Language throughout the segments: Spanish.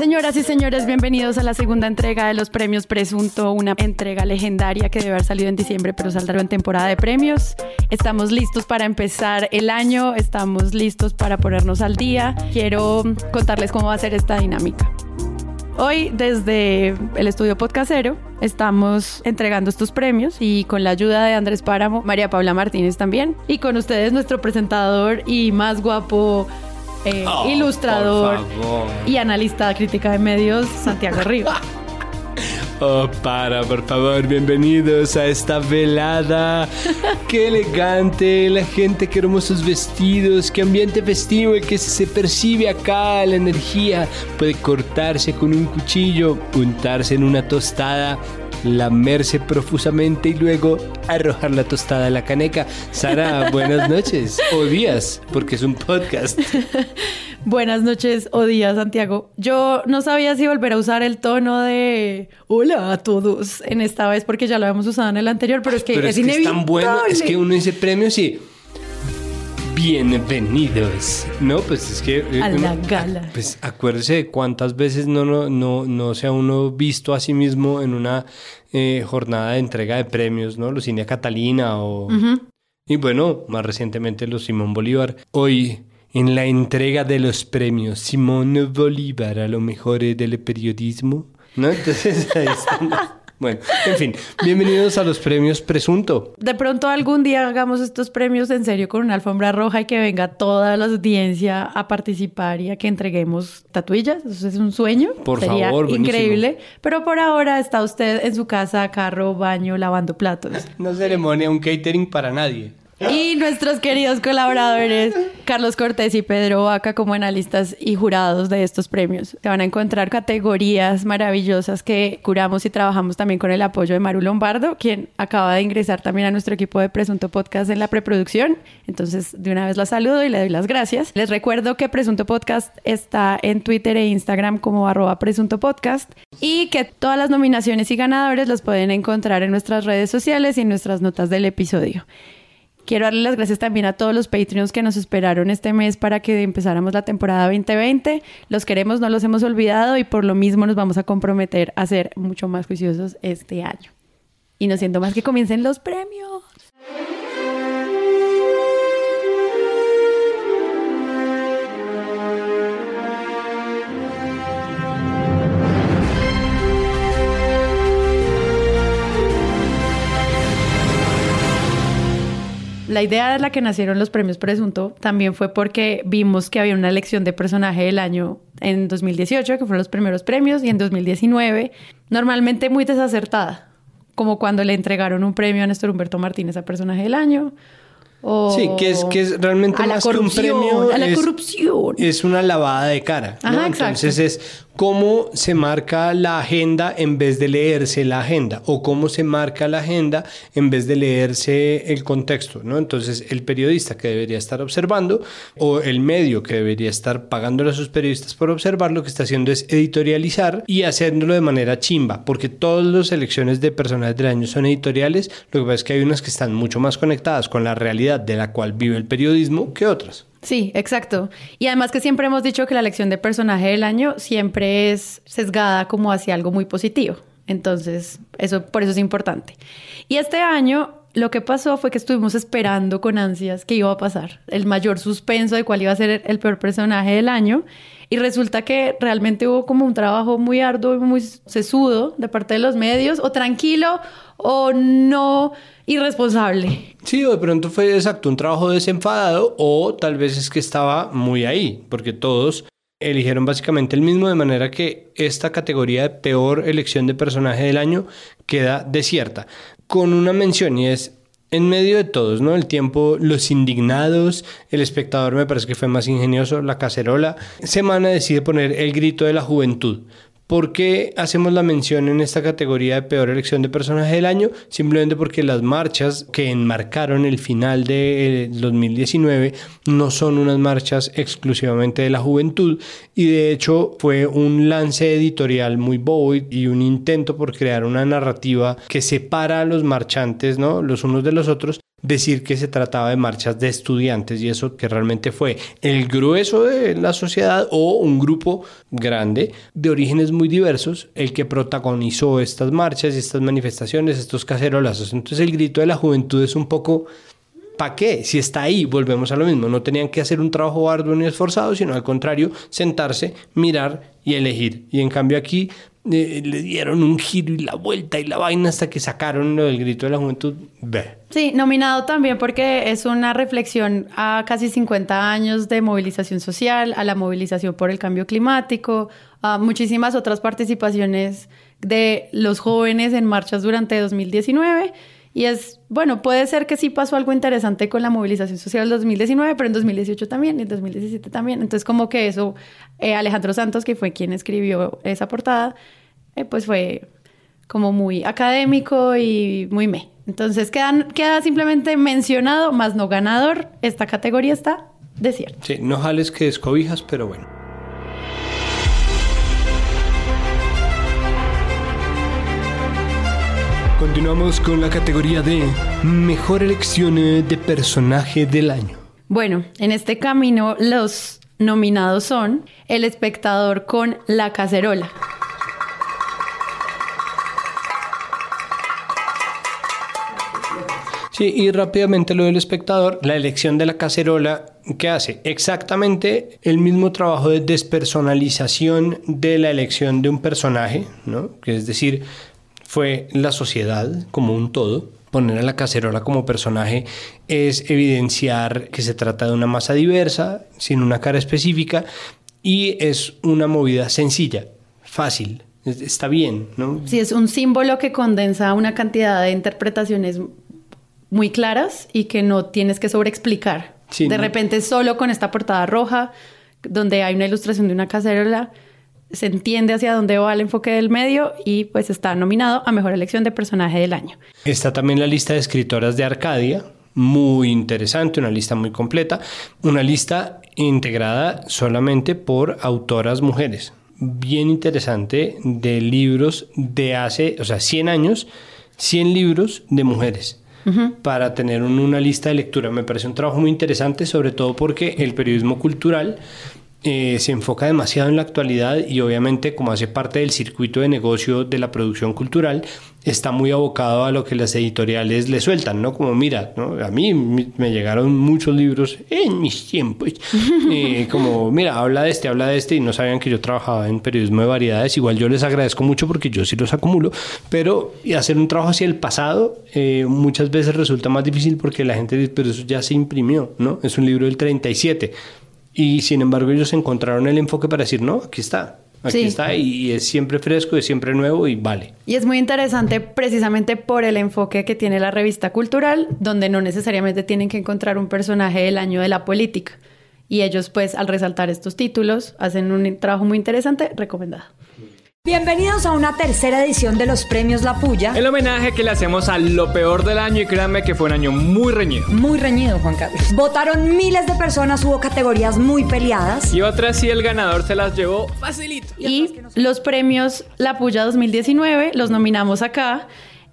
Señoras y señores, bienvenidos a la segunda entrega de los premios Presunto, una entrega legendaria que debe haber salido en diciembre, pero saldrá en temporada de premios. Estamos listos para empezar el año, estamos listos para ponernos al día. Quiero contarles cómo va a ser esta dinámica. Hoy desde el estudio podcastero estamos entregando estos premios y con la ayuda de Andrés Páramo, María Paula Martínez también y con ustedes nuestro presentador y más guapo eh, Oh, ilustrador y analista de crítica de medios, Santiago Rivas. Oh, para, por favor, bienvenidos a esta velada. Qué elegante, la gente, qué hermosos vestidos, qué ambiente festivo el que se percibe acá, la energía. Puede cortarse con un cuchillo, untarse en una tostada, lamerse profusamente y luego arrojar la tostada a la caneca. Sara, buenas noches o días, porque es un podcast. Buenas noches o días, Santiago. Yo no sabía si volver a usar el tono de hola a todos en esta vez porque ya lo habíamos usado en el anterior, pero es que Pero es, es, que es tan bueno, es que uno dice premios y bienvenidos, ¿no? Pues es que eh, A la uno- gala. Pues acuérdese de cuántas veces no, no, no, no se ha uno visto a sí mismo en una eh, jornada de entrega de premios, ¿no? Los India Catalina o y bueno, más recientemente los Simón Bolívar. Hoy en la entrega de los premios Simón Bolívar a lo mejor eh, del periodismo, ¿no? Entonces ahí. Bueno, en fin, bienvenidos a los premios Presunto. De pronto algún día hagamos estos premios en serio con una alfombra roja y que venga toda la audiencia a participar y a que entreguemos tatuillas. Eso es un sueño. Por Sería favor, buenísimo. increíble. Pero por ahora está usted en su casa, carro, baño, lavando platos. No ceremonia, un catering para nadie. Y nuestros queridos colaboradores, Carlos Cortés y Pedro Vaca, como analistas y jurados de estos premios. Se van a encontrar categorías maravillosas que curamos y trabajamos también con el apoyo de Maru Lombardo, quien acaba de ingresar también a nuestro equipo de Presunto Podcast en la preproducción. Entonces, de una vez la saludo y le doy las gracias. Les recuerdo que Presunto Podcast está en Twitter e Instagram como arroba Presunto Podcast y que todas las nominaciones y ganadores las pueden encontrar en nuestras redes sociales y en nuestras notas del episodio. Quiero darle las gracias también a todos los Patreons que nos esperaron este mes para que empezáramos la temporada 2020. Los queremos, no los hemos olvidado y por lo mismo nos vamos a comprometer a ser mucho más juiciosos este año. Y no siento más que comiencen los premios. La idea de la que nacieron los premios Presunto también fue porque vimos que había una elección de personaje del año en 2018, que fueron los primeros premios, y en 2019, normalmente muy desacertada, como cuando le entregaron un premio a Néstor Humberto Martínez a personaje del año. O Sí, que es, que es realmente a la más que un corrupción, premio. a la es, corrupción. es una lavada de cara. ¿no? Ajá, exacto. Entonces es cómo se marca la agenda en vez de leerse la agenda o cómo se marca la agenda en vez de leerse el contexto. ¿no? Entonces el periodista que debería estar observando o el medio que debería estar pagándole a sus periodistas por observar lo que está haciendo es editorializar y haciéndolo de manera chimba, porque todas las elecciones de personajes del año son editoriales. Lo que pasa es que hay unas que están mucho más conectadas con la realidad de la cual vive el periodismo que otras. Sí, exacto. Y además que siempre hemos dicho que la elección de personaje del año siempre es sesgada como hacia algo muy positivo. Entonces, eso por eso es importante. Y este año lo que pasó fue que estuvimos esperando con ansias qué iba a pasar, el mayor suspenso de cuál iba a ser el peor personaje del año. Y resulta que realmente hubo como un trabajo muy arduo y muy sesudo de parte de los medios, o tranquilo o no irresponsable. Sí, o de pronto fue exacto un trabajo desenfadado o tal vez es que estaba muy ahí, porque todos eligieron básicamente el mismo, de manera que esta categoría de peor elección de personaje del año queda desierta, con una mención y es en medio de todos, ¿no? El tiempo, los indignados, el espectador me parece que fue más ingenioso, la cacerola. Semana decide poner el grito de la juventud. ¿Por qué hacemos la mención en esta categoría de peor elección de personaje del año? Simplemente porque las marchas que enmarcaron el final de 2019 no son unas marchas exclusivamente de la juventud y de hecho fue un lance editorial muy bobo y un intento por crear una narrativa que separa a los marchantes, ¿no? Los unos de los otros decir que se trataba de marchas de estudiantes y eso que realmente fue el grueso de la sociedad o un grupo grande de orígenes muy diversos el que protagonizó estas marchas y estas manifestaciones, estos cacerolazos. Entonces el grito de la juventud es un poco ¿Para qué? Si está ahí, volvemos a lo mismo. No tenían que hacer un trabajo arduo ni esforzado, sino al contrario, sentarse, mirar y elegir. Y en cambio aquí eh, le dieron un giro y la vuelta y la vaina hasta que sacaron el grito de la juventud. Sí, nominado también porque es una reflexión a casi 50 años de movilización social, a la movilización por el cambio climático, a muchísimas otras participaciones de los jóvenes en marchas durante 2019 y es, bueno, puede ser que sí pasó algo interesante con la movilización social del 2019, pero en 2018 también y en 2017 también. Entonces, como que eso, eh, Alejandro Santos, que fue quien escribió esa portada, eh, pues fue como muy académico y muy me. Entonces, quedan, queda simplemente mencionado, más no ganador. Esta categoría está desierta. Sí, no jales que descobijas, pero bueno. Continuamos con la categoría de Mejor elección de personaje del año. Bueno, en este camino los nominados son El espectador con La cacerola. Y rápidamente lo del espectador, la elección de la cacerola, ¿qué hace? Exactamente el mismo trabajo de despersonalización de la elección de un personaje, ¿no? Que es decir, fue la sociedad como un todo. Poner a la cacerola como personaje es evidenciar que se trata de una masa diversa, sin una cara específica, y es una movida sencilla, fácil, está bien, ¿no? Sí, es un símbolo que condensa una cantidad de interpretaciones muy claras y que no tienes que sobreexplicar. de repente, solo con esta portada roja, donde hay una ilustración de una cacerola, se entiende hacia dónde va el enfoque del medio y pues está nominado a Mejor Elección de Personaje del Año. Está también la lista de escritoras de Arcadia, muy interesante, una lista muy completa, una lista integrada solamente por autoras mujeres. Bien interesante de libros de hace, o sea, 100 años, 100 libros de mujeres. Para tener una lista de lectura. Me parece un trabajo muy interesante, sobre todo porque el periodismo cultural eh, se enfoca demasiado en la actualidad y obviamente como hace parte del circuito de negocio de la producción cultural, está muy abocado a lo que las editoriales le sueltan, ¿no? Como mira, ¿no? a mí me llegaron muchos libros en mis tiempos, eh, como mira, habla de este, habla de este y no sabían que yo trabajaba en periodismo de variedades, igual yo les agradezco mucho porque yo sí los acumulo, pero hacer un trabajo hacia el pasado eh, muchas veces resulta más difícil porque la gente dice, pero eso ya se imprimió, ¿no? Es un libro del 37 y sin embargo ellos encontraron el enfoque para decir, no, aquí está. Aquí está y es siempre fresco, es siempre nuevo y vale. Y es muy interesante precisamente por el enfoque que tiene la revista cultural, donde no necesariamente tienen que encontrar un personaje del año de la política. Y ellos pues al resaltar estos títulos hacen un trabajo muy interesante, recomendado. Bienvenidos a una tercera edición de los premios La Puya. El homenaje que le hacemos a lo peor del año y créanme que fue un año muy reñido. Muy reñido, Juan Carlos. Votaron miles de personas, hubo categorías muy peleadas. Y otras sí el ganador se las llevó facilito. Y, los premios La Puya 2019 los nominamos acá.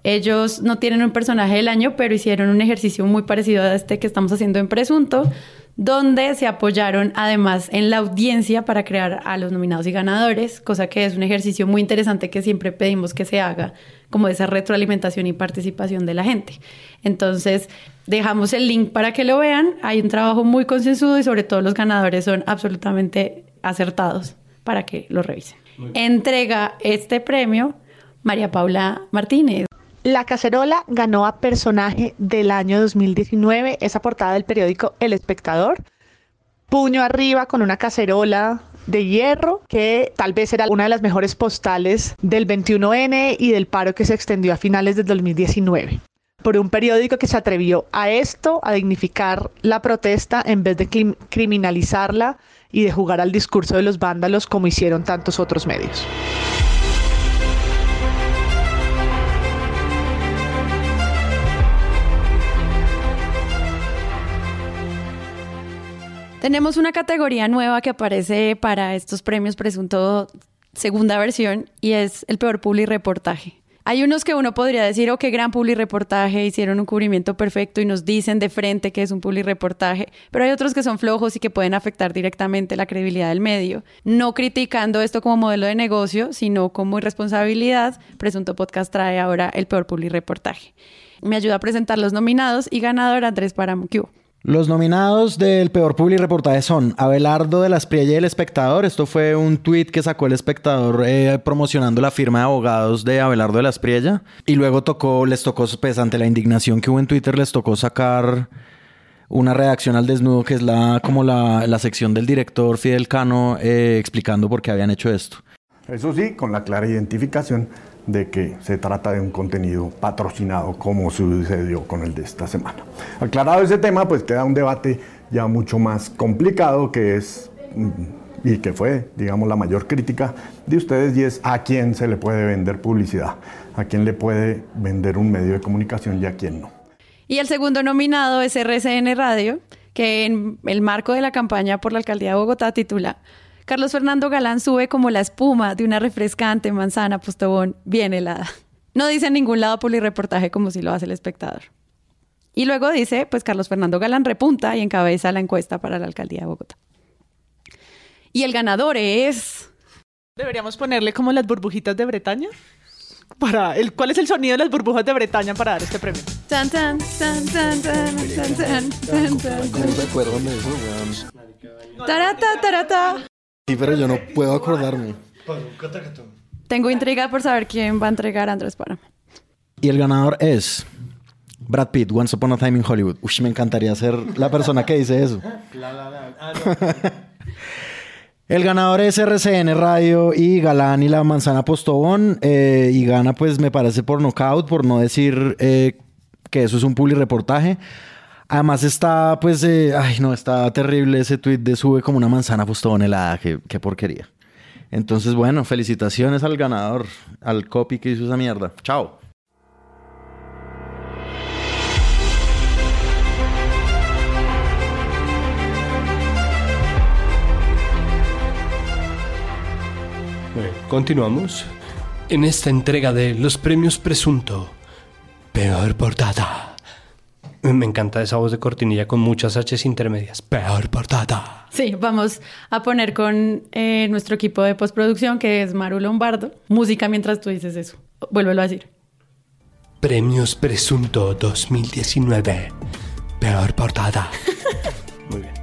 Ellos no tienen un personaje del año, pero hicieron un ejercicio muy parecido a este que estamos haciendo en Presunto donde se apoyaron además en la audiencia para crear a los nominados y ganadores, cosa que es un ejercicio muy interesante que siempre pedimos que se haga, como esa retroalimentación y participación de la gente. Entonces, dejamos el link para que lo vean. Hay un trabajo muy concienzudo y sobre todo los ganadores son absolutamente acertados para que lo revisen. Entrega este premio María Paula Martínez. La Cacerola ganó a personaje del año 2019, esa portada del periódico El Espectador. Puño arriba con una cacerola de hierro, que tal vez era una de las mejores postales del 21N y del paro que se extendió a finales del 2019 por un periódico que se atrevió a esto, a dignificar la protesta en vez de criminalizarla y de jugar al discurso de los vándalos como hicieron tantos otros medios. Tenemos una categoría nueva que aparece para estos premios presunto segunda versión y es el peor publi reportaje. Hay unos que uno podría decir, oh, qué gran publireportaje, hicieron un cubrimiento perfecto y nos dicen de frente que es un publireportaje, pero hay otros que son flojos y que pueden afectar directamente la credibilidad del medio. No criticando esto como modelo de negocio, sino como irresponsabilidad, Presunto Podcast trae ahora el peor publireportaje. Me ayuda a presentar los nominados y ganador Andrés Páramo. Los nominados del peor public reportaje son Abelardo de las y El Espectador. Esto fue un tweet que sacó El Espectador eh, promocionando la firma de abogados de Abelardo de las Espriella. Y luego tocó, les tocó, pues ante la indignación que hubo en Twitter, les tocó sacar una redacción al desnudo que es la como la, la sección del director Fidel Cano eh, explicando por qué habían hecho esto. Eso sí, con la clara identificación de que se trata de un contenido patrocinado como sucedió con el de esta semana. Aclarado ese tema, pues queda un debate ya mucho más complicado que es mm, y que fue, digamos, la mayor crítica de ustedes y es a quién se le puede vender publicidad, a quién le puede vender un medio de comunicación y a quién no. Y el segundo nominado es RCN Radio, que en el marco de la campaña por la alcaldía de Bogotá titula Carlos Fernando Galán sube como la espuma de una refrescante manzana postobón bien helada. No dice en ningún lado reportaje como si lo hace el espectador. Y luego dice, pues Carlos Fernando Galán repunta y encabeza la encuesta para la alcaldía de Bogotá. Y el ganador es... Deberíamos ponerle como las burbujitas de Bretaña. Para el, ¿Cuál es el sonido de las burbujas de Bretaña para dar este premio? Tan, tan, tan, tan, tan, tan, tan, tan, tan. ¿Cómo se acuerdan de eso, weón? Tarata, tarata. Sí, pero yo no puedo acordarme. Tengo intriga por saber quién va a entregar a Andrés Páramo. Y el ganador es Brad Pitt, Once Upon a Time in Hollywood. Uy, me encantaría ser la persona que dice eso. El ganador es RCN Radio y Galán y la Manzana Postobón. eh, y gana, pues, me parece por knockout, por no decir eh, que eso es un public reportaje. Además está, pues, eh, ay, no, está terrible ese tweet de sube como una manzana postobón helada. Qué, qué porquería. Entonces, bueno, felicitaciones al ganador, al copy que hizo esa mierda. Chao. Continuamos en esta entrega de los premios presunto peor portada. Me encanta esa voz de cortinilla con muchas H's intermedias. Peor portada. Sí, vamos a poner con eh, nuestro equipo de postproducción, que es Maru Lombardo. Música mientras tú dices eso. Vuélvelo a decir. Premios presunto 2019 peor portada. Muy bien.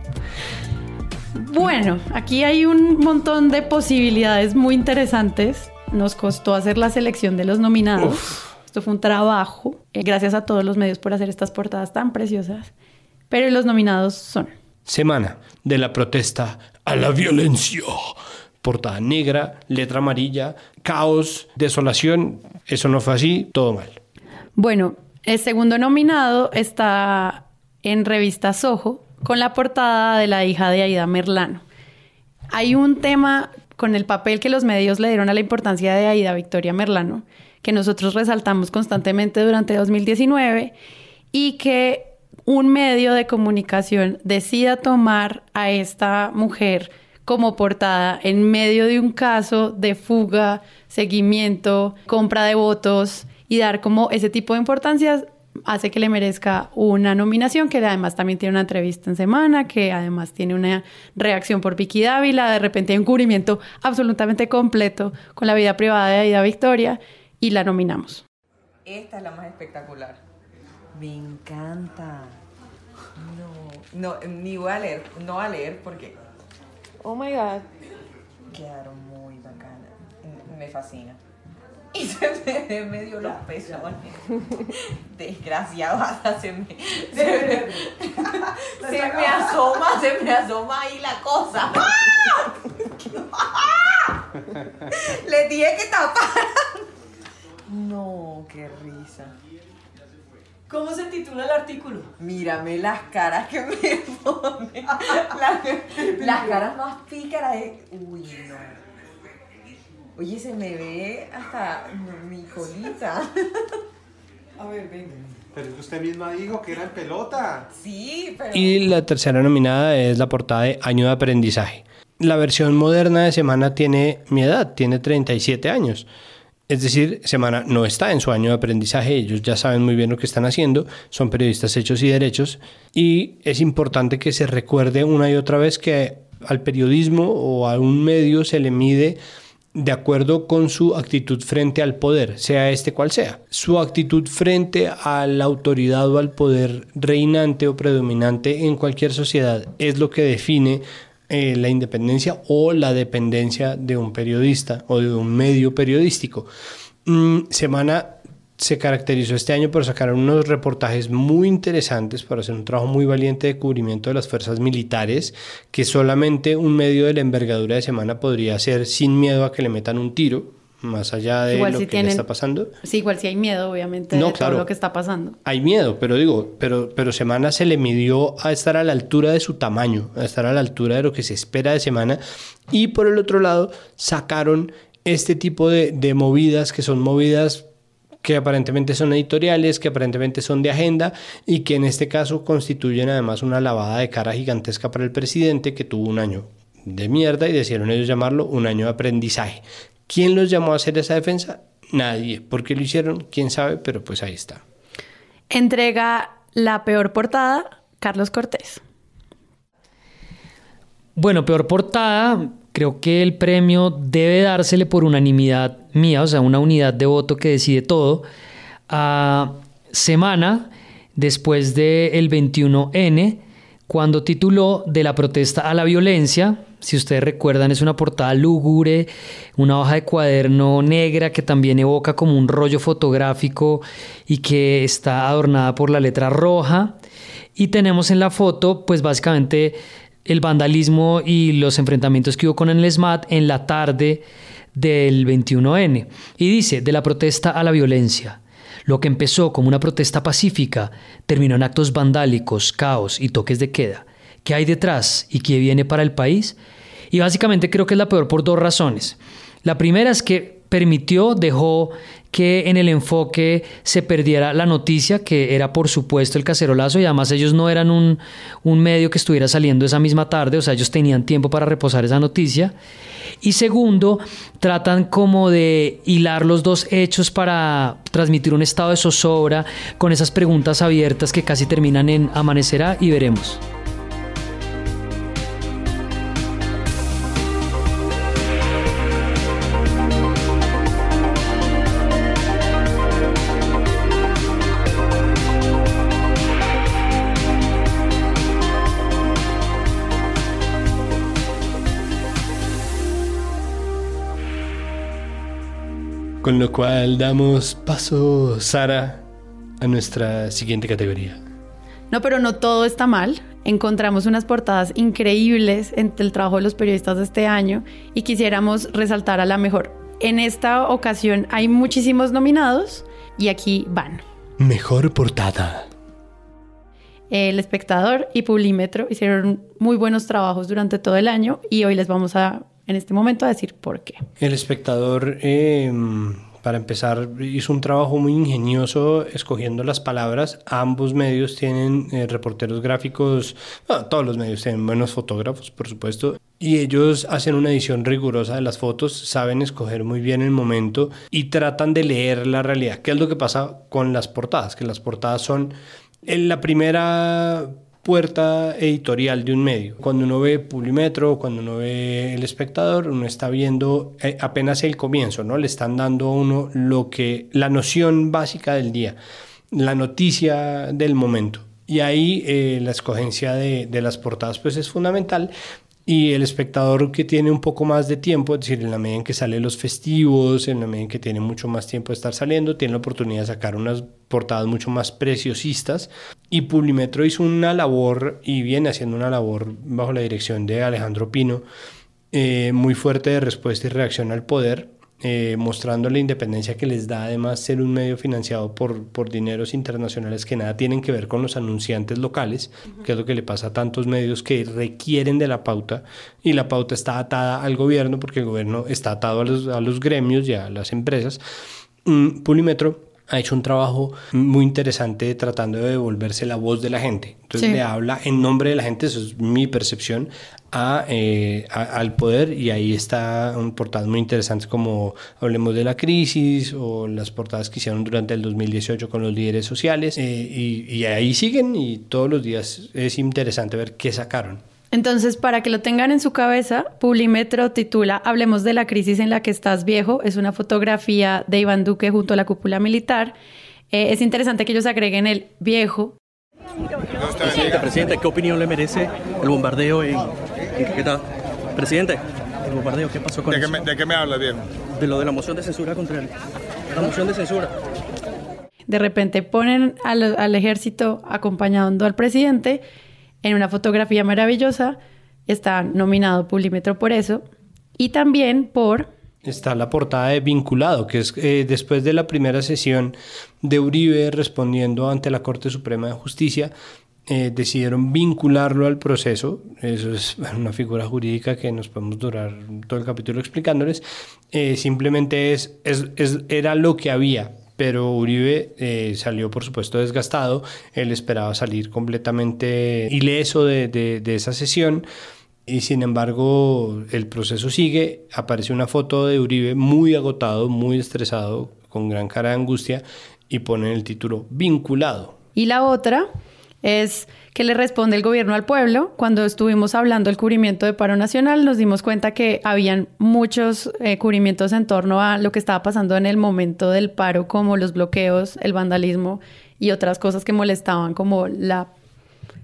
Bueno, aquí hay un montón de posibilidades muy interesantes. Nos costó hacer la selección de los nominados. Esto fue un trabajo. Eh, gracias a todos los medios por hacer estas portadas tan preciosas. Pero los nominados son Semana de la protesta a la violencia. Portada negra, letra amarilla, caos, desolación. Eso no fue así, todo mal. Bueno, el segundo nominado está en revista Soho con la portada de la hija de Aida Merlano. Hay un tema con el papel que los medios le dieron a la importancia de Aida Victoria Merlano, que nosotros resaltamos constantemente durante 2019 y que un medio de comunicación decida tomar a esta mujer como portada en medio de un caso de fuga, seguimiento, compra de votos y dar como ese tipo de importancias hace que le merezca una nominación, que además también tiene una entrevista en semana, que además tiene una reacción por Vicky Dávila, de repente hay un cubrimiento absolutamente completo con la vida privada de Aida Victoria y la nominamos. Esta es la más espectacular. Me encanta. No, no, ni voy a leer, no voy a leer porque Oh my god. quedaron muy bacanas. Me fascina. Y se me medio los pezones. Desgraciado, hasta se me, se me, se me asoma, se me asoma ahí la cosa. Le dije que tapara. No, qué risa. ¿Cómo se titula el artículo? Mírame las caras que me pone. Las, las caras más pícaras de. Uy, no. Oye, se me ve hasta mi colita. A ver, venga. Pero es que usted misma dijo que era en pelota. Sí, pero. Y la tercera nominada es la portada de Año de Aprendizaje. La versión moderna de Semana tiene mi edad, tiene 37 años. Es decir, Semana no está en su año de aprendizaje, ellos ya saben muy bien lo que están haciendo, son periodistas hechos y derechos, y es importante que se recuerde una y otra vez que al periodismo o a un medio se le mide de acuerdo con su actitud frente al poder, sea este cual sea. Su actitud frente a la autoridad o al poder reinante o predominante en cualquier sociedad es lo que define eh, la independencia o la dependencia de un periodista o de un medio periodístico. Mm, semana se caracterizó este año por sacar unos reportajes muy interesantes para hacer un trabajo muy valiente de cubrimiento de las fuerzas militares que solamente un medio de la envergadura de semana podría hacer sin miedo a que le metan un tiro más allá de lo que le está pasando. Sí, igual si hay miedo, obviamente, de todo lo que está pasando. Hay miedo, pero digo, pero, pero Semana se le midió a estar a la altura de su tamaño, a estar a la altura de lo que se espera de Semana. Y por el otro lado, sacaron este tipo de, de movidas que son movidas que aparentemente son editoriales, que aparentemente son de agenda y que en este caso constituyen además una lavada de cara gigantesca para el presidente que tuvo un año de mierda y decidieron ellos llamarlo un año de aprendizaje. ¿Quién los llamó a hacer esa defensa? Nadie. ¿Por qué lo hicieron? ¿Quién sabe? Pero pues ahí está. Entrega la peor portada, Carlos Cortés. Bueno, peor portada, creo que el premio debe dársele por unanimidad mía, o sea, una unidad de voto que decide todo, a Semana, después del 21N, cuando tituló De la protesta a la violencia, si ustedes recuerdan, es una portada lúgubre, una hoja de cuaderno negra que también evoca como un rollo fotográfico y que está adornada por la letra roja. Y tenemos en la foto, pues básicamente el vandalismo y los enfrentamientos que hubo con el SMAT en la tarde del 21N. Y dice, de la protesta a la violencia. Lo que empezó como una protesta pacífica terminó en actos vandálicos, caos y toques de queda. ¿Qué hay detrás y qué viene para el país? Y básicamente creo que es la peor por dos razones. La primera es que permitió, dejó que en el enfoque se perdiera la noticia, que era por supuesto el cacerolazo, y además ellos no eran un, un, medio que estuviera saliendo esa misma tarde, o sea, ellos tenían tiempo para reposar esa noticia. Y segundo, tratan como de hilar los dos hechos para transmitir un estado de zozobra con esas preguntas abiertas que casi terminan en amanecerá y veremos. Con lo cual damos paso, Sara, a nuestra siguiente categoría. No, pero no todo está mal. Encontramos unas portadas increíbles entre el trabajo de los periodistas de este año y quisiéramos resaltar a la mejor. En esta ocasión hay muchísimos nominados y aquí van. Mejor portada. El espectador y Publímetro hicieron muy buenos trabajos durante todo el año y hoy les vamos a en este momento a decir por qué. El espectador, eh, para empezar, hizo un trabajo muy ingenioso escogiendo las palabras. Ambos medios tienen eh, reporteros gráficos, todos los medios tienen buenos fotógrafos, por supuesto, y ellos hacen una edición rigurosa de las fotos, saben escoger muy bien el momento y tratan de leer la realidad. ¿Qué es lo que pasa con las portadas? Que las portadas son en la primera puerta editorial de un medio. Cuando uno ve Publimetro, cuando uno ve El Espectador, uno está viendo eh, apenas el comienzo, ¿no? Le están dando a uno lo que, la noción básica del día, la noticia del momento. Y ahí eh, la escogencia de, de, las portadas pues es fundamental, y el espectador que tiene un poco más de tiempo, es decir, en la medida en que salen los festivos, en la medida en que tiene mucho más tiempo de estar saliendo, tiene la oportunidad de sacar unas portadas mucho más preciosistas. Y Publimetro hizo una labor y viene haciendo una labor bajo la dirección de Alejandro Pino, eh, muy fuerte de respuesta y reacción al poder eh, mostrando la independencia que les da además ser un medio financiado por, por dineros internacionales que nada tienen que ver con los anunciantes locales, que es lo que le pasa a tantos medios que requieren de la pauta y la pauta está atada al gobierno porque el gobierno está atado a los, a los gremios y a las empresas. un Pulimetro ha hecho un trabajo muy interesante tratando de devolverse la voz de la gente. Entonces Sí. le habla en nombre de la gente, eso es mi percepción, a, eh, a- al poder y ahí está un portadas muy interesantes como Hablemos de la crisis o las portadas que hicieron durante el 2018 con los líderes sociales eh, y, y ahí siguen y todos los días es interesante ver qué sacaron. Entonces, para que lo tengan en su cabeza, Publimetro titula Hablemos de la crisis en la que estás viejo. Es una fotografía de Iván Duque junto a la cúpula militar. Eh, es interesante que ellos agreguen el viejo. Presidente, presidente, ¿qué opinión le merece el bombardeo en, en Caquetá? Presidente, el bombardeo, ¿qué pasó con ¿De qué eso? me, de qué me hablas, viejo? De lo de la moción de censura contra él. La moción de censura. De repente ponen al, al ejército acompañando al presidente en una fotografía maravillosa. Está nominado Publimetro por eso. Y también por Está la portada de Vinculado, que es eh, después de la primera sesión de Uribe respondiendo ante la Corte Suprema de Justicia, eh, decidieron vincularlo al proceso. Eso es una figura jurídica que nos podemos durar todo el capítulo explicándoles. Eh, simplemente es, es- era lo que había. Pero Uribe eh, salió, por supuesto, desgastado. Él esperaba salir completamente ileso de, de- de esa sesión. Y sin embargo, el proceso sigue. Aparece una foto de Uribe muy agotado, muy estresado, con gran cara de angustia, y pone el título vinculado. Y la otra es que le responde el gobierno al pueblo. Cuando estuvimos hablando del cubrimiento de paro nacional, nos dimos cuenta que habían muchos eh, cubrimientos en torno a lo que estaba pasando en el momento del paro, como los bloqueos, el vandalismo y otras cosas que molestaban, como la,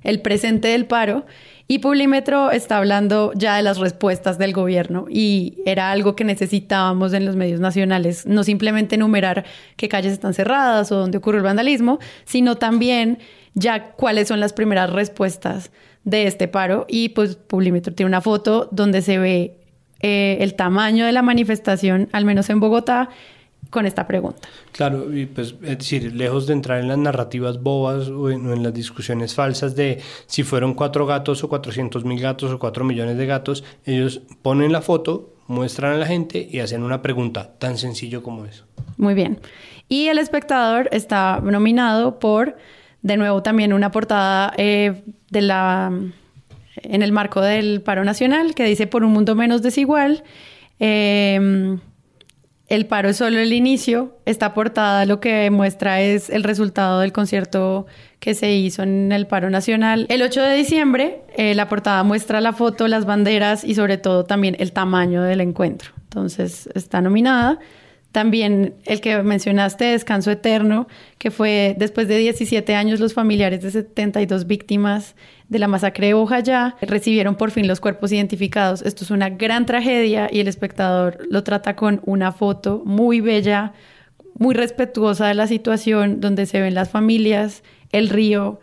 el presente del paro. Y Publimetro está hablando ya de las respuestas del gobierno y era algo que necesitábamos en los medios nacionales, no simplemente enumerar qué calles están cerradas o dónde ocurre el vandalismo, sino también ya cuáles son las primeras respuestas de este paro. Y pues Publimetro tiene una foto donde se ve eh, el tamaño de la manifestación, al menos en Bogotá, con esta pregunta. Claro, y pues es decir, lejos de entrar en las narrativas bobas o en, o en las discusiones falsas de si fueron cuatro gatos o 400 mil gatos o cuatro millones de gatos, ellos ponen la foto, muestran a la gente y hacen una pregunta tan sencillo como eso. Muy bien. Y El Espectador está nominado por, de nuevo, también una portada eh, de la en el marco del paro nacional que dice por un mundo menos desigual. Eh, el paro es solo el inicio. Esta portada lo que muestra es el resultado del concierto que se hizo en el paro nacional. El 8 de diciembre, eh, la portada muestra la foto, las banderas y sobre todo también el tamaño del encuentro. Entonces está nominada. También el que mencionaste, Descanso Eterno, que fue después de 17 años los familiares de 72 víctimas de la masacre de Bojayá recibieron por fin los cuerpos identificados. Esto es una gran tragedia y el espectador lo trata con una foto muy bella, muy respetuosa de la situación, donde se ven las familias, el río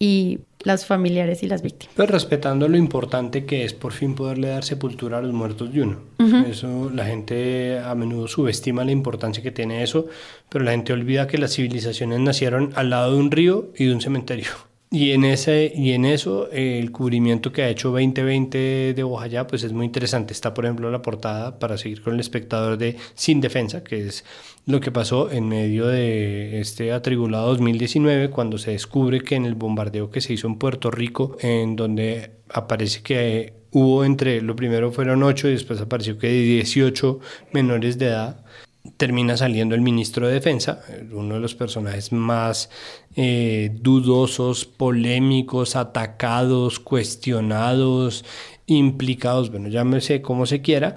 y las familiares y las víctimas. Pues respetando lo importante que es por fin poderle dar sepultura a los muertos de uno. Ujú. Eso la gente a menudo subestima la importancia que tiene eso, pero la gente olvida que las civilizaciones nacieron al lado de un río y de un cementerio. Y en, ese, y en eso eh, el cubrimiento que ha hecho 2020 de Bojayá pues es muy interesante. Está por ejemplo la portada para seguir con el espectador de Sin Defensa, que es lo que pasó en medio de este atribulado 2019 cuando se descubre que en el bombardeo que se hizo en Puerto Rico, en donde aparece que hubo entre, lo primero fueron 8 y después apareció que 18 menores de edad, termina saliendo el ministro de Defensa, uno de los personajes más eh, dudosos, polémicos, atacados, cuestionados, implicados, bueno, llámese como se quiera,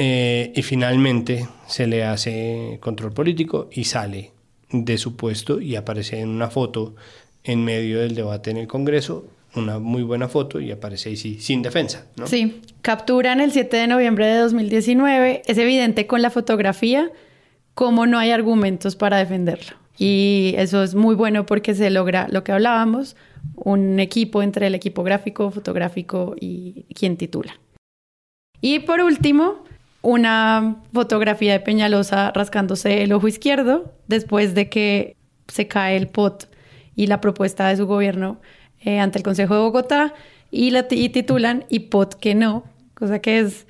eh, y finalmente se le hace control político y sale de su puesto y aparece en una foto en medio del debate en el Congreso, una muy buena foto y aparece ahí sí, sin defensa. ¿no? Sí, capturan el 7 de noviembre de 2019. Es evidente con la fotografía cómo no hay argumentos para defenderlo. Y eso es muy bueno porque se logra lo que hablábamos, un equipo entre el equipo gráfico, fotográfico y quien titula. Y por último, una fotografía de Peñalosa rascándose el ojo izquierdo después de que se cae el POT y la propuesta de su gobierno eh, ante el Consejo de Bogotá y, la y titulan y POT que no, cosa que es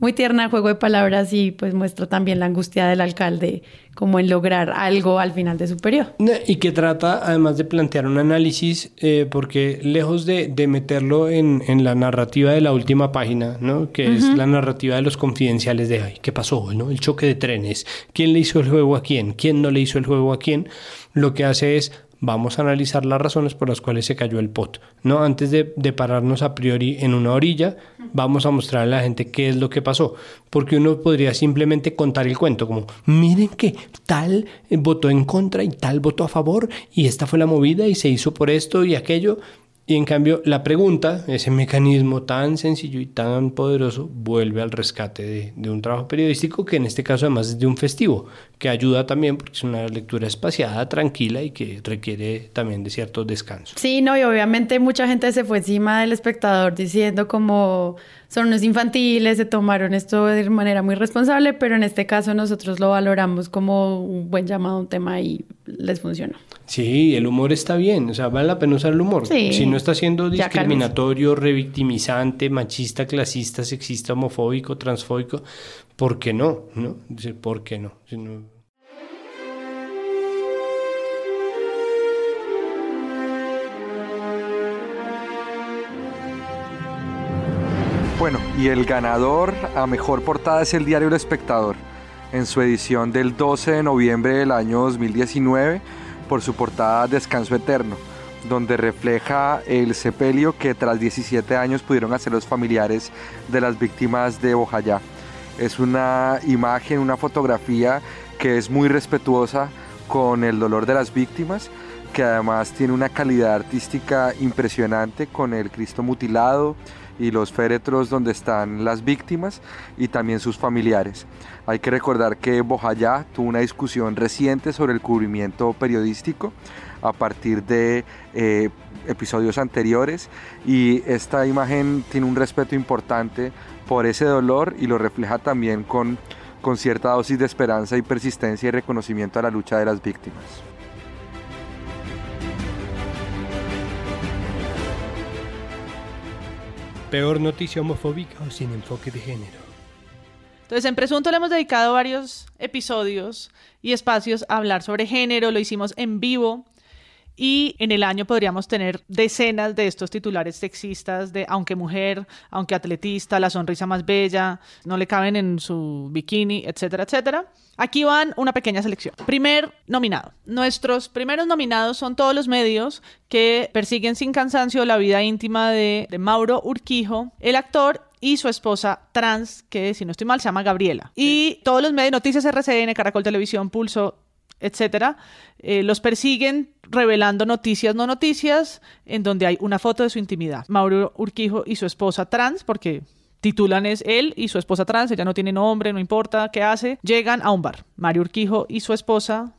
muy tierna, juego de palabras y pues muestra también la angustia del alcalde como en lograr algo al final de su periodo. Y que trata además de plantear un análisis, eh, porque lejos de, de meterlo en, en la narrativa de la última página, ¿no? que es la narrativa de los confidenciales de, ay, ¿qué pasó? ¿no? El choque de trenes, ¿quién le hizo el juego a quién? ¿Quién no le hizo el juego a quién? Lo que hace es, vamos a analizar las razones por las cuales se cayó el pot. ¿no? Antes de, de pararnos a priori en una orilla, vamos a mostrarle a la gente qué es lo que pasó. Porque uno podría simplemente contar el cuento, como, miren que tal eh, votó en contra y tal votó a favor, y esta fue la movida y se hizo por esto y aquello. Y en cambio, la pregunta, ese mecanismo tan sencillo y tan poderoso, vuelve al rescate de, de un trabajo periodístico que en este caso además es de un festivo, que ayuda también porque es una lectura espaciada, tranquila y que requiere también de cierto descanso. Sí, no, y obviamente mucha gente se fue encima del espectador diciendo como son unos infantiles, se tomaron esto de manera muy responsable, pero en este caso nosotros lo valoramos como un buen llamado a un tema y les funcionó. Sí, el humor está bien, o sea, vale la pena usar el humor. Sí. Si no está siendo discriminatorio, revictimizante, machista, clasista, sexista, homofóbico, transfóbico, ¿por qué no? ¿No? ¿por qué no? Si no- Bueno, y el ganador a mejor portada es el diario El Espectador, en su edición del 12 de noviembre del año 2019, por su portada Descanso Eterno, donde refleja el sepelio que tras 17 años pudieron hacer los familiares de las víctimas de Bojayá. Es una imagen, una fotografía que es muy respetuosa con el dolor de las víctimas, que además tiene una calidad artística impresionante con el Cristo mutilado y los féretros donde están las víctimas y también sus familiares. Hay que recordar que Bojayá tuvo una discusión reciente sobre el cubrimiento periodístico a partir de eh, episodios anteriores y esta imagen tiene un respeto importante por ese dolor y lo refleja también con, con cierta dosis de esperanza y persistencia y reconocimiento a la lucha de las víctimas. Peor noticia homofóbica o sin enfoque de género. Entonces, en Presunto le hemos dedicado varios episodios y espacios a hablar sobre género, lo hicimos en vivo y en el año podríamos tener decenas de estos titulares sexistas de aunque mujer, aunque atletista, la sonrisa más bella, no le caben en su bikini, etcétera, etcétera. Aquí van una pequeña selección. Primer nominado. Nuestros primeros nominados son todos los medios que persiguen sin cansancio la vida íntima de, de Mauro Urquijo, el actor y su esposa trans, que si no estoy mal se llama Gabriela. Y todos los medios, Noticias RCN, Caracol Televisión, Pulso, etcétera, eh, los persiguen revelando noticias no noticias en donde hay una foto de su intimidad. Mauro Urquijo y su esposa trans, porque titulan es él y su esposa trans, ella no tiene nombre, no importa qué hace, llegan a un bar. Mario Urquijo y su esposa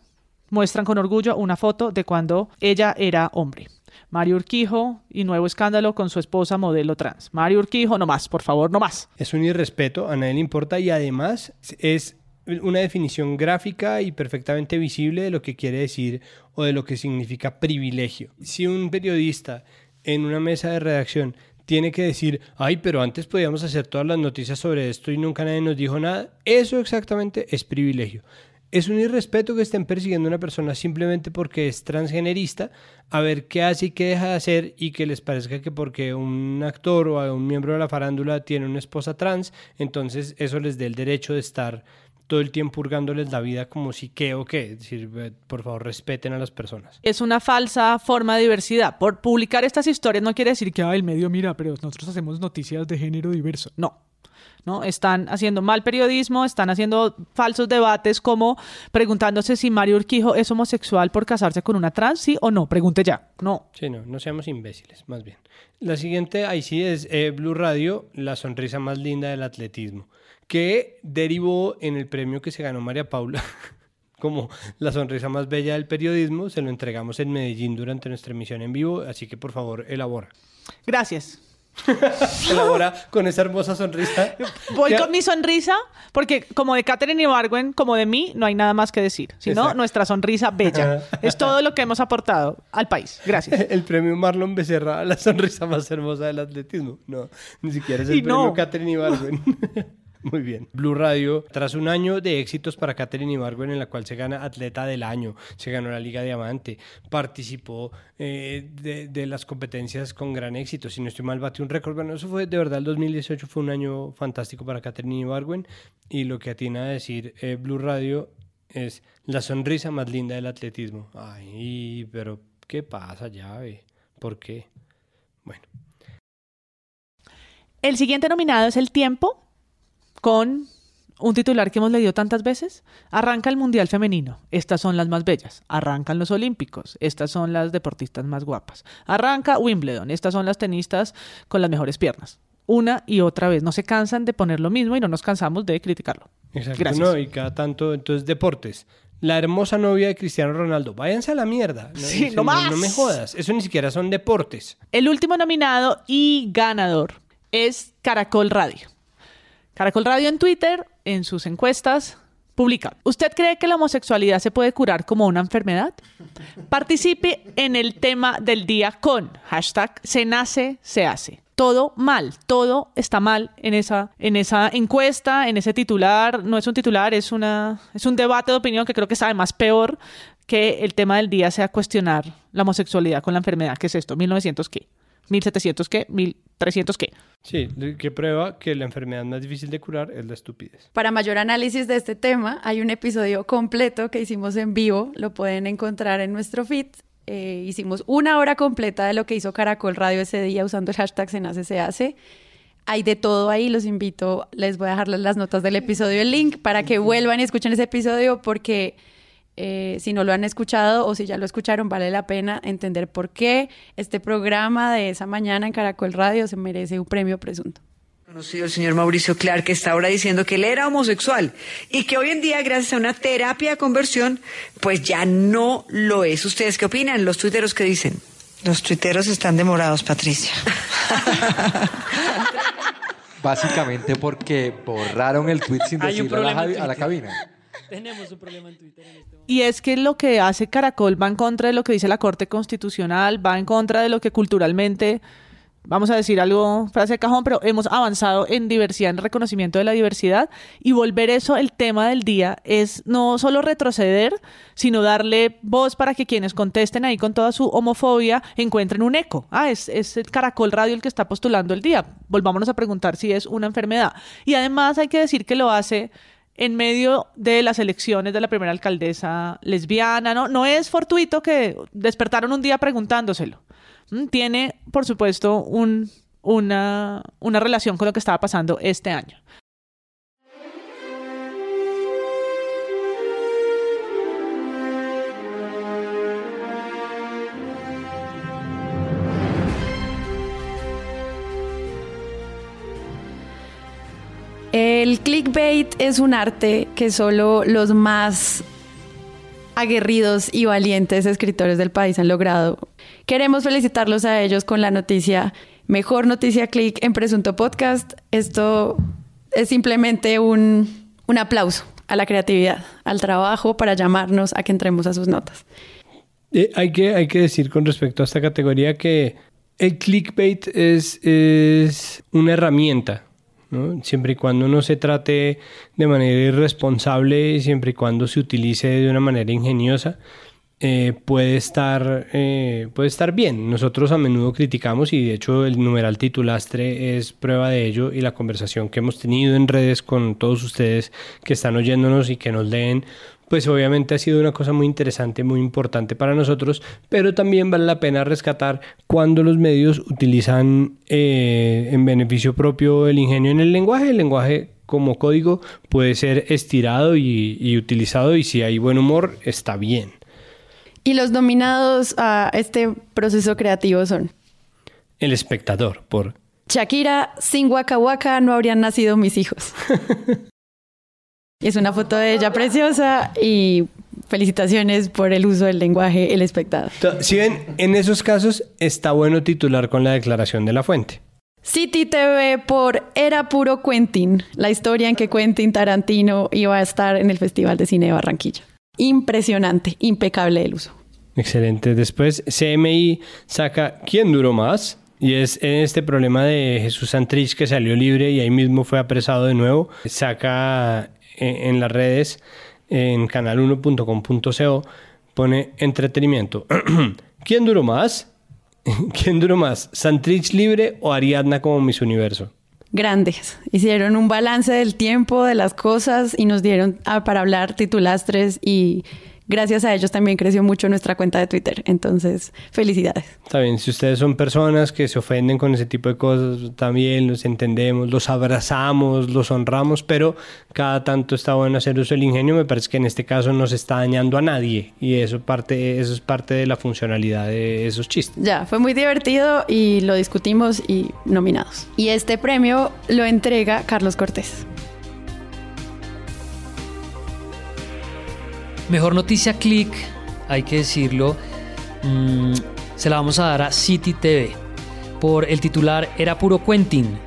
muestran con orgullo una foto de cuando ella era hombre. Mario Urquijo y nuevo escándalo con su esposa modelo trans. Mario Urquijo, no más, por favor, no más. Es un irrespeto, a nadie le importa y además es una definición gráfica y perfectamente visible de lo que quiere decir o de lo que significa privilegio. Si un periodista en una mesa de redacción tiene que decir, ay, pero antes podíamos hacer todas las noticias sobre esto y nunca nadie nos dijo nada, eso exactamente es privilegio. Es un irrespeto que estén persiguiendo a una persona simplemente porque es transgenerista, a ver qué hace y qué deja de hacer y que les parezca que porque un actor o un miembro de la farándula tiene una esposa trans, entonces eso les dé el derecho de estar todo el tiempo hurgándoles la vida como si qué o qué. Es decir, por favor, respeten a las personas. Es una falsa forma de diversidad. Por publicar estas historias no quiere decir que ah, el medio mira, pero nosotros hacemos noticias de género diverso. No. ¿no? Están haciendo mal periodismo, están haciendo falsos debates como preguntándose si Mario Urquijo es homosexual por casarse con una trans, sí o no. Pregunte ya. No. Sí, no, no seamos imbéciles, más bien. La siguiente, ahí sí, es eh, Blue Radio, la sonrisa más linda del atletismo, que derivó en el premio que se ganó María Paula. como la sonrisa más bella del periodismo, se lo entregamos en Medellín durante nuestra emisión en vivo, así que por favor, elabora. Gracias. elabora con esa hermosa sonrisa. Voy con mi sonrisa, porque como de Catherine Ibargüen, como de mí, no hay nada más que decir, sino Exacto. nuestra sonrisa bella. es todo lo que hemos aportado al país. Gracias. El premio Marlon Becerra la sonrisa más hermosa del atletismo. No, ni siquiera es el Y premio no. Catherine Ibargüen. Muy bien. Blue Radio, tras un año de éxitos para Katherine Ibargüen, en la cual se gana Atleta del Año, se ganó la Liga Diamante, participó eh, de, de las competencias con gran éxito. Si no estoy mal, batió un récord. Bueno, eso fue de verdad, el 2018 fue un año fantástico para Katherine Ibargüen. Y lo que atina a decir eh, Blue Radio es la sonrisa más linda del atletismo. Ay, pero ¿qué pasa, llave? ¿Por qué? Bueno. El siguiente nominado es El Tiempo, con un titular que hemos leído tantas veces. Arranca el Mundial Femenino. Estas son las más bellas. Arrancan los Olímpicos. Estas son las deportistas más guapas. Arranca Wimbledon. Estas son las tenistas con las mejores piernas. Una y otra vez. No se cansan de poner lo mismo y no nos cansamos de criticarlo. Exacto. Gracias. No, y cada tanto, entonces, deportes. La hermosa novia de Cristiano Ronaldo. Váyanse a la mierda. Sí, sí, no más. No me jodas. Eso ni siquiera son deportes. El último nominado y ganador es Caracol Radio. Caracol Radio en Twitter, en sus encuestas, publica. ¿Usted cree que la homosexualidad se puede curar como una enfermedad? Participe en el tema del día con hashtag se nace, se hace. Todo mal, todo está mal en esa, en esa encuesta, en ese titular. No es un titular, es, una, es un debate de opinión que creo que sabe más peor que el tema del día sea cuestionar la homosexualidad con la enfermedad. ¿Qué es esto? ¿1900 qué? ¿1700 qué? ¿1300 qué? Sí, que prueba que la enfermedad más difícil de curar es la estupidez. Para mayor análisis de este tema, hay un episodio completo que hicimos en vivo, lo pueden encontrar en nuestro feed. Eh, hicimos una hora completa de lo que hizo Caracol Radio ese día usando el hashtag se nace, se hace. Hay de todo ahí, los invito, les voy a dejar las notas del episodio, el link, para que vuelvan y escuchen ese episodio porque eh, si no lo han escuchado o si ya lo escucharon, vale la pena entender por qué este programa de esa mañana en Caracol Radio se merece un premio presunto. Conocido el señor Mauricio Clark, que está ahora diciendo que él era homosexual y que hoy en día, gracias a una terapia de conversión, pues ya no lo es. ¿Ustedes qué opinan? Los tuiteros que dicen. Los tuiteros están demorados, Patricia. Básicamente porque borraron el tweet sin decirlo a la, a la cabina. Tenemos un problema en Twitter en este Y es que lo que hace Caracol va en contra de lo que dice la Corte Constitucional, va en contra de lo que culturalmente, vamos a decir algo, frase de cajón, pero hemos avanzado en diversidad, en reconocimiento de la diversidad, y volver eso el tema del día es no solo retroceder, sino darle voz para que quienes contesten ahí con toda su homofobia encuentren un eco. Ah, es, es el Caracol Radio el que está postulando el día. Volvámonos a preguntar si es una enfermedad. Y además hay que decir que lo hace en medio de las elecciones de la primera alcaldesa lesbiana, ¿no? No es fortuito que despertaron un día preguntándoselo. Mm, Tiene, por supuesto, un, una, una relación con lo que estaba pasando este año. El clickbait es un arte que solo los más aguerridos y valientes escritores del país han logrado. Queremos felicitarlos a ellos con la noticia Mejor Noticia Click en Presunto Podcast. Esto es simplemente un, un aplauso a la creatividad, al trabajo para llamarnos a que entremos a sus notas. Eh, hay, que, hay que decir con respecto a esta categoría que el clickbait es, es una herramienta, siempre y cuando no se trate de manera irresponsable, siempre y cuando se utilice de una manera ingeniosa, eh, puede, estar, eh, puede estar bien. Nosotros a menudo criticamos y de hecho el numeral titulastre es prueba de ello y la conversación que hemos tenido en redes con todos ustedes que están oyéndonos y que nos leen, pues obviamente ha sido una cosa muy interesante, muy importante para nosotros, pero también vale la pena rescatar cuando los medios utilizan eh, en beneficio propio el ingenio en el lenguaje. El lenguaje como código puede ser estirado y, y utilizado y si hay buen humor está bien. Y los nominados a este proceso creativo son El espectador, por Shakira, sin Waka Waka no habrían nacido mis hijos. es una foto de ella preciosa y felicitaciones por el uso del lenguaje, el espectador. Si ven, en esos casos está bueno titular con la declaración de la fuente. City TV por Era Puro Quentin, la historia en que Quentin Tarantino iba a estar en el Festival de Cine de Barranquilla. Impresionante, impecable el uso. Excelente. Después CMI saca ¿Quién duró más? Y es en este problema de Jesús Santrich que salió libre y ahí mismo fue apresado de nuevo. Saca en, en las redes, en canal1.com.co, pone entretenimiento. ¿Quién duró más? ¿Quién duró más? ¿Santrich libre o Ariadna como Miss Universo? Grandes. Hicieron un balance del tiempo, de las cosas y nos dieron ah, para hablar titulastres y gracias a ellos también creció mucho nuestra cuenta de Twitter. Entonces, felicidades. Está bien, si ustedes son personas que se ofenden con ese tipo de cosas, también los entendemos, los abrazamos, los honramos, pero cada tanto está bueno hacer uso del ingenio. Me parece que en este caso no se está dañando a nadie y eso, parte, eso es parte de la funcionalidad de esos chistes. Ya, fue muy divertido y lo discutimos y nominados. Y este premio lo entrega Carlos Cortés. Mejor noticia click, hay que decirlo, mm, se la vamos a dar a City TV por el titular Era puro Quentin.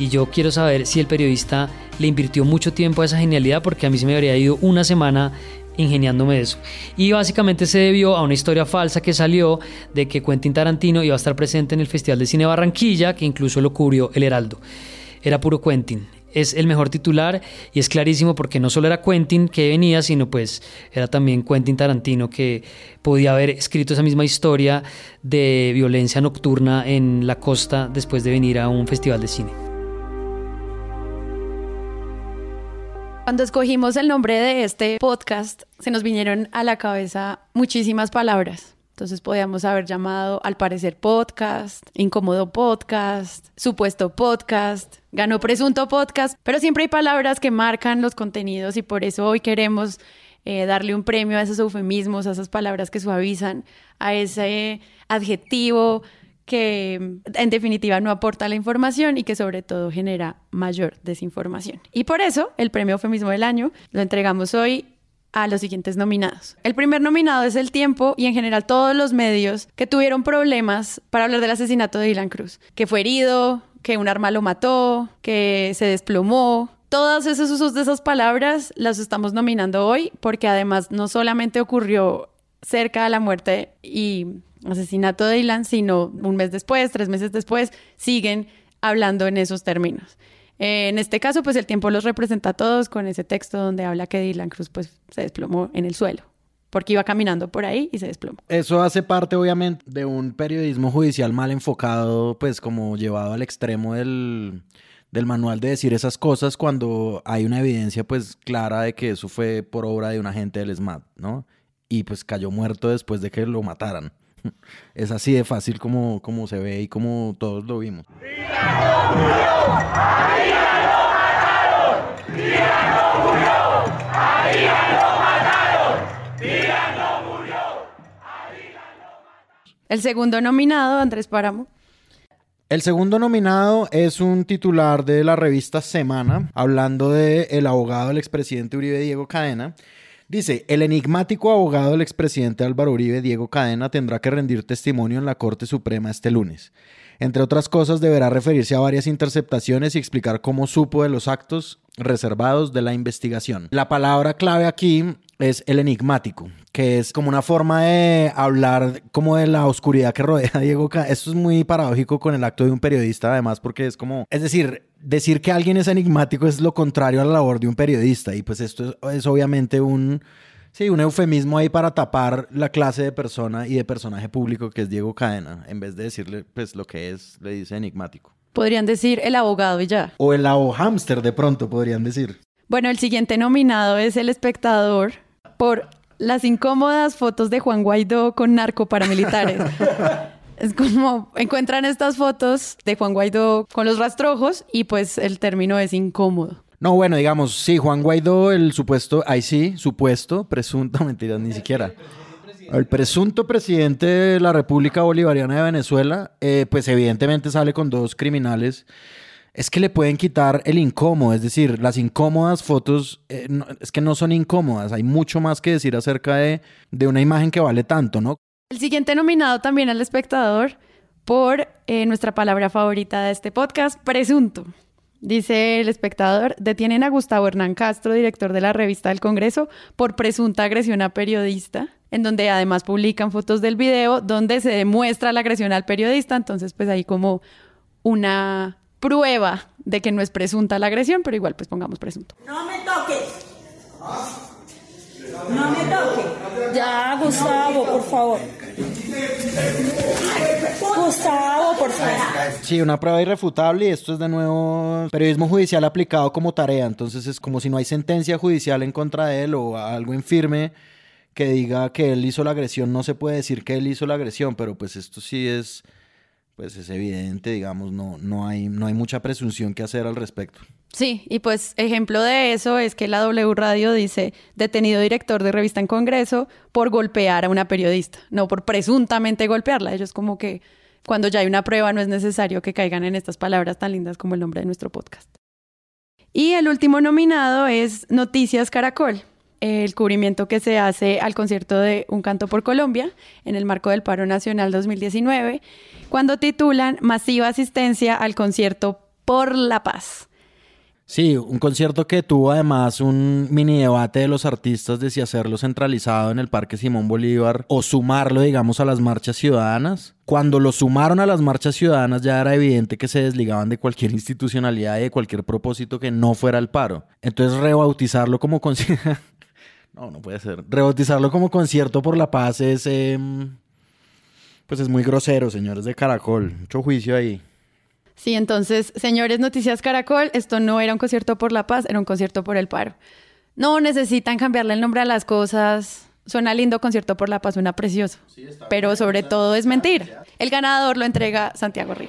Y yo quiero saber si el periodista le invirtió mucho tiempo a esa genialidad porque a mí se me habría ido una semana ingeniándome eso. Y básicamente se debió a una historia falsa que salió de que Quentin Tarantino iba a estar presente en el Festival de Cine Barranquilla, que incluso lo cubrió El Heraldo. Era puro Quentin. Es el mejor titular y es clarísimo porque no solo era Quentin que venía, sino pues era también Quentin Tarantino que podía haber escrito esa misma historia de violencia nocturna en la costa después de venir a un festival de cine. Cuando escogimos el nombre de este podcast, se nos vinieron a la cabeza muchísimas palabras. Entonces podíamos haber llamado al parecer podcast, incómodo podcast, supuesto podcast, ganó presunto podcast, pero siempre hay palabras que marcan los contenidos y por eso hoy queremos eh, darle un premio a esos eufemismos, a esas palabras que suavizan, a ese adjetivo que en definitiva no aporta la información y que sobre todo genera mayor desinformación. Y por eso el premio eufemismo del año lo entregamos hoy a los siguientes nominados. El primer nominado es El Tiempo y en general todos los medios que tuvieron problemas para hablar del asesinato de Dylan Cruz, que fue herido, que un arma lo mató, que se desplomó. Todos esos usos de esas palabras las estamos nominando hoy porque además no solamente ocurrió cerca de la muerte y asesinato de Dylan, sino un mes después, tres meses después, siguen hablando en esos términos. Eh, en este caso, pues el tiempo los representa a todos con ese texto donde habla que Dylan Cruz pues se desplomó en el suelo porque iba caminando por ahí y se desplomó. Eso hace parte obviamente de un periodismo judicial mal enfocado, pues como llevado al extremo del, del manual de decir esas cosas cuando hay una evidencia pues clara de que eso fue por obra de un agente del SMAT, ¿no? Y pues cayó muerto después de que lo mataran. Es así de fácil como, como se ve y como todos lo vimos. El segundo nominado, Andrés Páramo. El segundo nominado es un titular de la revista Semana, hablando de el abogado del expresidente Uribe Diego Cadena. Dice, el enigmático abogado del expresidente Álvaro Uribe Diego Cadena tendrá que rendir testimonio en la Corte Suprema este lunes. Entre otras cosas, deberá referirse a varias interceptaciones y explicar cómo supo de los actos reservados de la investigación. La palabra clave aquí es el enigmático, que es como una forma de hablar como de la oscuridad que rodea a Diego Cadena. Esto es muy paradójico con el acto de un periodista, además, porque es como, es decir, decir que alguien es enigmático es lo contrario a la labor de un periodista, y pues esto es, es obviamente un Sí, un eufemismo ahí para tapar la clase de persona y de personaje público que es Diego Cadena. En vez de decirle, pues, lo que es, le dice enigmático. Podrían decir el abogado y ya. O el abo hamster de pronto, podrían decir. Bueno, el siguiente nominado es El Espectador por las incómodas fotos de Juan Guaidó con narcoparamilitares. es como encuentran estas fotos de Juan Guaidó con los rastrojos y pues el término es incómodo. No, bueno, digamos, sí, Juan Guaidó, el supuesto, ahí sí, supuesto, presunto, mentira, ni siquiera. El presunto presidente de la República Bolivariana de Venezuela, eh, pues evidentemente sale con dos criminales. Es que le pueden quitar el incómodo, es decir, las incómodas fotos, eh, es que no son incómodas, hay mucho más que decir acerca de, de una imagen que vale tanto, ¿no? El siguiente nominado también al espectador por eh, nuestra palabra favorita de este podcast, presunto. Dice el espectador, detienen a Gustavo Hernán Castro, director de la revista del Congreso, por presunta agresión a periodista. en donde además publican fotos del video donde se demuestra la agresión al periodista, entonces pues hay como una prueba de que no es presunta la agresión, pero igual pues pongamos presunto. No me toques. No me toques. Ya, Gustavo, por favor. Gustavo, por favor. Sí, una prueba irrefutable y esto es de nuevo periodismo judicial aplicado como tarea. Entonces es como si no hay sentencia judicial en contra de él o algo en firme que diga que él hizo la agresión. No se puede decir que él hizo la agresión, pero pues esto sí es, pues es evidente, digamos, no, no, hay, no hay mucha presunción que hacer al respecto. Sí, y pues ejemplo de eso es que la W Radio dice detenido director de revista en Congreso por golpear a una periodista, no por presuntamente golpearla. Ellos como que cuando ya hay una prueba no es necesario que caigan en estas palabras tan lindas como el nombre de nuestro podcast. Y el último nominado es Noticias Caracol, el cubrimiento que se hace al concierto de Un Canto por Colombia en el marco del Paro Nacional 2019, cuando titulan Masiva asistencia al concierto por la paz. Sí, un concierto que tuvo además un mini debate de los artistas de si hacerlo centralizado en el Parque Simón Bolívar o sumarlo, digamos, a las marchas ciudadanas. Cuando lo sumaron a las marchas ciudadanas ya era evidente que se desligaban de cualquier institucionalidad y de cualquier propósito que no fuera el paro. Entonces rebautizarlo como concierto... no, no puede ser. Rebautizarlo como concierto por la paz es... em, Pues es muy grosero, señores de Caracol. Mucho juicio ahí. Sí, entonces, señores Noticias Caracol, esto no era un concierto por la paz, era un concierto por el paro. No necesitan cambiarle el nombre a las cosas. Suena lindo concierto por la paz, suena precioso. Pero sobre todo es mentira. El ganador lo entrega Santiago Río.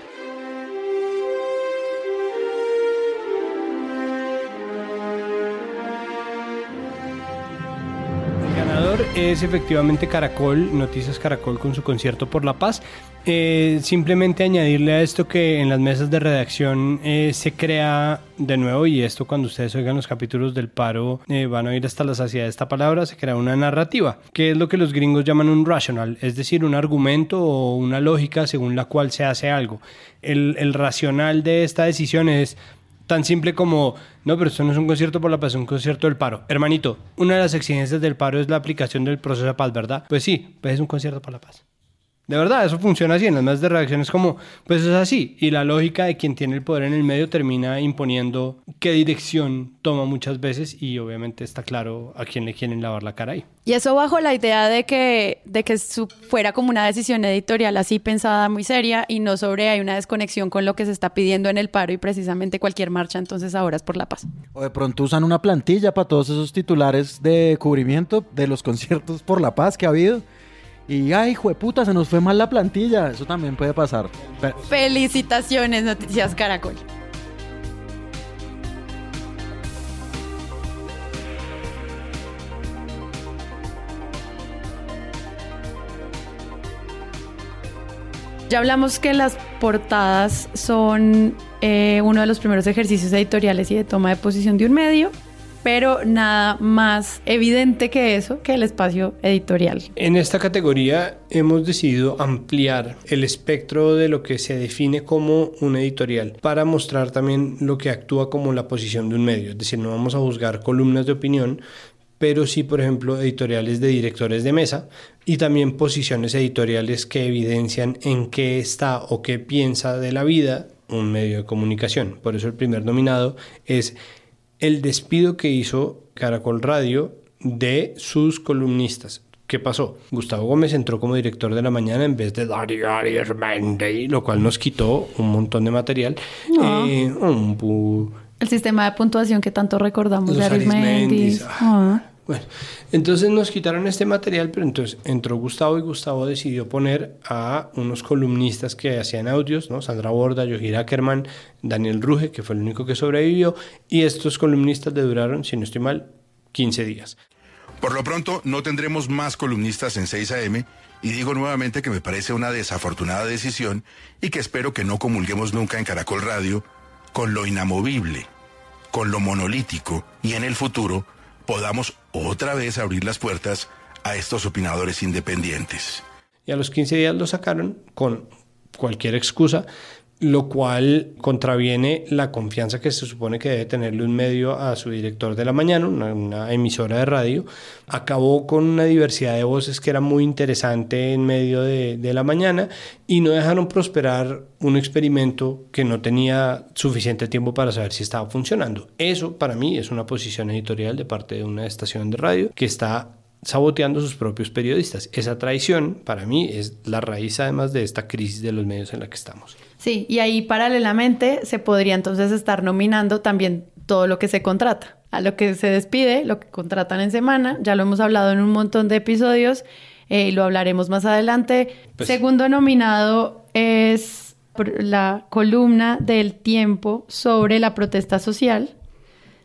Es efectivamente Caracol, Noticias Caracol con su concierto por la paz. Eh, simplemente añadirle a esto que en las mesas de redacción eh, se crea de nuevo, y esto cuando ustedes oigan los capítulos del paro eh, van a oír hasta la saciedad esta palabra, se crea una narrativa, que es lo que los gringos llaman un rational, es decir, un argumento o una lógica según la cual se hace algo. El, el racional de esta decisión es tan simple como, no, pero esto no es un concierto por la paz, es un concierto del paro. Hermanito, una de las exigencias del paro es la aplicación del proceso de paz, ¿verdad? Pues sí, pues es un concierto por la paz. De verdad, eso funciona así. En las mesas de redacción es como, pues es así. Y la lógica de quien tiene el poder en el medio termina imponiendo qué dirección toma muchas veces y obviamente está claro a quién le quieren lavar la cara ahí. Y eso bajo la idea de que, de que su- fuera como una decisión editorial así pensada, muy seria, y no sobre hay una desconexión con lo que se está pidiendo en el paro y precisamente cualquier marcha entonces ahora es por la paz. O de pronto usan una plantilla para todos esos titulares de cubrimiento de los conciertos por la paz que ha habido. Y ay, jueputa, se nos fue mal la plantilla. Eso también puede pasar. Felicitaciones, Noticias Caracol. Ya hablamos que las portadas son eh, uno de los primeros ejercicios editoriales y de toma de posición de un medio, pero nada más evidente que eso, que el espacio editorial. En esta categoría hemos decidido ampliar el espectro de lo que se define como un editorial para mostrar también lo que actúa como la posición de un medio. Es decir, no vamos a juzgar columnas de opinión, pero sí, por ejemplo, editoriales de directores de mesa y también posiciones editoriales que evidencian en qué está o qué piensa de la vida un medio de comunicación. Por eso el primer nominado es el despido que hizo Caracol Radio de sus columnistas. ¿Qué pasó? Gustavo Gómez entró como director de la mañana en vez de Darío Arias Mendy, lo cual nos quitó un montón de material. No. Eh, un El sistema de puntuación que tanto recordamos Los de Arismendis. Arismendis, Ah. Bueno, entonces nos quitaron este material, pero entonces entró Gustavo y Gustavo decidió poner a unos columnistas que hacían audios, ¿no? Sandra Borda, Yohir Ackerman, Daniel Ruge, que fue el único que sobrevivió, y estos columnistas le duraron, si no estoy mal, 15 días. Por lo pronto, no tendremos más columnistas en 6 AM y digo nuevamente que me parece una desafortunada decisión y que espero que no comulguemos nunca en Caracol Radio con lo inamovible, con lo monolítico y en el futuro podamos otra vez abrir las puertas a estos opinadores independientes. Y a los 15 días lo sacaron con cualquier excusa, lo cual contraviene la confianza que se supone que debe tenerle un medio a su director de la mañana, una, emisora de radio. Acabó con una diversidad de voces que era muy interesante en medio de, de la mañana y no dejaron prosperar un experimento que no tenía suficiente tiempo para saber si estaba funcionando. Eso para mí es una posición editorial de parte de una estación de radio que está saboteando sus propios periodistas. Esa traición, para mí, es la raíz además de esta crisis de los medios en la que estamos. Sí, y ahí paralelamente se podría entonces estar nominando también todo lo que se contrata. A lo que se despide, lo que contratan en semana, ya lo hemos hablado en un montón de episodios eh, y lo hablaremos más adelante. Pues, Segundo nominado es la columna del tiempo sobre la protesta social.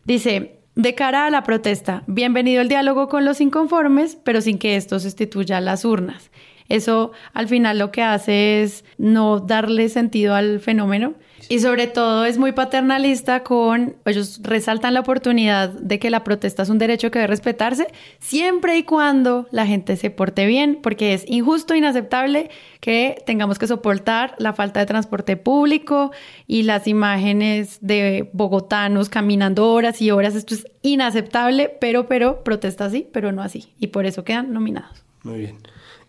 Dice, de cara a la protesta, bienvenido el diálogo con los inconformes, pero sin que esto sustituya a las urnas. Eso al final lo que hace es no darle sentido al fenómeno y sobre todo es muy paternalista con, ellos resaltan la oportunidad de que la protesta es un derecho que debe respetarse siempre y cuando la gente se porte bien, porque es injusto, inaceptable que tengamos que soportar la falta de transporte público y las imágenes de bogotanos caminando horas y horas. Esto es inaceptable, pero, pero, protesta así, pero no así. Y por eso quedan nominados. Muy bien.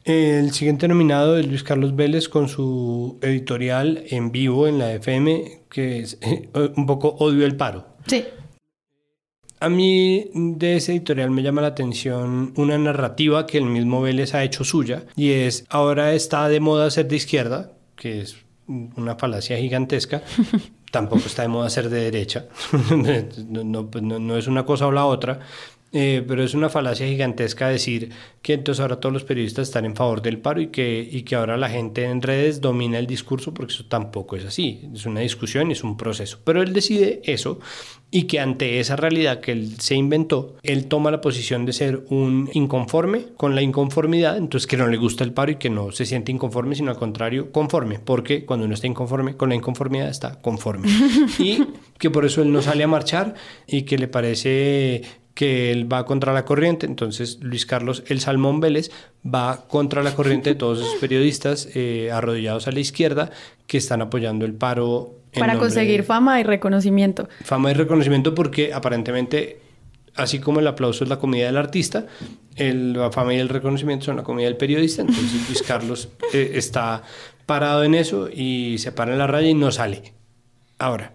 El siguiente nominado es Luis Carlos Vélez con su editorial en vivo en la FM, que es eh, un poco Odio el paro. Sí. A mí de ese editorial me llama la atención una narrativa que el mismo Vélez ha hecho suya y es ahora está de moda ser de izquierda, que es una falacia gigantesca. Tampoco está de moda ser de derecha. no, no, no es una cosa o la otra. Eh, pero es una falacia gigantesca decir que entonces ahora todos los periodistas están en favor del paro y que, y que ahora la gente en redes domina el discurso, porque eso tampoco es así. Es una discusión es un proceso. Pero él decide eso y que ante esa realidad que él se inventó, él toma la posición de ser un inconforme con la inconformidad, entonces que no le gusta el paro y que no se siente inconforme, sino al contrario, conforme, porque cuando uno está inconforme con la inconformidad está conforme. y que por eso él no sale a marchar y que le parece que él va contra la corriente, entonces Luis Carlos El Salmón Vélez va contra la corriente de todos esos periodistas eh, arrodillados a la izquierda que están apoyando el paro. Para conseguir fama y reconocimiento. Fama y reconocimiento porque aparentemente, así como el aplauso es la comida del artista, el, la fama y el reconocimiento son la comida del periodista, entonces Luis Carlos eh, está parado en eso y se para en la raya y no sale. Ahora,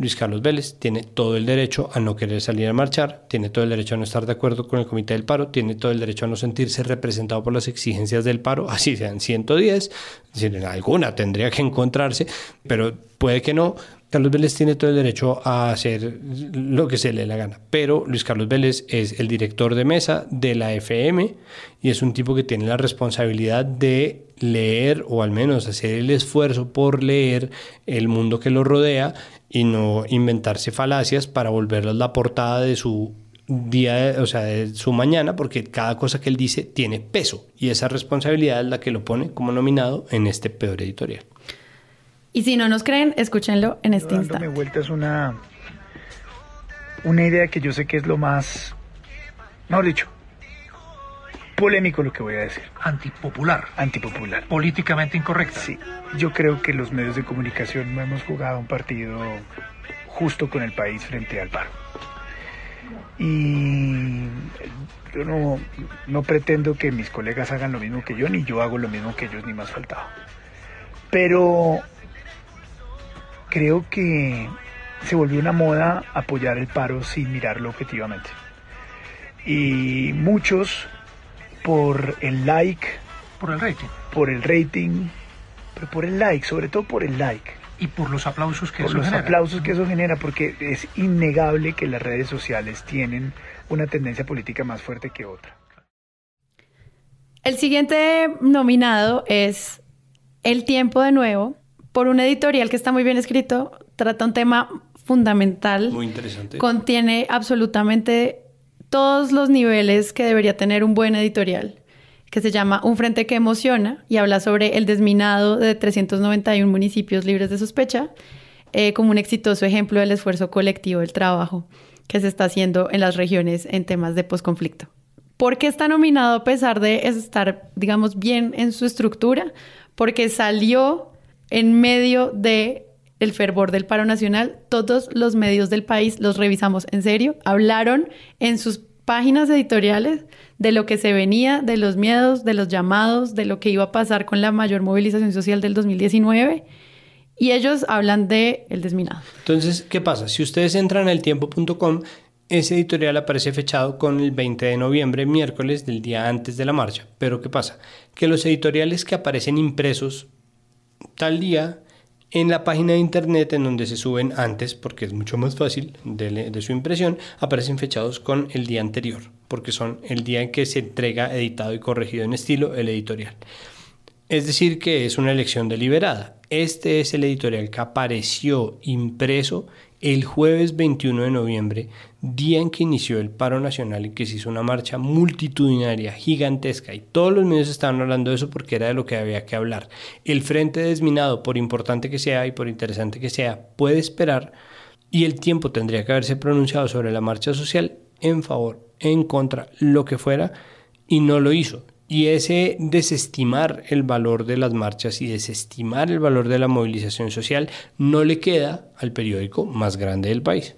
Luis Carlos Vélez tiene todo el derecho a no querer salir a marchar, tiene todo el derecho a no estar de acuerdo con el comité del paro, tiene todo el derecho a no sentirse representado por las exigencias del paro, así sean 110, si en alguna tendría que encontrarse, pero puede que no. Carlos Vélez tiene todo el derecho a hacer lo que se le dé la gana, pero Luis Carlos Vélez es el director de mesa de la FM y es un tipo que tiene la responsabilidad de leer o al menos hacer el esfuerzo por leer el mundo que lo rodea y no inventarse falacias para volverlas la portada de su día, o sea, de su mañana, porque cada cosa que él dice tiene peso y esa responsabilidad es la que lo pone como nominado en este peor editorial. Y si no nos creen, escúchenlo en este Dándome instante. vuelta es una, una idea que yo sé que es lo más, mejor dicho, polémico lo que voy a decir. Antipopular. Antipopular. Políticamente incorrecta. Sí. Yo creo que los medios de comunicación no hemos jugado un partido justo con el país frente al paro. Y yo no, no pretendo que mis colegas hagan lo mismo que yo, ni yo hago lo mismo que ellos, ni más faltado. Pero creo que se volvió una moda apoyar el paro sin mirarlo objetivamente. Y muchos por el like. Por el rating. Por el rating, pero por el like, sobre todo por el like. Y por los aplausos que por eso los genera. aplausos que eso genera, porque es innegable que las redes sociales tienen una tendencia política más fuerte que otra. El siguiente nominado es El tiempo de nuevo, por un editorial que está muy bien escrito, trata un tema fundamental. Muy interesante. Contiene absolutamente todos los niveles que debería tener un buen editorial, que se llama Un Frente que Emociona y habla sobre el desminado de 391 municipios libres de sospecha eh, como un exitoso ejemplo del esfuerzo colectivo del trabajo que se está haciendo en las regiones en temas de posconflicto. ¿Por qué está nominado a pesar de estar, digamos, bien en su estructura? Porque salió en medio de el fervor del paro nacional, todos los medios del país los revisamos en serio, hablaron en sus páginas editoriales de lo que se venía, de los miedos, de los llamados, de lo que iba a pasar con la mayor movilización social del 2019 y ellos hablan de el desminado. Entonces, ¿qué pasa? Si ustedes entran a eltiempo.com, ese editorial aparece fechado con el 20 de noviembre, miércoles del día antes de la marcha. Pero ¿qué pasa? Que los editoriales que aparecen impresos tal día en la página de internet en donde se suben antes, porque es mucho más fácil de, su impresión, aparecen fechados con el día anterior, porque son el día en que se entrega editado y corregido en estilo el editorial. Es decir, que es una elección deliberada. Este es el editorial que apareció impreso el jueves 21 de noviembre, día en que inició el paro nacional y que se hizo una marcha multitudinaria, gigantesca, y todos los medios estaban hablando de eso porque era de lo que había que hablar. El frente desminado, por importante que sea y por interesante que sea, puede esperar y el tiempo tendría que haberse pronunciado sobre la marcha social en favor, en contra, lo que fuera, y no lo hizo. Y ese desestimar el valor de las marchas y desestimar el valor de la movilización social no le queda al periódico más grande del país.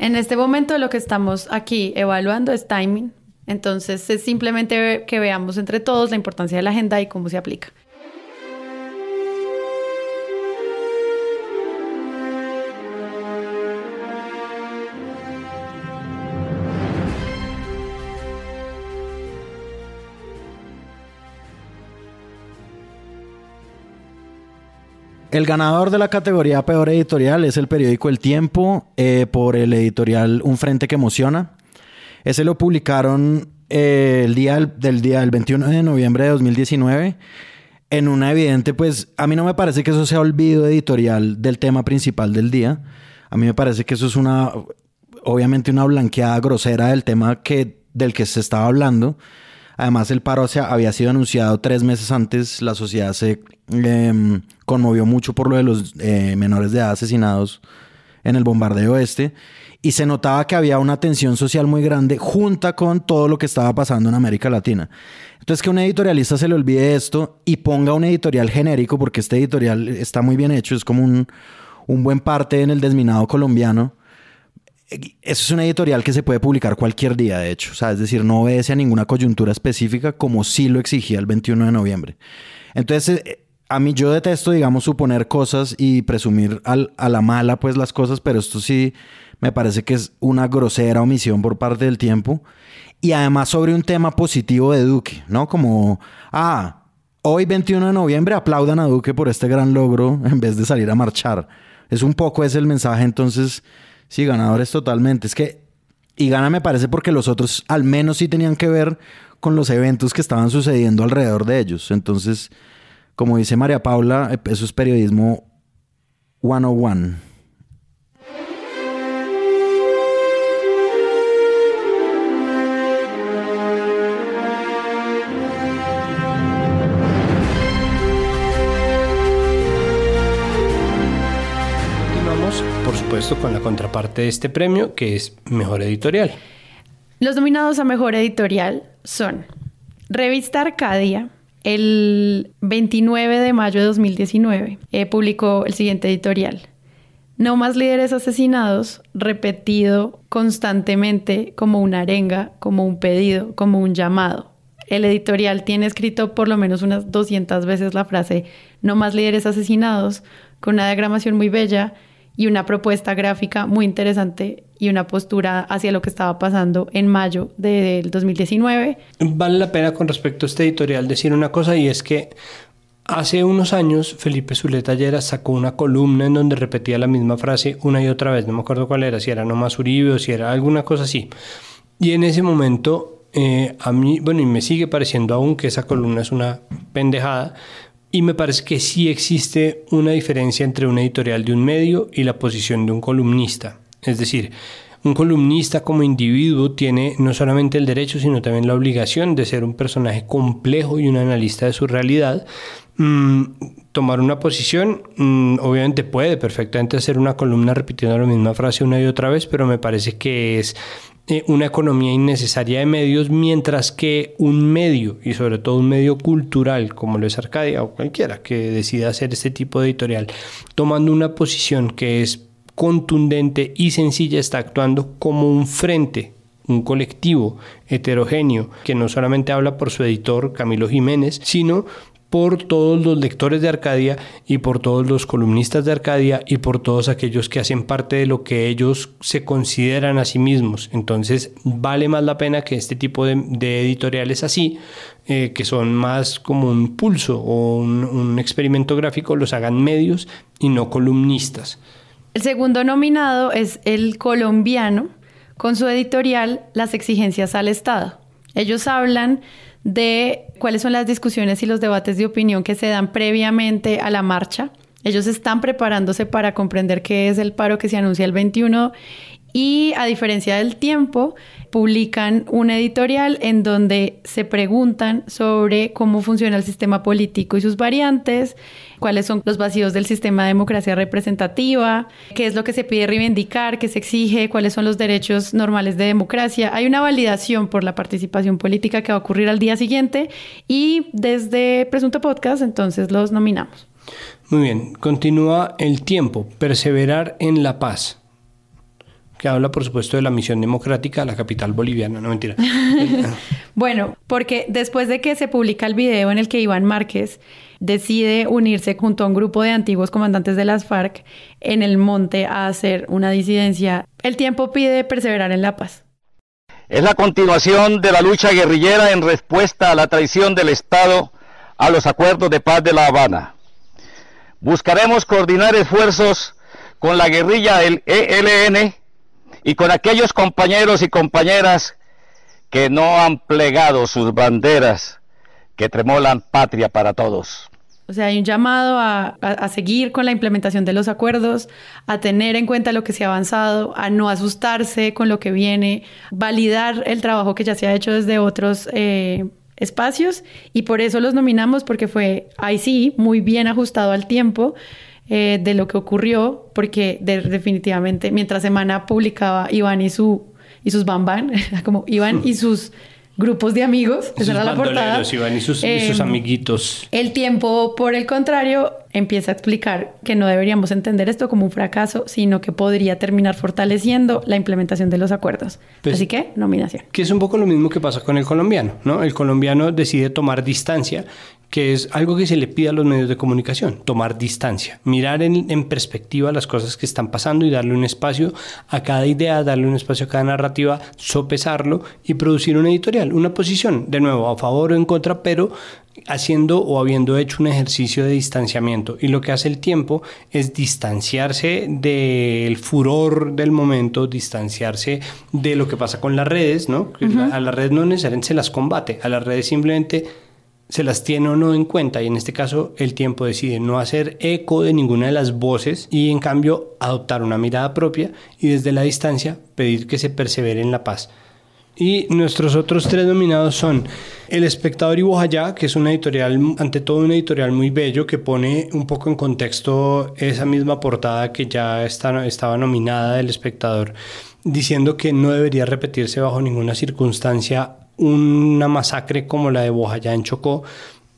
En este momento lo que estamos aquí evaluando es timing. Entonces es simplemente que veamos entre todos la importancia de la agenda y cómo se aplica. El ganador de la categoría Peor Editorial es el periódico El Tiempo eh, por el editorial Un Frente que Emociona. Ese lo publicaron eh, el día del, día del 21 de noviembre de 2019 en una evidente, pues a mí no me parece que eso sea olvido editorial del tema principal del día. A mí me parece que eso es una, obviamente una blanqueada grosera del tema que, del que se estaba hablando. Además, el paro había sido anunciado tres meses antes. La sociedad se eh, conmovió mucho por lo de los eh, menores de edad asesinados en el bombardeo este. Y se notaba que había una tensión social muy grande junta con todo lo que estaba pasando en América Latina. Entonces, que un editorialista se le olvide esto y ponga un editorial genérico, porque este editorial está muy bien hecho, es como un, un buen parte en el desminado colombiano eso es una editorial que se puede publicar cualquier día, de hecho. O sea, es decir, no obedece a ninguna coyuntura específica como sí lo exigía el 21 de noviembre. Entonces, eh, a mí yo detesto, digamos, suponer cosas y presumir a la mala, pues, las cosas, pero esto sí me parece que es una grosera omisión por parte del tiempo. Y además sobre un tema positivo de Duque, ¿no? Como, ah, hoy 21 de noviembre aplaudan a Duque por este gran logro en vez de salir a marchar. Es un poco ese el mensaje, entonces Sí, ganadores totalmente. Es que, y gana me parece porque los otros al menos sí tenían que ver con los eventos que estaban sucediendo alrededor de ellos. Entonces, como dice María Paula, eh, eso es periodismo 101. Supuesto, con la contraparte de este premio, que es Mejor Editorial. Los nominados a Mejor Editorial son Revista Arcadia, el 29 de mayo de 2019, eh, publicó el siguiente editorial. No más líderes asesinados, repetido constantemente como una arenga, como un pedido, como un llamado. El editorial tiene escrito por lo menos unas 200 veces la frase no más líderes asesinados, con una diagramación muy bella y una propuesta gráfica muy interesante y una postura hacia lo que estaba pasando en mayo del 2019. Vale la pena con respecto a este editorial decir una cosa y es que hace unos años Felipe Zuleta Lleras sacó una columna en donde repetía la misma frase una y otra vez, no me acuerdo cuál era, si era nomás Uribe o si era alguna cosa así. Y en ese momento eh, a mí, bueno, y me sigue pareciendo aún que esa columna es una pendejada, y me parece que sí existe una diferencia entre un editorial de un medio y la posición de un columnista. Es decir, un columnista como individuo tiene no solamente el derecho, sino también la obligación de ser un personaje complejo y un analista de su realidad. Mm, tomar una posición, mm, obviamente puede perfectamente hacer una columna repitiendo la misma frase una y otra vez, pero me parece que es una economía innecesaria de medios, mientras que un medio, y sobre todo un medio cultural como lo es Arcadia o cualquiera que decida hacer este tipo de editorial, tomando una posición que es contundente y sencilla, está actuando como un frente un colectivo heterogéneo que no solamente habla por su editor Camilo Jiménez, sino por todos los lectores de Arcadia y por todos los columnistas de Arcadia y por todos aquellos que hacen parte de lo que ellos se consideran a sí mismos. Entonces vale más la pena que este tipo de, editoriales así, eh, que son más como un pulso o un experimento gráfico, los hagan medios y no columnistas. El segundo nominado es el colombiano con su editorial Las exigencias al Estado. Ellos hablan de cuáles son las discusiones y los debates de opinión que se dan previamente a la marcha. Ellos están preparándose para comprender qué es el paro que se anuncia el 21 y a diferencia del tiempo, publican un editorial en donde se preguntan sobre cómo funciona el sistema político y sus variantes, cuáles son los vacíos del sistema de democracia representativa, qué es lo que se pide reivindicar, qué se exige, cuáles son los derechos normales de democracia. Hay una validación por la participación política que va a ocurrir al día siguiente y desde Presunto Podcast entonces los nominamos. Muy bien, continúa el tiempo, perseverar en la paz que habla por supuesto de la misión democrática de la capital boliviana, no mentira. bueno, porque después de que se publica el video en el que Iván Márquez decide unirse junto a un grupo de antiguos comandantes de las FARC en el monte a hacer una disidencia, el tiempo pide perseverar en la paz. Es la continuación de la lucha guerrillera en respuesta a la traición del Estado a los acuerdos de paz de La Habana. Buscaremos coordinar esfuerzos con la guerrilla del ELN y con aquellos compañeros y compañeras que no han plegado sus banderas, que tremolan patria para todos. O sea, hay un llamado a, a, seguir con la implementación de los acuerdos, a tener en cuenta lo que se ha avanzado, a no asustarse con lo que viene, validar el trabajo que ya se ha hecho desde otros eh, espacios y por eso los nominamos porque fue, ahí sí, muy bien ajustado al tiempo. Eh, de lo que ocurrió, porque de, definitivamente mientras Semana publicaba Iván y, su, y sus bambán, como Iván y sus grupos de amigos, esa era la portada. Iván y sus, eh, y sus amiguitos. El tiempo, por el contrario, empieza a explicar que no deberíamos entender esto como un fracaso, sino que podría terminar fortaleciendo la implementación de los acuerdos. Pues, Así que, nominación. Que es un poco lo mismo que pasa con el colombiano, ¿no? El colombiano decide tomar distancia que es algo que se le pide a los medios de comunicación, tomar distancia, mirar en, en, perspectiva las cosas que están pasando y darle un espacio a cada idea, darle un espacio a cada narrativa, sopesarlo y producir una editorial, una posición, de nuevo, a favor o en contra, pero haciendo o habiendo hecho un ejercicio de distanciamiento. Y lo que hace el tiempo es distanciarse del furor del momento, distanciarse de lo que pasa con las redes, ¿no? Uh -huh. A las redes no necesariamente se las combate, a las redes simplemente se las tiene o no en cuenta y en este caso el tiempo decide no hacer eco de ninguna de las voces y en cambio adoptar una mirada propia y desde la distancia pedir que se persevere en la paz. Y nuestros otros tres nominados son El Espectador y Bojayá, que es una editorial, ante todo una editorial muy bello, que pone un poco en contexto esa misma portada que ya está, estaba nominada del Espectador, diciendo que no debería repetirse bajo ninguna circunstancia una masacre como la de Bojayá en Chocó.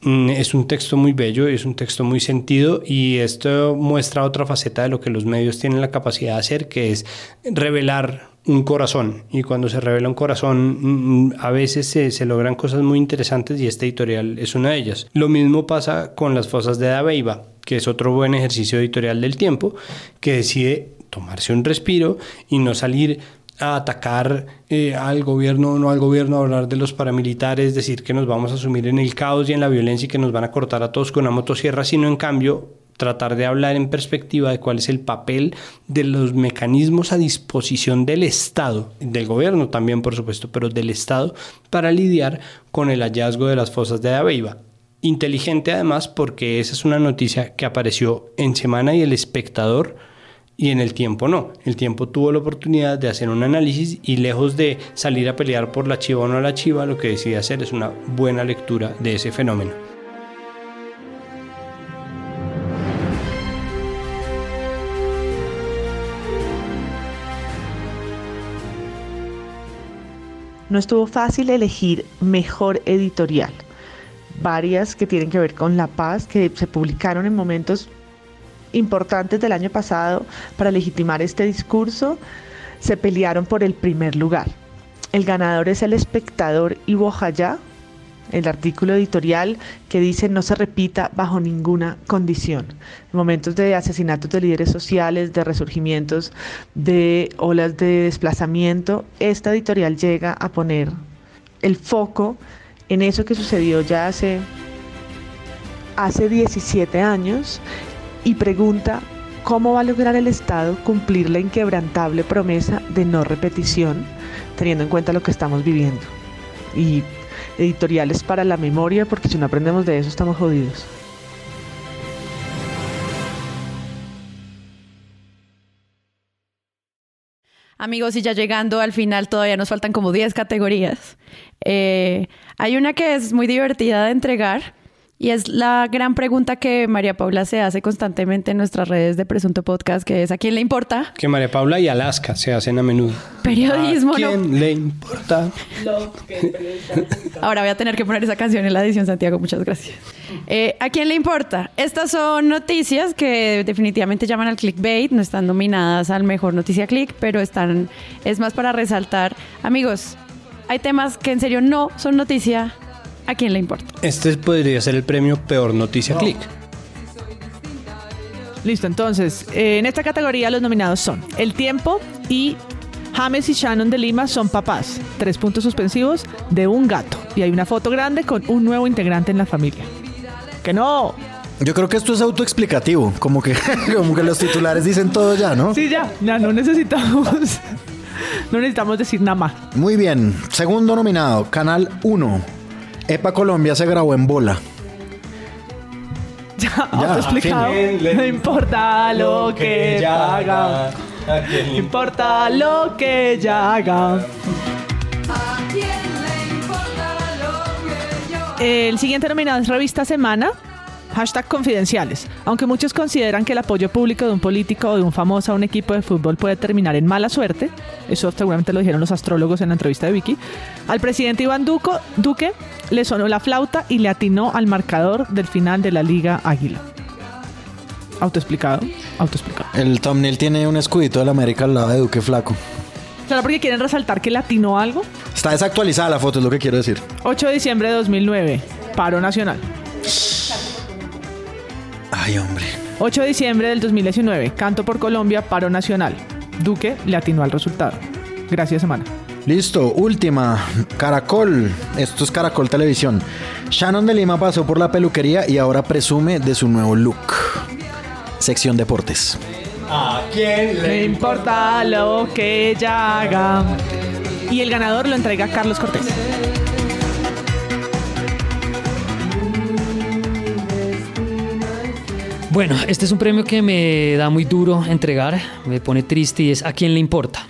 Es un texto muy bello, es un texto muy sentido y esto muestra otra faceta de lo que los medios tienen la capacidad de hacer, que es revelar un corazón. Y cuando se revela un corazón, a veces se, se, logran cosas muy interesantes y este editorial es una de ellas. Lo mismo pasa con las fosas de Dabeiba, que es otro buen ejercicio editorial del tiempo, que decide tomarse un respiro y no salir a atacar eh, al gobierno o no al gobierno, hablar de los paramilitares, decir que nos vamos a sumir en el caos y en la violencia y que nos van a cortar a todos con una motosierra, sino en cambio tratar de hablar en perspectiva de cuál es el papel de los mecanismos a disposición del Estado, del gobierno también por supuesto, pero del Estado para lidiar con el hallazgo de las fosas de Dabeiba. Inteligente además porque esa es una noticia que apareció en Semana y El Espectador, y en el tiempo no. El tiempo tuvo la oportunidad de hacer un análisis y lejos de salir a pelear por la chiva o no la chiva, lo que decide hacer es una buena lectura de ese fenómeno. No estuvo fácil elegir mejor editorial. Varias que tienen que ver con la paz, que se publicaron en momentos importantes del año pasado para legitimar este discurso, se pelearon por el primer lugar. El ganador es El Espectador y Bojayá, el artículo editorial que dice no se repita bajo ninguna condición. En momentos de asesinatos de líderes sociales, de resurgimientos, de olas de desplazamiento, esta editorial llega a poner el foco en eso que sucedió ya hace, hace 17 años y pregunta cómo va a lograr el Estado cumplir la inquebrantable promesa de no repetición, teniendo en cuenta lo que estamos viviendo. Y editoriales para la memoria, porque si no aprendemos de eso estamos jodidos. Amigos, y ya llegando al final, todavía nos faltan como 10 categorías. Eh, hay una que es muy divertida de entregar y es la gran pregunta que María Paula se hace constantemente en nuestras redes de Presunto Podcast, que es ¿a quién le importa? Que María Paula y Alaska se hacen a menudo. Periodismo, ¿A ¿no? quién le importa? Ahora voy a tener que poner esa canción en la edición, Santiago. Muchas gracias. Eh, ¿A quién le importa? Estas son noticias que definitivamente llaman al clickbait. No están nominadas al mejor noticia click, pero están. Es más para resaltar. Amigos, hay temas que en serio no son noticia. ¿A quién le importa? Este podría ser el premio Peor Noticia Click. Listo, entonces, eh, en esta categoría los nominados son El Tiempo y James y Shannon de Lima son papás. Tres puntos suspensivos de un gato. Y hay una foto grande con un nuevo integrante en la familia. ¡Que no! Yo creo que esto es autoexplicativo, como que, como que los titulares dicen todo ya, ¿no? Sí, ya, ya no necesitamos. no necesitamos decir nada más. Muy bien, segundo nominado, Canal 1. EPA Colombia se grabó en bola. Ya, autoexplicado. No importa lo que ella haga. No importa lo que ella haga. El siguiente nominado es Revista Semana. Hashtag confidenciales. Aunque muchos consideran que el apoyo público de un político o de un famoso a un equipo de fútbol puede terminar en mala suerte, eso seguramente lo dijeron los astrólogos en la entrevista de Vicky, al presidente Iván Duco, Duque le sonó la flauta y le atinó al marcador del final de la Liga Águila. Autoexplicado, autoexplicado. El thumbnail tiene un escudito de la América al lado de Duque Flaco. ¿Será porque quieren resaltar que le atinó algo? Está desactualizada la foto, es lo que quiero decir. 8 de diciembre de 2009, paro nacional. Ay, hombre. 8 de diciembre del 2019, Canto por Colombia, paro nacional. Duque le atinó al resultado. Gracias, semana. Listo, última. Caracol. Esto es Caracol Televisión. Shannon de Lima pasó por la peluquería y ahora presume de su nuevo look. Sección Deportes. ¿A quién le importa lo que ella haga? Y el ganador lo entrega Carlos Cortés. Bueno, este es un premio que me da muy duro entregar, me pone triste y es ¿a quién le importa?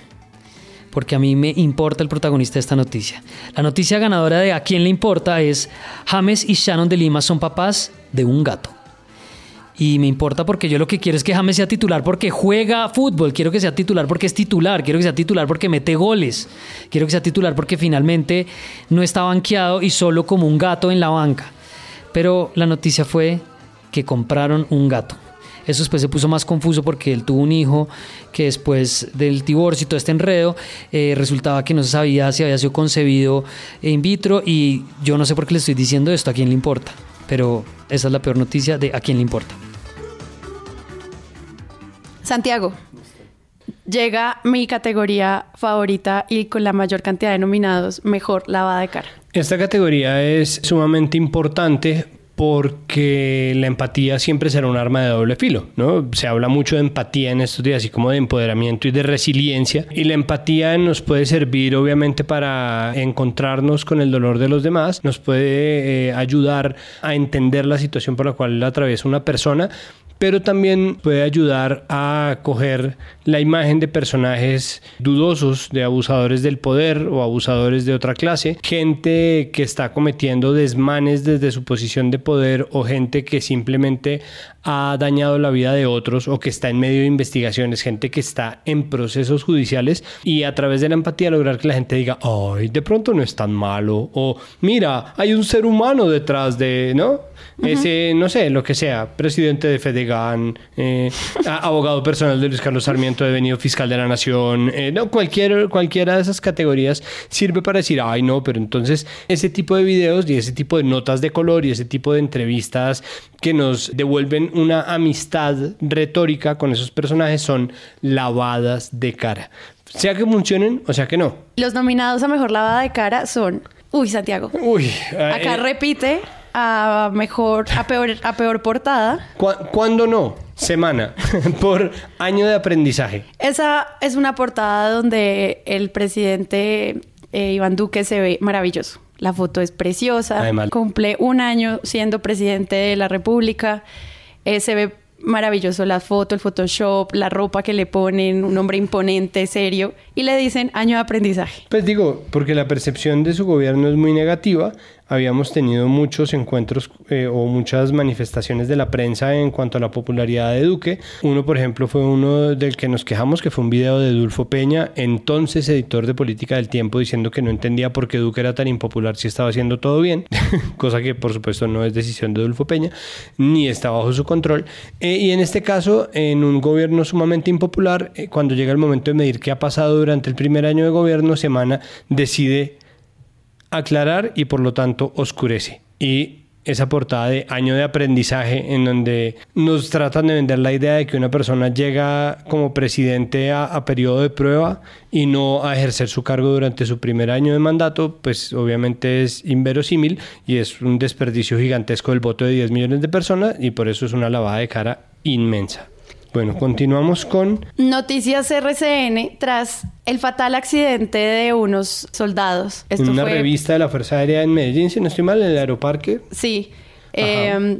Porque a mí me importa el protagonista de esta noticia. La noticia ganadora de ¿a quién le importa? es James y Shannon de Lima son papás de un gato. Y me importa porque yo lo que quiero es que James sea titular porque juega fútbol. Quiero que sea titular porque es titular. Quiero que sea titular porque mete goles. Quiero que sea titular porque finalmente no está banqueado y solo como un gato en la banca. Pero la noticia fue que compraron un gato. Eso después se puso más confuso porque él tuvo un hijo que después del divorcio y todo este enredo eh, resultaba que no se sabía si había sido concebido in vitro y yo no sé por qué le estoy diciendo esto, a quién le importa. Pero esa es la peor noticia de a quién le importa. Santiago, llega mi categoría favorita y con la mayor cantidad de nominados, mejor lavada de cara. Esta categoría es sumamente importante porque la empatía siempre será un arma de doble filo, ¿no? Se habla mucho de empatía en estos días, así como de empoderamiento y de resiliencia, y la empatía nos puede servir obviamente para encontrarnos con el dolor de los demás, nos puede eh, ayudar a entender la situación por la cual atraviesa una persona, pero también puede ayudar a coger la imagen de personajes dudosos, de abusadores del poder o abusadores de otra clase, gente que está cometiendo desmanes desde su posición de poder o gente que simplemente ha dañado la vida de otros o que está en medio de investigaciones, gente que está en procesos judiciales y a través de la empatía lograr que la gente diga, ay, de pronto no es tan malo o mira, hay un ser humano detrás de, ¿no? Ese, no sé, lo que sea, presidente de Eh, abogado personal de Luis Carlos Sarmiento, devenido fiscal de la nación, eh, no, cualquier, cualquiera de esas categorías sirve para decir, ay, no, pero entonces ese tipo de videos y ese tipo de notas de color y ese tipo de entrevistas que nos devuelven una amistad retórica con esos personajes son lavadas de cara. Sea que funcionen o sea que no. Los nominados a mejor lavada de cara son. Uy, Santiago. Uy, Acá eh, repite a mejor, a peor, a peor portada. ¿cu- ¿Cuándo no? Semana. Por año de aprendizaje. Esa es una portada donde el presidente eh, Iván Duque se ve maravilloso. La foto es preciosa. Además- Cumple un año siendo presidente de la República. Eh, se ve maravilloso la foto, el Photoshop, la ropa que le ponen, un hombre imponente, serio. Y le dicen año de aprendizaje. Pues digo, porque la percepción de su gobierno es muy negativa. Habíamos tenido muchos encuentros eh, o muchas manifestaciones de la prensa en cuanto a la popularidad de Duque. Uno, por ejemplo, fue uno del que nos quejamos, que fue un video de Dulfo Peña, entonces editor de Política del Tiempo, diciendo que no entendía por qué Duque era tan impopular si estaba haciendo todo bien, cosa que por supuesto no es decisión de Dulfo Peña, ni está bajo su control. Eh, y en este caso, en un gobierno sumamente impopular, eh, cuando llega el momento de medir qué ha pasado durante el primer año de gobierno, Semana decide aclarar y por lo tanto oscurece. Y esa portada de año de aprendizaje en donde nos tratan de vender la idea de que una persona llega como presidente a, periodo de prueba y no a ejercer su cargo durante su primer año de mandato, pues obviamente es inverosímil y es un desperdicio gigantesco del voto de 10 millones de personas y por eso es una lavada de cara inmensa. Bueno, continuamos con Noticias RCN tras el fatal accidente de unos soldados. Esto una fue revista de la Fuerza Aérea en Medellín, si no estoy mal, en el aeroparque. Sí. Eh,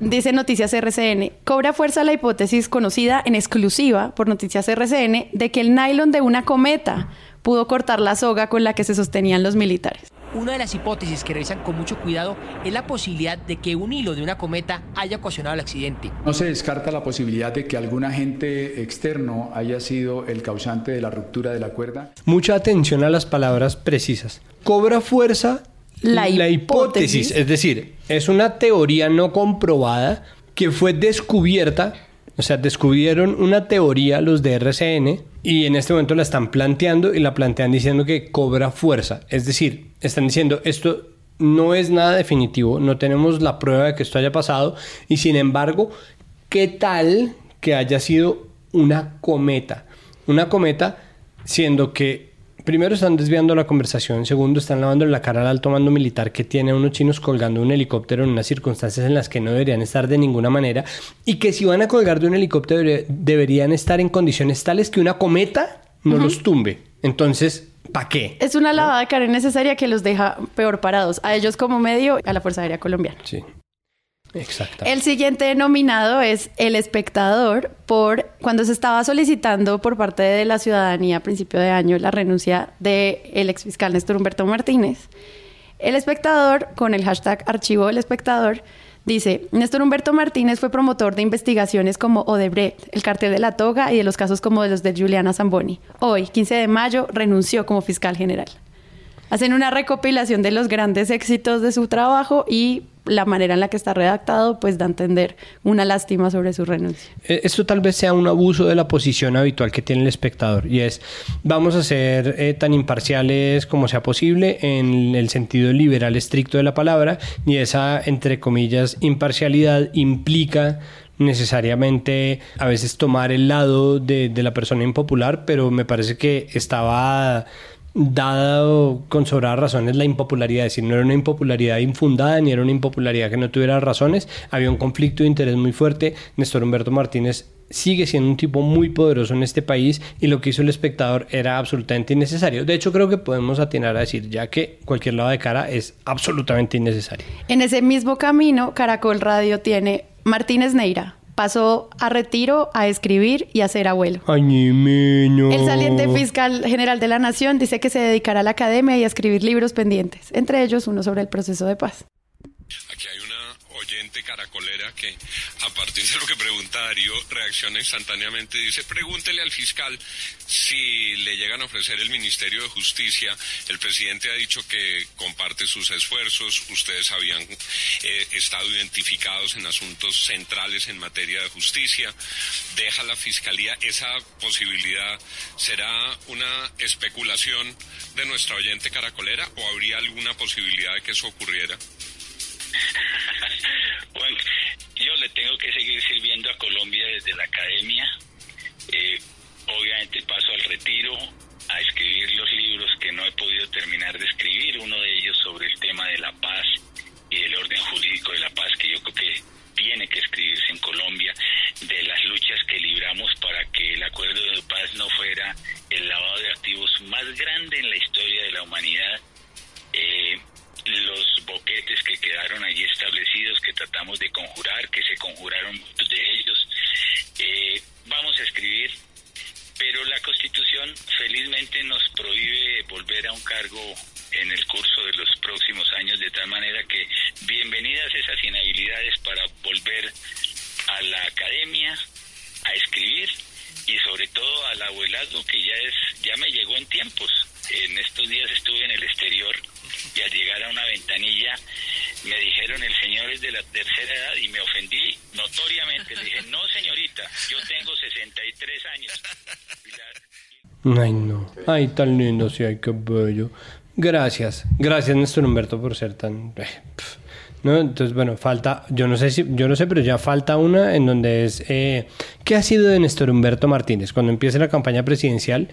dice Noticias RCN. Cobra fuerza la hipótesis conocida en exclusiva por Noticias RCN de que el nylon de una cometa pudo cortar la soga con la que se sostenían los militares. Una de las hipótesis que revisan con mucho cuidado es la posibilidad de que un hilo de una cometa haya ocasionado el accidente. No se descarta la posibilidad de que algún agente externo haya sido el causante de la ruptura de la cuerda. Mucha atención a las palabras precisas. Cobra fuerza La hipótesis. hipótesis. Es decir, es una teoría no comprobada que fue descubierta. O sea, descubrieron una teoría los de RCN y en este momento la están planteando y la plantean diciendo que cobra fuerza. Es decir, están diciendo esto no es nada definitivo, no tenemos la prueba de que esto haya pasado y sin embargo, ¿qué tal que haya sido una cometa? Una cometa siendo que primero están desviando la conversación, segundo están lavando la cara al alto mando militar que tiene a unos chinos colgando un helicóptero en unas circunstancias en las que no deberían estar de ninguna manera y que si van a colgar de un helicóptero debe- deberían estar en condiciones tales que una cometa no los tumbe. Entonces, ¿para qué? Es una lavada de cara innecesaria que los deja peor parados, a ellos como medio, a la Fuerza Aérea Colombiana. Sí. Exacto. El siguiente nominado es El Espectador por cuando se estaba solicitando por parte de la ciudadanía a principio de año la renuncia del el exfiscal Néstor Humberto Martínez. El Espectador, con el hashtag Archivo del Espectador, dice, Néstor Humberto Martínez fue promotor de investigaciones como Odebrecht, el cartel de la toga y de los casos como los de Juliana Zamboni. Hoy, 15 de mayo, renunció como fiscal general. Hacen una recopilación de los grandes éxitos de su trabajo y la manera en la que está redactado, pues da a entender una lástima sobre su renuncia. Eh, Esto tal vez sea un abuso de la posición habitual que tiene el espectador y es vamos a ser eh, tan imparciales como sea posible en el sentido liberal estricto de la palabra y esa entre comillas imparcialidad implica necesariamente a veces tomar el lado de, de la persona impopular pero me parece que estaba dado con sobradas razones la impopularidad, es decir, no era una impopularidad infundada ni era una impopularidad que no tuviera razones, había un conflicto de interés muy fuerte, Néstor Humberto Martínez sigue siendo un tipo muy poderoso en este país y lo que hizo el espectador era absolutamente innecesario. De hecho, creo que podemos atinar a decir ya que cualquier lado de cara es absolutamente innecesario. En ese mismo camino, Caracol Radio tiene Martínez Neira. Pasó a retiro, a escribir y a ser abuelo. Ay, niño. El saliente fiscal general de la Nación dice que se dedicará a la academia y a escribir libros pendientes, entre ellos uno sobre el proceso de paz. Aquí hay oyente caracolera que a partir de lo que pregunta Darío reacciona instantáneamente. Dice, pregúntele al fiscal si le llegan a ofrecer el Ministerio de Justicia. El presidente ha dicho que comparte sus esfuerzos. Ustedes habían eh, estado identificados en asuntos centrales en materia de justicia. Deja la fiscalía esa posibilidad. ¿Será una especulación de nuestra oyente caracolera o habría alguna posibilidad de que eso ocurriera? Juan, yo le tengo que seguir sirviendo a Colombia desde la academia. Eh, obviamente paso al retiro a escribir los libros que no he podido terminar de escribir, uno de ellos sobre el tema de la paz y el orden jurídico de la paz, que yo creo que tiene que escribirse en Colombia, de las luchas que libramos para que el acuerdo de paz no fuera el lavado de activos más grande en la historia de la humanidad. Eh, los boquetes que quedaron allí establecidos, que tratamos de conjurar, que se conjuraron de ellos. Eh, vamos a escribir, pero la Constitución felizmente nos prohíbe volver a un cargo en el curso de los próximos años, de tal manera que bienvenidas esas inhabilidades para volver a la academia, a escribir y sobre todo al abuelazgo que ya es ya me llegó en tiempos. En estos días estuve en el exterior y al llegar a una ventanilla me dijeron el señor es de la tercera edad y me ofendí notoriamente. Le dije, no señorita, yo tengo 63 años. Ay, no. Ay, tan lindo, sí, ay, qué bello. Gracias. Gracias, Néstor Humberto, por ser tan... eh. ¿No? Entonces, bueno, falta, yo no sé si, yo no sé, pero ya falta una en donde es, eh, ¿qué ha sido de Néstor Humberto Martínez? Cuando empiece la campaña presidencial,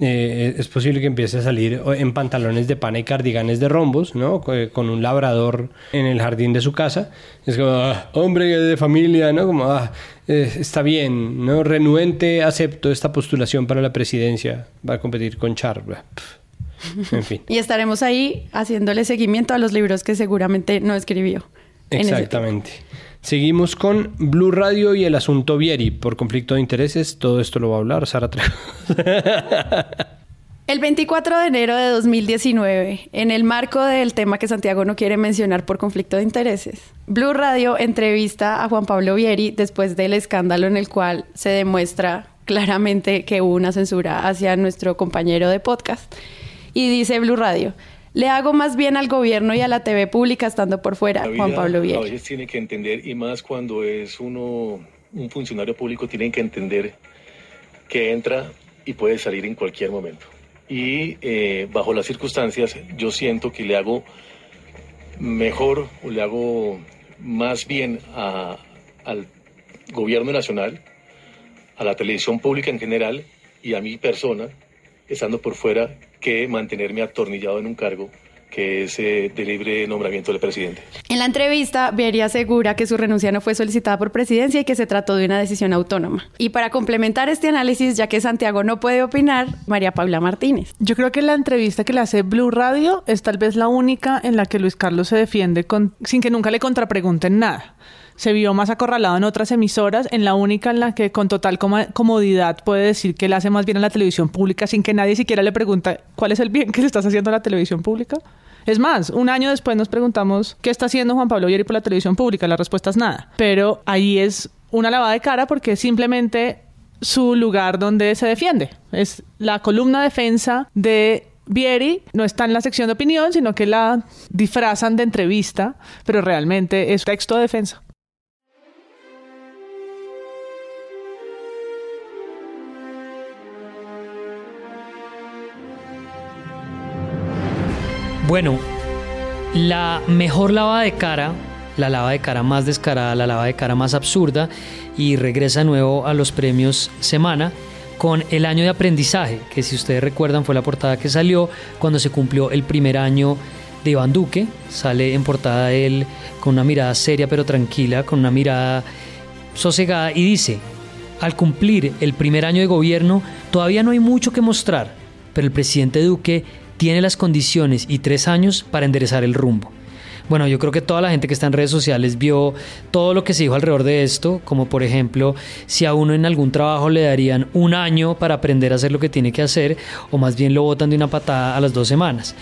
eh, es posible que empiece a salir en pantalones de pana y cardiganes de rombos, ¿no? Eh, Con un labrador en el jardín de su casa. Es como, ah, hombre de familia, ¿no? Como, ah, eh, está bien, ¿no? Renuente, acepto esta postulación para la presidencia. Va a competir con Char. Blah, pf. En fin. Y estaremos ahí haciéndole seguimiento a los libros que seguramente no escribió. Exactamente. Seguimos con Blue Radio y el asunto Vieri. Por conflicto de intereses, todo esto lo va a hablar Sara Trejo. El 24 de enero de 2019, en el marco del tema que Santiago no quiere mencionar por conflicto de intereses, Blue Radio entrevista a Juan Pablo Vieri después del escándalo en el cual se demuestra claramente que hubo una censura hacia nuestro compañero de podcast. Y dice Blue Radio, le hago más bien al gobierno y a la TV pública estando por fuera, La Juan vida Pablo A Vieri. veces tiene que entender, y más cuando es uno un funcionario público, tienen que entender que entra y puede salir en cualquier momento. Y eh, bajo las circunstancias, yo siento que le hago mejor o le hago más bien a- al gobierno nacional, a la televisión pública en general y a mi persona, estando por fuera, que mantenerme atornillado en un cargo que es eh, de libre nombramiento del presidente. En la entrevista, Vieri asegura que su renuncia no fue solicitada por presidencia y que se trató de una decisión autónoma. Y para complementar este análisis, ya que Santiago no puede opinar, María Paula Martínez. Yo creo que la entrevista que le hace Blue Radio es tal vez la única en la que Luis Carlos se defiende con, sin que nunca le contrapregunten nada. Se vio más acorralado en otras emisoras, en la única en la que con total comodidad puede decir que le hace más bien a la televisión pública sin que nadie siquiera le pregunte cuál es el bien que le estás haciendo a la televisión pública. Es más, un año después nos preguntamos qué está haciendo Juan Pablo Vieri por la televisión pública. La respuesta es nada. Pero ahí es una lavada de cara porque simplemente su lugar donde se defiende. Es la columna defensa de Vieri, no está en la sección de opinión, sino que la disfrazan de entrevista, pero realmente es texto de defensa. Bueno, la mejor lava de cara, la lava de cara más descarada, la lava de cara más absurda, y regresa de nuevo a los premios Semana con el año de aprendizaje, que si ustedes recuerdan fue la portada que salió cuando se cumplió el primer año de Iván Duque. Sale en portada él con una mirada seria pero tranquila, con una mirada sosegada y dice, al cumplir el primer año de gobierno todavía no hay mucho que mostrar, pero el presidente Duque tiene las condiciones y tres años para enderezar el rumbo. Bueno, yo creo que toda la gente que está en redes sociales vio todo lo que se dijo alrededor de esto, como por ejemplo, si a uno en algún trabajo le darían un año para aprender a hacer lo que tiene que hacer, o más bien lo botan de una patada a las dos semanas.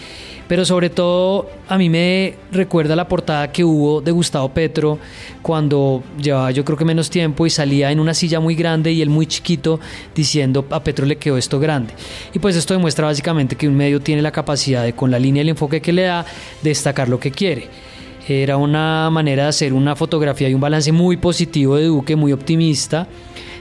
Pero sobre todo a mí me recuerda la portada que hubo de Gustavo Petro cuando llevaba yo creo que menos tiempo y salía en una silla muy grande y él muy chiquito diciendo a Petro le quedó esto grande. Y pues esto demuestra básicamente que un medio tiene la capacidad de con la línea y el enfoque que le da destacar lo que quiere. Era una manera de hacer una fotografía y un balance muy positivo de Duque, muy optimista,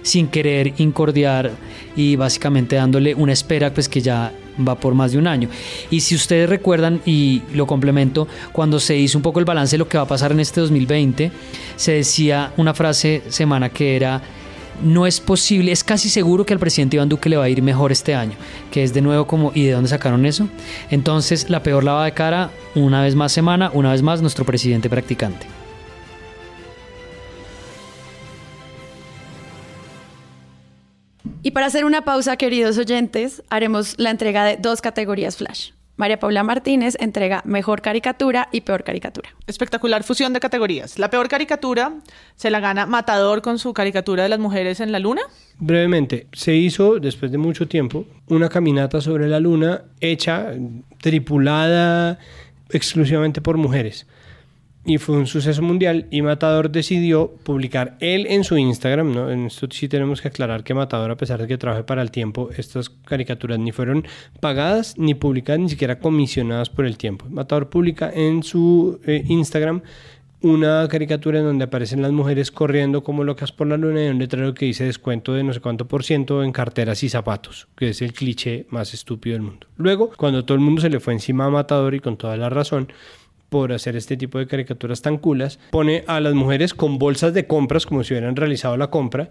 sin querer incordiar y básicamente dándole una espera pues que ya va por más de un año. Y si ustedes recuerdan, y lo complemento, cuando se hizo un poco el balance de lo que va a pasar en este 2020, se decía una frase semana que era no es posible, es casi seguro que al presidente Iván Duque le va a ir mejor este año, que es de nuevo como, ¿y de dónde sacaron eso? Entonces, la peor lava de cara, una vez más semana, una vez más nuestro presidente practicante. Y para hacer una pausa, queridos oyentes, haremos la entrega de dos categorías Flash. María Paula Martínez entrega mejor caricatura y peor caricatura. Espectacular fusión de categorías. La peor caricatura se la gana Matador con su caricatura de las mujeres en la luna. Brevemente, se hizo después de mucho tiempo una caminata sobre la luna hecha, tripulada exclusivamente por mujeres y fue un suceso mundial y Matador decidió publicar él en su Instagram, ¿no? En esto sí tenemos que aclarar que Matador, a pesar de que trabaje para el tiempo, estas caricaturas ni fueron pagadas, ni publicadas, ni siquiera comisionadas por el tiempo. Matador publica en su eh, Instagram una caricatura en donde aparecen las mujeres corriendo como locas por la luna y un letrero que dice descuento de no sé cuánto por ciento en carteras y zapatos, que es el cliché más estúpido del mundo. Luego, cuando todo el mundo se le fue encima a Matador y con toda la razón, por hacer este tipo de caricaturas tan culas, pone a las mujeres con bolsas de compras como si hubieran realizado la compra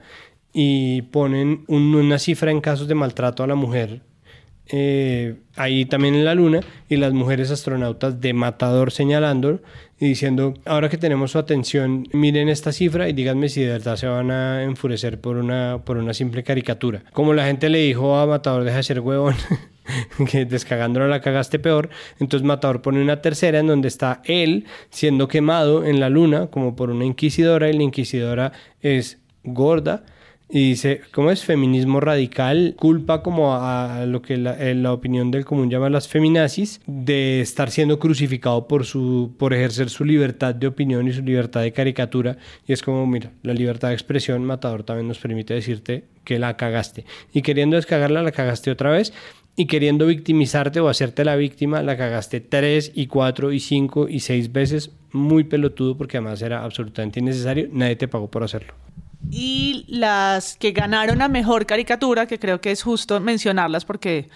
y ponen una cifra en casos de maltrato a la mujer eh, ahí también en la luna y las mujeres astronautas de matador señalando y diciendo, ahora que tenemos su atención, miren esta cifra y díganme si de verdad se van a enfurecer por una, por una simple caricatura. Como la gente le dijo a Matador, deja de ser huevón. que descagándolo la cagaste peor. Entonces Matador pone una tercera en donde está él siendo quemado en la luna como por una inquisidora y la inquisidora es gorda y dice, ¿cómo es? Feminismo radical, culpa como a, lo que la, la, opinión del común llama las feminazis, de estar siendo crucificado por, su, por ejercer su libertad de opinión y su libertad de caricatura. Y es como, mira, la libertad de expresión, Matador también nos permite decirte que la cagaste. Y queriendo descagarla, la cagaste otra vez y queriendo victimizarte o hacerte la víctima, la cagaste tres y cuatro y cinco y seis veces, muy pelotudo porque además era absolutamente innecesario, nadie te pagó por hacerlo. Y las que ganaron a mejor caricatura, que creo que es justo mencionarlas porque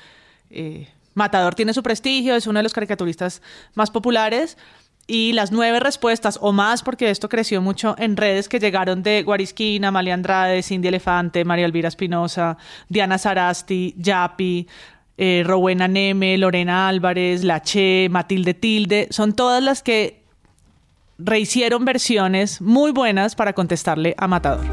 eh, Matador tiene su prestigio, es uno de los caricaturistas más populares. Y las nueve respuestas o más, porque esto creció mucho en redes que llegaron de Guarisquina, Amalia Andrade, Cindy Elefante, María Elvira Espinosa, Diana Sarasti, Yapi, eh, Rowena Neme, Lorena Álvarez, Lache, Matilde Tilde, son todas las que rehicieron versiones muy buenas para contestarle a Matador.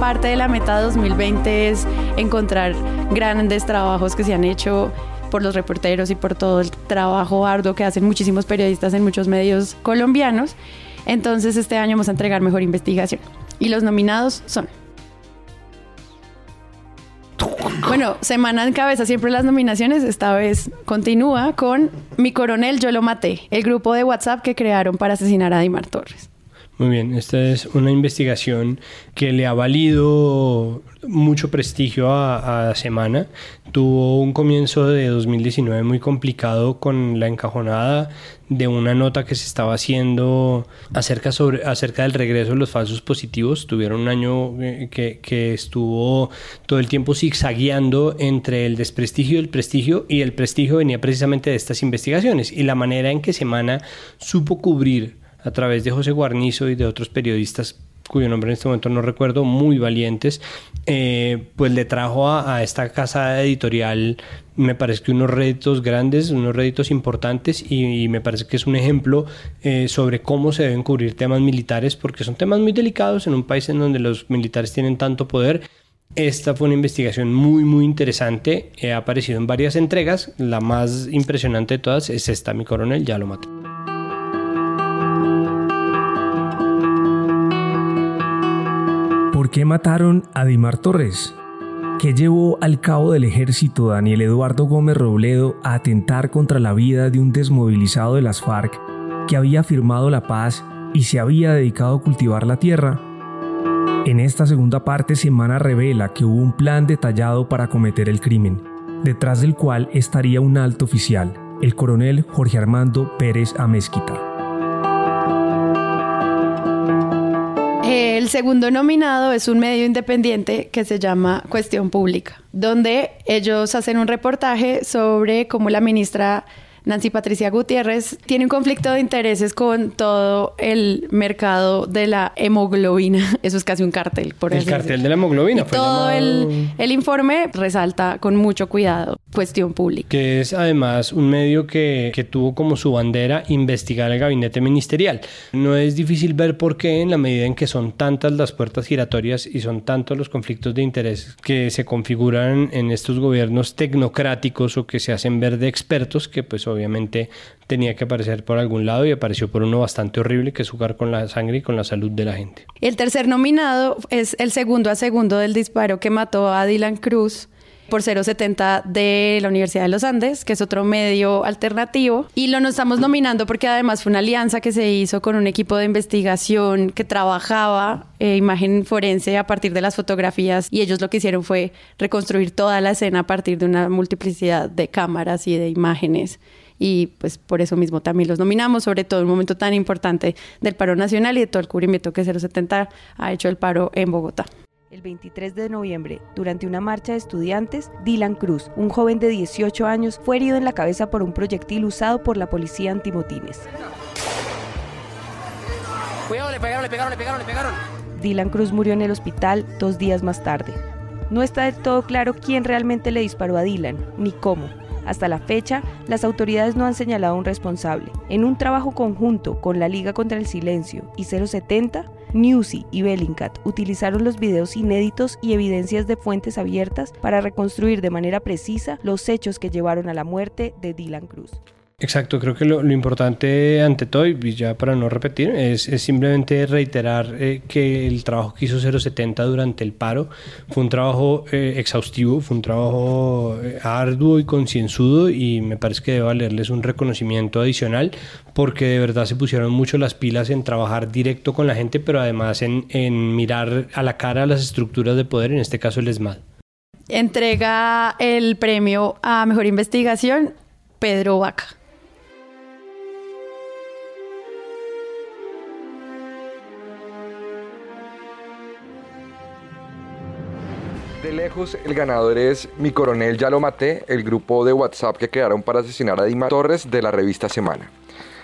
Parte de la meta 2020 es encontrar grandes trabajos que se han hecho por los reporteros y por todo el trabajo arduo que hacen muchísimos periodistas en muchos medios colombianos. Entonces este año vamos a entregar mejor investigación. Y los nominados son... Bueno, semana en cabeza siempre las nominaciones. Esta vez continúa con Mi coronel, yo lo maté, el grupo de WhatsApp que crearon para asesinar a Dimar Torres. Muy bien, esta es una investigación que le ha valido mucho prestigio a, Semana. Tuvo un comienzo de 2019 muy complicado con la encajonada de una nota que se estaba haciendo acerca, sobre, acerca del regreso de los falsos positivos. Tuvieron un año eh, que, que estuvo todo el tiempo zigzagueando entre el desprestigio y el prestigio, y el prestigio venía precisamente de estas investigaciones. Y la manera en que Semana supo cubrir a través de José Guarnizo y de otros periodistas cuyo nombre en este momento no recuerdo, muy valientes, eh, pues le trajo a, esta casa editorial, me parece que unos réditos grandes, unos réditos importantes y, me parece que es un ejemplo eh, sobre cómo se deben cubrir temas militares, porque son temas muy delicados en un país en donde los militares tienen tanto poder. Esta fue una investigación muy, muy interesante, ha aparecido en varias entregas, la más impresionante de todas es esta, mi coronel, ya lo maté. Porque qué mataron a Dimar Torres? ¿Qué llevó al cabo del ejército Daniel Eduardo Gómez Robledo a atentar contra la vida de un desmovilizado de las FARC que había firmado la paz y se había dedicado a cultivar la tierra? En esta segunda parte, Semana revela que hubo un plan detallado para cometer el crimen, detrás del cual estaría un alto oficial, el coronel Jorge Armando Pérez Amezquita. El segundo nominado es un medio independiente que se llama Cuestión Pública, donde ellos hacen un reportaje sobre cómo la ministra Nancy Patricia Gutiérrez tiene un conflicto de intereses con todo el mercado de la hemoglobina. Eso es casi un cartel, por El así cartel decirlo. de la hemoglobina. Y fue todo llamado- el, el informe resalta con mucho cuidado cuestión pública. que es además un medio que, que tuvo como su bandera investigar el gabinete ministerial. No es difícil ver por qué en la medida en que son tantas las puertas giratorias y son tantos los conflictos de interés que se configuran en estos gobiernos tecnocráticos o que se hacen ver de expertos, que pues obviamente tenía que aparecer por algún lado y apareció por uno bastante horrible, que es jugar con la sangre y con la salud de la gente. El tercer nominado es el segundo a segundo del disparo que mató a Dylan Cruz por 070 de la Universidad de los Andes, que es otro medio alternativo. Y lo nos estamos nominando porque además fue una alianza que se hizo con un equipo de investigación que trabajaba eh, imagen forense a partir de las fotografías y ellos lo que hicieron fue reconstruir toda la escena a partir de una multiplicidad de cámaras y de imágenes. Y pues por eso mismo también los nominamos, sobre todo en un momento tan importante del paro nacional y de todo el cubrimiento que 070 ha hecho el paro en Bogotá. El 23 de noviembre, durante una marcha de estudiantes, Dylan Cruz, un joven de 18 años, fue herido en la cabeza por un proyectil usado por la policía antimotines. Cuidado, le pegaron, le pegaron, le pegaron, le pegaron. Dylan Cruz murió en el hospital dos días más tarde. No está del todo claro quién realmente le disparó a Dylan, ni cómo. Hasta la fecha, las autoridades no han señalado a un responsable. En un trabajo conjunto con la Liga contra el Silencio y 070, Newsy y Bellingcat utilizaron los videos inéditos y evidencias de fuentes abiertas para reconstruir de manera precisa los hechos que llevaron a la muerte de Dylan Cruz. Exacto, creo que lo, importante ante todo, y ya para no repetir, es, simplemente reiterar eh, que el trabajo que hizo 070 durante el paro fue un trabajo eh, exhaustivo, fue un trabajo eh, arduo y concienzudo y me parece que debe valerles un reconocimiento adicional porque de verdad se pusieron mucho las pilas en trabajar directo con la gente, pero además en, mirar a la cara las estructuras de poder, en este caso el ESMAD. Entrega el premio a Mejor Investigación Pedro Vaca. De lejos, el ganador es Mi Coronel Ya Lo Maté, el grupo de WhatsApp que crearon para asesinar a Dima Torres de la revista Semana.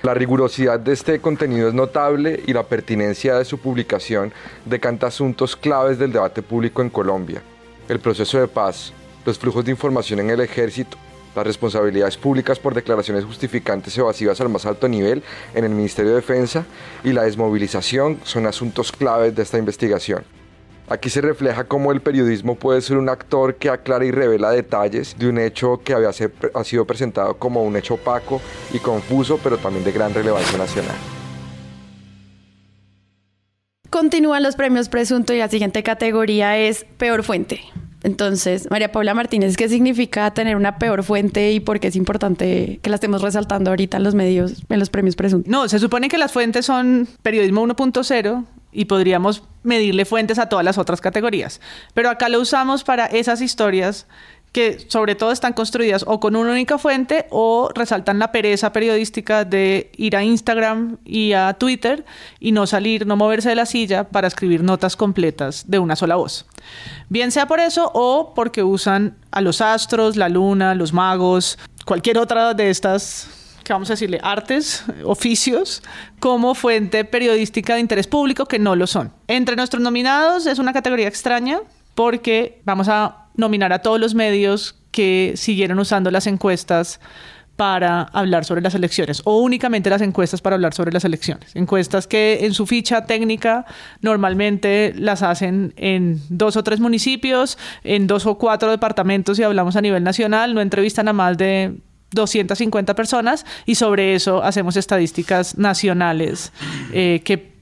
La rigurosidad de este contenido es notable y la pertinencia de su publicación decanta asuntos claves del debate público en Colombia. El proceso de paz, los flujos de información en el ejército, las responsabilidades públicas por declaraciones justificantes evasivas al más alto nivel en el Ministerio de Defensa y la desmovilización son asuntos claves de esta investigación. Aquí se refleja cómo el periodismo puede ser un actor que aclara y revela detalles de un hecho que había ha sido presentado como un hecho opaco y confuso, pero también de gran relevancia nacional. Continúan los premios presunto y la siguiente categoría es peor fuente. Entonces, María Paula Martínez, ¿qué significa tener una peor fuente y por qué es importante que la estemos resaltando ahorita en los medios, en los premios presuntos? No, se supone que las fuentes son periodismo 1.0 y podríamos medirle fuentes a todas las otras categorías. Pero acá lo usamos para esas historias que sobre todo están construidas o con una única fuente o resaltan la pereza periodística de ir a Instagram y a Twitter y no salir, no moverse de la silla para escribir notas completas de una sola voz. Bien sea por eso o porque usan a los astros, la luna, los magos, cualquier otra de estas que vamos a decirle, artes, oficios, como fuente periodística de interés público que no lo son. Entre nuestros nominados es una categoría extraña porque vamos a nominar a todos los medios que siguieron usando las encuestas para hablar sobre las elecciones o únicamente las encuestas para hablar sobre las elecciones. Encuestas que en su ficha técnica normalmente las hacen en dos o tres municipios, en dos o cuatro departamentos y hablamos a nivel nacional, no entrevistan a más de 250 personas y sobre eso hacemos estadísticas nacionales eh, que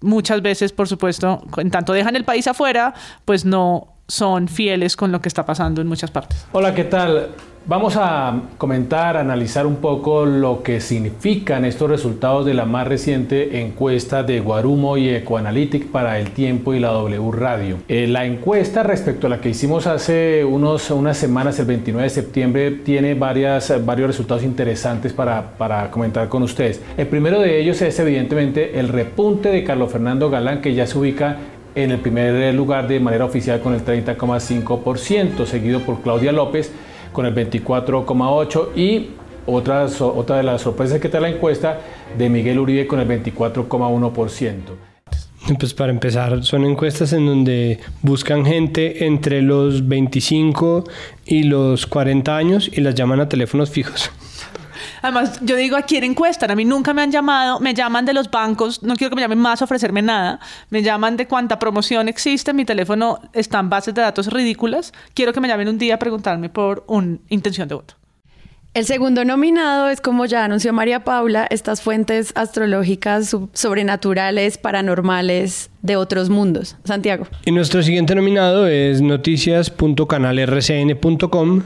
muchas veces, por supuesto, en tanto dejan el país afuera, pues no son fieles con lo que está pasando en muchas partes. Hola, ¿qué tal? Vamos a comentar, analizar un poco lo que significan estos resultados de la más reciente encuesta de Guarumo y Ecoanalytic para El Tiempo y la W Radio. Eh, la encuesta respecto a la que hicimos hace unos, unas semanas, el 29 de septiembre, tiene varias, varios resultados interesantes para, para comentar con ustedes. El primero de ellos es evidentemente el repunte de Carlos Fernando Galán, que ya se ubica en el primer lugar de manera oficial con el 30,5%, seguido por Claudia López con el 24,8% y otra, otra de las sorpresas que está la encuesta de Miguel Uribe con el 24,1%. Pues para empezar, son encuestas en donde buscan gente entre los 25 y los 40 años y las llaman a teléfonos fijos. Además, yo digo, ¿a quién encuestan? A mí nunca me han llamado, me llaman de los bancos, no quiero que me llamen más a ofrecerme nada, me llaman de cuánta promoción existe, mi teléfono está en bases de datos ridículas, quiero que me llamen un día a preguntarme por una intención de voto. El segundo nominado es, como ya anunció María Paula, estas fuentes astrológicas sobrenaturales, paranormales de otros mundos. Santiago. Y nuestro siguiente nominado es noticias.canalrcn.com,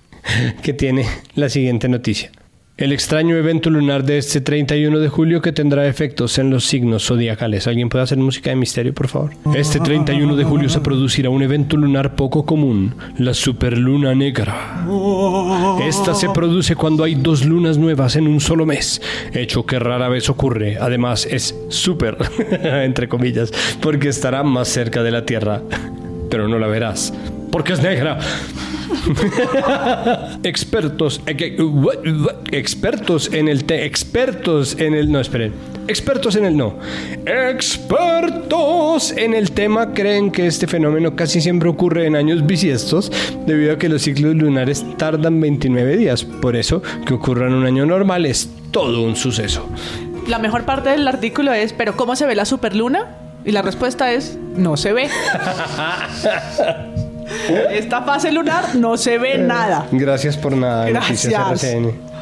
que tiene la siguiente noticia. El extraño evento lunar de este 31 de julio que tendrá efectos en los signos zodiacales. ¿Alguien puede hacer música de misterio, por favor? Este 31 de julio se producirá un evento lunar poco común, la superluna negra. Esta se produce cuando hay dos lunas nuevas en un solo mes, hecho que rara vez ocurre. Además es súper, entre comillas, porque estará más cerca de la Tierra. Pero no la verás, porque es negra. expertos, eh, expertos en el te, expertos en el no, esperen, expertos en el no, expertos en el tema creen que este fenómeno casi siempre ocurre en años bisiestos debido a que los ciclos lunares tardan 29 días, por eso que ocurra en un año normal es todo un suceso. La mejor parte del artículo es, pero ¿cómo se ve la superluna? Y la respuesta es, no se ve. Esta fase lunar no se ve nada. Gracias por nada. Gracias.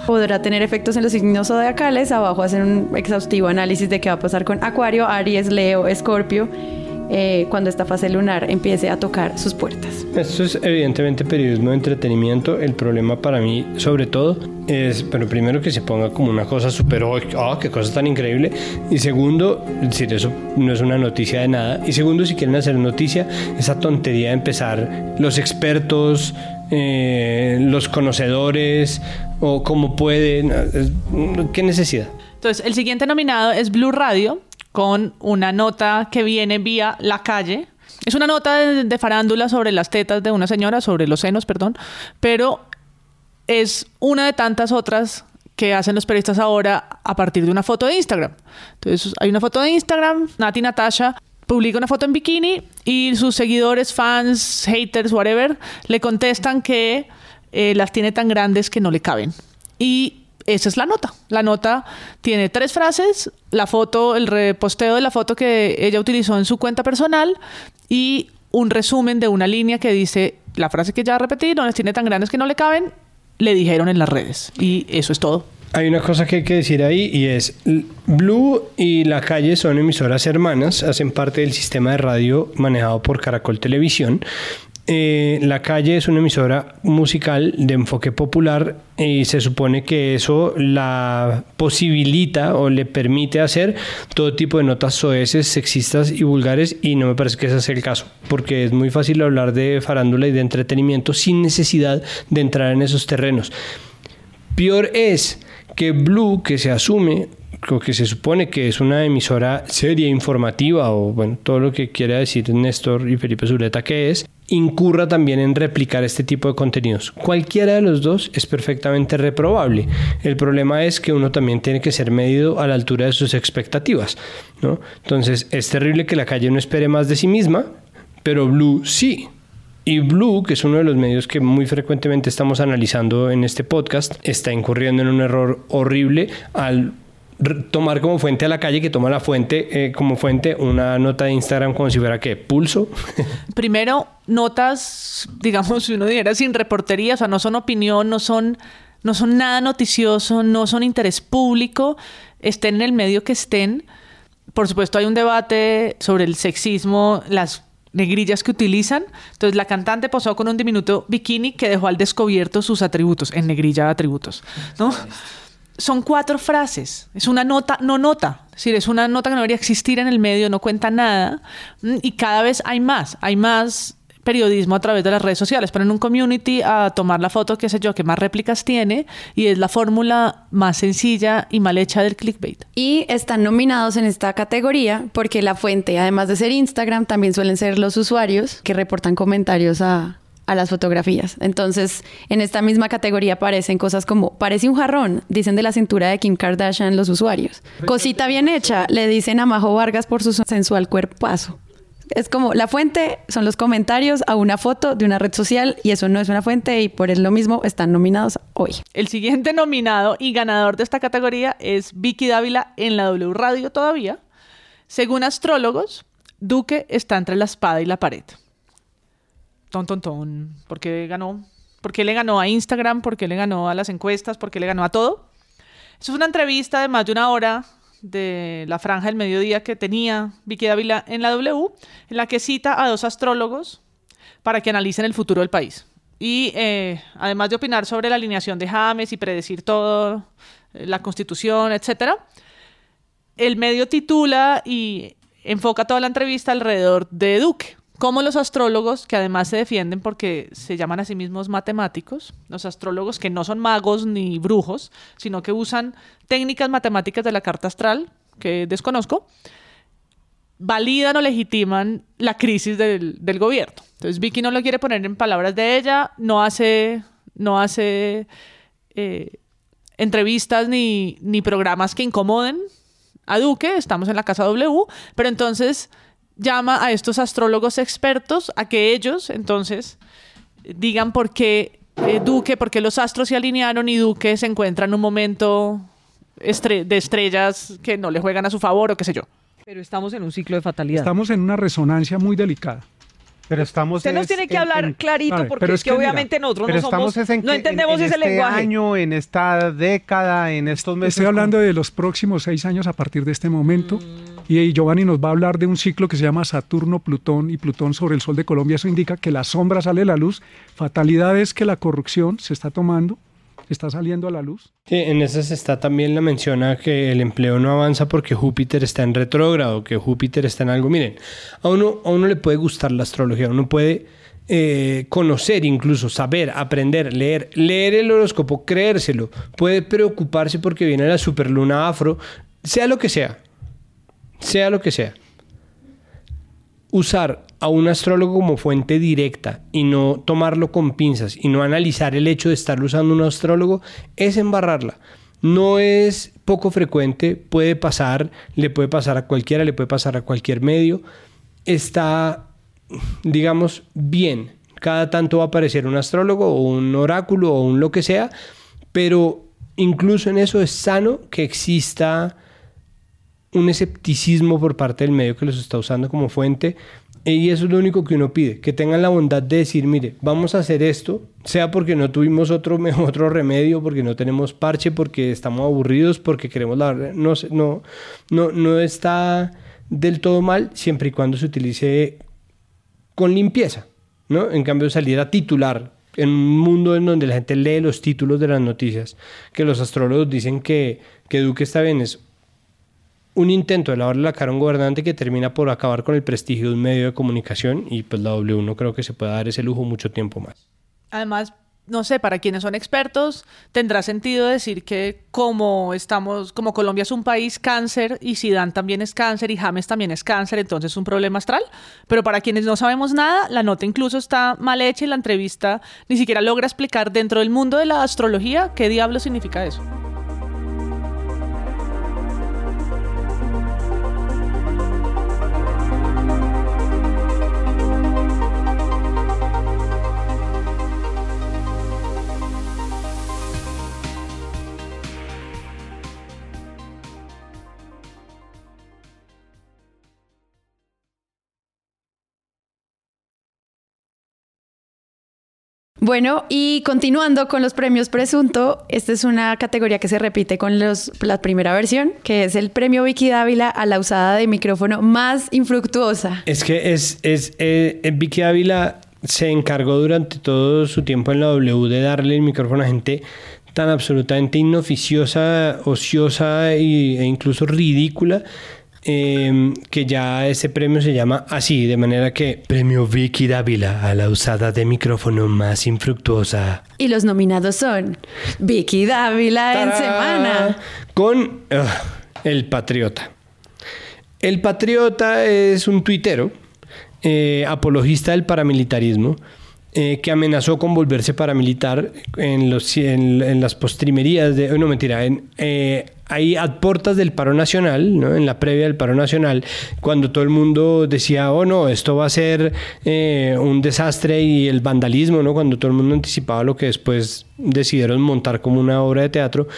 Podrá tener efectos en los signos zodiacales. Abajo hacen un exhaustivo análisis de qué va a pasar con Acuario, Aries, Leo, Escorpio. Eh, cuando esta fase lunar empiece a tocar sus puertas. Esto es evidentemente periodismo de entretenimiento. El problema para mí, sobre todo, es, pero primero que se ponga como una cosa súper, oh, qué cosa tan increíble. Y segundo, decir, eso no es una noticia de nada. Y segundo, si quieren hacer noticia, esa tontería de empezar los expertos, eh, los conocedores, o cómo pueden, qué necesidad. Entonces, el siguiente nominado es Blue Radio con una nota que viene vía la calle. Es una nota de, farándula sobre las tetas de una señora, sobre los senos, perdón, pero es una de tantas otras que hacen los periodistas ahora a partir de una foto de Instagram. Entonces, hay una foto de Instagram, Nati Natasha publica una foto en bikini y sus seguidores, fans, haters, whatever, le contestan que eh, las tiene tan grandes que no le caben. Y esa es la nota. La nota tiene tres frases, la foto, el reposteo de la foto que ella utilizó en su cuenta personal y un resumen de una línea que dice la frase que ya repetí, no les tiene tan grandes que no le caben, le dijeron en las redes. Y eso es todo. Hay una cosa que hay que decir ahí y es, Blue y La Calle son emisoras hermanas, hacen parte del sistema de radio manejado por Caracol Televisión eh, la calle es una emisora musical de enfoque popular y se supone que eso la posibilita o le permite hacer todo tipo de notas soeces, sexistas y vulgares y no me parece que ese sea el caso, porque es muy fácil hablar de farándula y de entretenimiento sin necesidad de entrar en esos terrenos. Peor es que Blue, que se asume lo que se supone que es una emisora seria, informativa o bueno, todo lo que quiera decir Néstor y Felipe Zuleta que es, incurra también en replicar este tipo de contenidos. Cualquiera de los dos es perfectamente reprobable. El problema es que uno también tiene que ser medido a la altura de sus expectativas, ¿no? Entonces, es terrible que la calle no espere más de sí misma, pero Blue sí. Y Blue, que es uno de los medios que muy frecuentemente estamos analizando en este podcast, está incurriendo en un error horrible al tomar como fuente a la calle que toma la fuente eh, como fuente una nota de Instagram como si fuera que pulso. Primero, notas, digamos, si uno dijera sin reportería, o sea, no son opinión, no son, no son nada noticioso, no son interés público, estén en el medio que estén. por supuesto, hay un debate sobre el sexismo, las negrillas que utilizan. Entonces, la cantante posó con un diminuto bikini que dejó al descubierto sus atributos, en negrilla atributos, ¿no? Son cuatro frases. Es una nota, no nota. Es decir, es una nota que no debería existir en el medio, no cuenta nada. Mm, Y cada vez hay más. Hay más periodismo a través de las redes sociales. Ponen un community a tomar la foto, qué sé yo, que más réplicas tiene. Y es la fórmula más sencilla y mal hecha del clickbait. Y están nominados en esta categoría porque la fuente, además de ser Instagram, también suelen ser los usuarios que reportan comentarios a, a las fotografías. Entonces, en esta misma categoría aparecen cosas como, parece un jarrón, dicen de la cintura de Kim Kardashian los usuarios. Cosita bien hecha, le dicen a Majo Vargas por su sensual cuerpazo. Es como la fuente son los comentarios a una foto de una red social y eso no es una fuente y por eso lo mismo están nominados hoy. El siguiente nominado y ganador de esta categoría es Vicky Dávila en la W Radio todavía. Según astrólogos, Duque está entre la espada y la pared. Ton, ton, ton. ¿Por qué ganó? ¿Por qué le ganó a Instagram? ¿Por qué le ganó a las encuestas? ¿Por qué le ganó a todo? Es una entrevista de más de una hora de la franja del mediodía que tenía Vicky Dávila en la W, en la que cita a dos astrólogos para que analicen el futuro del país. Y eh, además de opinar sobre la alineación de James y predecir todo, eh, la constitución, etcétera, el medio titula y enfoca toda la entrevista alrededor de Duque. Como los astrólogos, que además se defienden porque se llaman a sí mismos matemáticos, los astrólogos que no son magos ni brujos, sino que usan técnicas matemáticas de la carta astral, que desconozco, validan o legitiman la crisis del, gobierno. Entonces Vicky no lo quiere poner en palabras de ella, no hace, no hace eh, entrevistas ni, ni programas que incomoden a Duque, estamos en la Casa W, pero entonces llama a estos astrólogos expertos a que ellos entonces digan por qué eh, Duque, por qué los astros se alinearon y Duque se encuentra en un momento estre- de estrellas que no le juegan a su favor o qué sé yo. Pero estamos en un ciclo de fatalidad. Estamos en una resonancia muy delicada. Pero estamos Usted nos es tiene que en- hablar en- clarito porque es, que, mira, obviamente nosotros no somos, es en no entendemos en, en ese este lenguaje. año, en esta década, en estos meses. Estoy hablando de los próximos seis años a partir de este momento. Y, y Giovanni nos va a hablar de un ciclo que se llama Saturno-Plutón y Plutón sobre el Sol de Colombia. Eso indica que la sombra sale a la luz. Fatalidad es que la corrupción se está tomando, está saliendo a la luz. Sí, en esas está también la menciona que el empleo no avanza porque Júpiter está en retrógrado, que Júpiter está en algo. Miren, a uno, a uno le puede gustar la astrología, uno puede eh, conocer incluso, saber, aprender, leer, leer el horóscopo, creérselo, puede preocuparse porque viene la superluna afro, sea lo que sea, sea lo que sea. Usar a un astrólogo como fuente directa y no tomarlo con pinzas y no analizar el hecho de estar usando un astrólogo es embarrarla. No es poco frecuente, puede pasar, le puede pasar a cualquiera, le puede pasar a cualquier medio. Está, digamos, bien. Cada tanto va a aparecer un astrólogo o un oráculo o un lo que sea, pero incluso en eso es sano que exista un escepticismo por parte del medio que los está usando como fuente. Y eso es lo único que uno pide, que tengan la bondad de decir, mire, vamos a hacer esto, sea porque no tuvimos otro, otro remedio, porque no tenemos parche, porque estamos aburridos, porque queremos la. No, no, no, no está del todo mal siempre y cuando se utilice con limpieza, ¿no? En cambio, salir a titular en un mundo en donde la gente lee los títulos de las noticias, que los astrólogos dicen que, que Duque está bien, es un intento de lavarle la cara a un gobernante que termina por acabar con el prestigio de un medio de comunicación y pues la W no creo que se pueda dar ese lujo mucho tiempo más. Además, no sé, para quienes son expertos, tendrá sentido decir que como estamos, como Colombia es un país cáncer y Sidán también es cáncer y James también es cáncer, entonces es un problema astral. Pero para quienes no sabemos nada, la nota incluso está mal hecha y la entrevista ni siquiera logra explicar dentro del mundo de la astrología qué diablo significa eso. Bueno, y continuando con los premios presunto, esta es una categoría que se repite con los, la primera versión, que es el premio Vicky Dávila a la usada de micrófono más infructuosa. Es que es, es eh, Vicky Ávila se encargó durante todo su tiempo en la W de darle el micrófono a gente tan absolutamente inoficiosa, ociosa e incluso ridícula eh, que ya ese premio se llama así, de manera que Premio Vicky Dávila a la usada de micrófono más infructuosa. Y los nominados son Vicky Dávila en semana. Con ah, El Patriota. El Patriota es un tuitero, eh, apologista del paramilitarismo, eh, que amenazó con volverse paramilitar en, los, en, en las postrimerías de... No, mentira, en, eh, ahí a puertas del paro nacional, ¿no? en la previa del paro nacional, cuando todo el mundo decía, oh no, esto va a ser eh, un desastre y el vandalismo, ¿no? cuando todo el mundo anticipaba lo que después decidieron montar como una obra de teatro,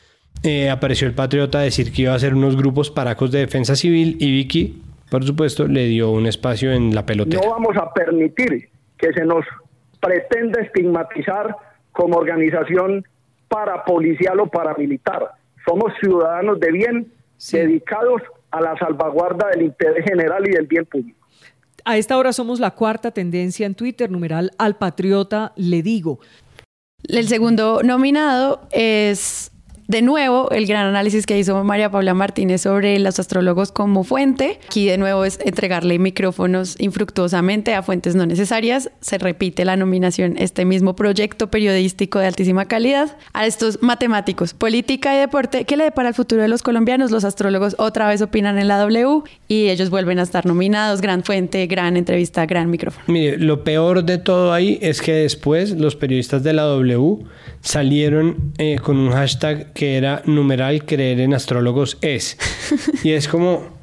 eh, apareció el patriota a decir que iba a ser unos grupos paracos de defensa civil y Vicky, por supuesto, le dio un espacio en la pelotera. No vamos a permitir que se nos pretenda estigmatizar como organización parapolicial o paramilitar. Somos ciudadanos de bien dedicados a la salvaguarda del interés general y del bien público. A esta hora somos la cuarta tendencia en Twitter, numeral al patriota le digo. El segundo nominado es de nuevo, el gran análisis que hizo María Paula Martínez sobre los astrólogos como fuente. Aquí de nuevo es entregarle micrófonos infructuosamente a fuentes no necesarias. Se repite la nominación, este mismo proyecto periodístico de altísima calidad, a estos matemáticos, política y deporte. ¿Qué le depara el futuro de los colombianos? Los astrólogos otra vez opinan en la W y ellos vuelven a estar nominados. Gran fuente, gran entrevista, gran micrófono. Mire, lo peor de todo ahí es que después los periodistas de la W salieron eh, con un hashtag que era numeral creer en astrólogos es. Y es como,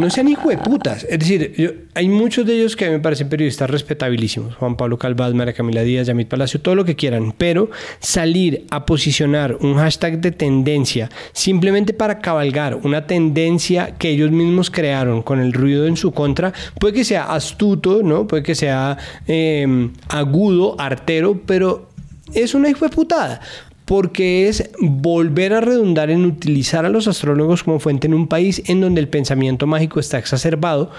no sean hijo de putas. Es decir, hay muchos de ellos que a mí me parecen periodistas respetabilísimos. Juan Pablo Calvaz, María Camila Díaz, Yamit Palacio, todo lo que quieran. Pero salir a posicionar un hashtag de tendencia simplemente para cabalgar una tendencia que ellos mismos crearon con el ruido en su contra, puede que sea astuto, ¿no? Puede que sea eh, agudo, artero, pero es una hijo putada. Porque es volver a redundar en utilizar a los astrólogos como fuente en un país en donde el pensamiento mágico está exacerbado.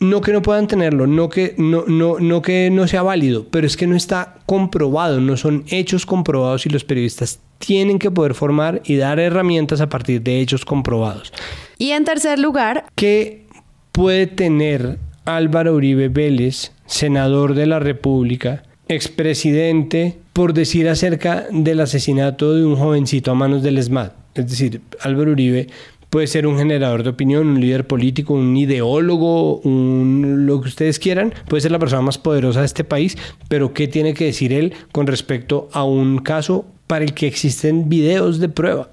No que no puedan tenerlo, no que no, no, no que no sea válido, pero es que no está comprobado, no son hechos comprobados y los periodistas tienen que poder formar y dar herramientas a partir de hechos comprobados. Y en tercer lugar, ¿Qué puede tener Álvaro Uribe Vélez, senador de la República, expresidente, por decir acerca del asesinato de un jovencito a manos del ESMAD? Es decir, Álvaro Uribe puede ser un generador de opinión, un líder político, un ideólogo, un, lo que ustedes quieran, puede ser la persona más poderosa de este país, pero ¿qué tiene que decir él con respecto a un caso para el que existen videos de prueba?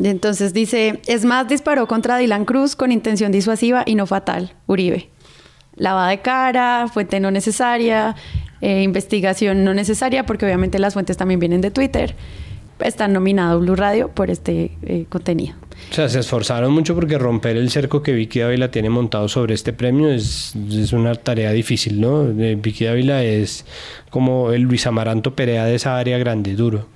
entonces dice, es más, disparó contra Dylan Cruz con intención disuasiva y no fatal, Uribe. Lavada de cara, fuente no necesaria, eh, investigación no necesaria, porque obviamente las fuentes también vienen de Twitter. Está nominado Blue Radio por este eh, contenido. O sea, se esforzaron mucho porque romper el cerco que Vicky Dávila tiene montado sobre este premio es, es una tarea difícil, ¿no? Eh, Vicky Dávila es como el Luis Amaranto Perea de esa área grande, duro,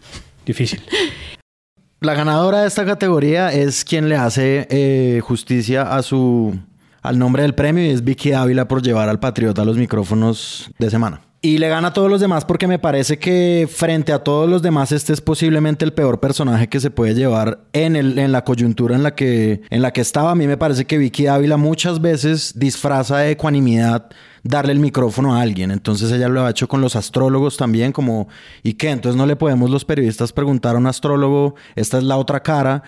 difícil. La ganadora de esta categoría es quien le hace eh, justicia a su al nombre del premio y es Vicky Ávila por llevar al Patriota los micrófonos de semana. Y le gana a todos los demás porque me parece que frente a todos los demás este es posiblemente el peor personaje que se puede llevar en, el, en la coyuntura en la, que, en la que estaba. A mí me parece que Vicky Ávila muchas veces disfraza de ecuanimidad darle el micrófono a alguien. Entonces ella lo ha hecho con los astrólogos también, como, ¿y qué? Entonces no le podemos los periodistas preguntar a un astrólogo, esta es la otra cara.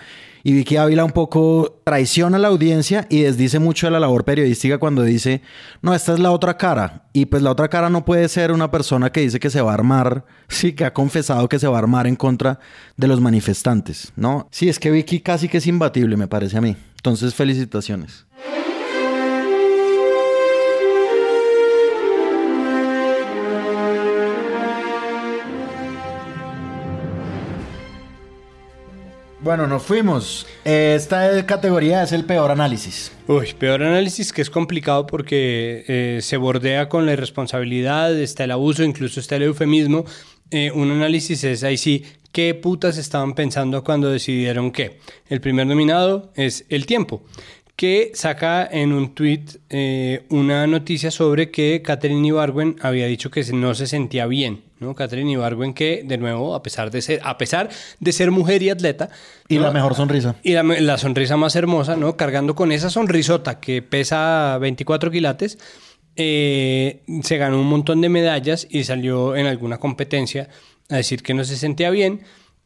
Y Vicky Ávila un poco traiciona a la audiencia y desdice mucho de la labor periodística cuando dice, no, esta es la otra cara. Y pues la otra cara no puede ser una persona que dice que se va a armar, sí, que ha confesado que se va a armar en contra de los manifestantes, ¿no? Sí, es que Vicky casi que es imbatible, me parece a mí. Entonces, felicitaciones. Bueno, nos fuimos. Eh, Esta categoría es el peor análisis. Uy, peor análisis que es complicado porque eh, se bordea con la irresponsabilidad, está el abuso, incluso está el eufemismo. Eh, un análisis es ahí sí, ¿qué putas estaban pensando cuando decidieron qué? El primer nominado es El Tiempo, que saca en un tweet eh, una noticia sobre que Catherine Ibargüen había dicho que no se sentía bien, ¿no? Catherine Ibargüen que, de nuevo, a pesar de ser, a pesar de ser mujer y atleta... Y ¿no? la mejor sonrisa. Y la, la sonrisa más hermosa, ¿no? Cargando con esa sonrisota que pesa 24 quilates, eh, se ganó un montón de medallas y salió en alguna competencia a decir que no se sentía bien,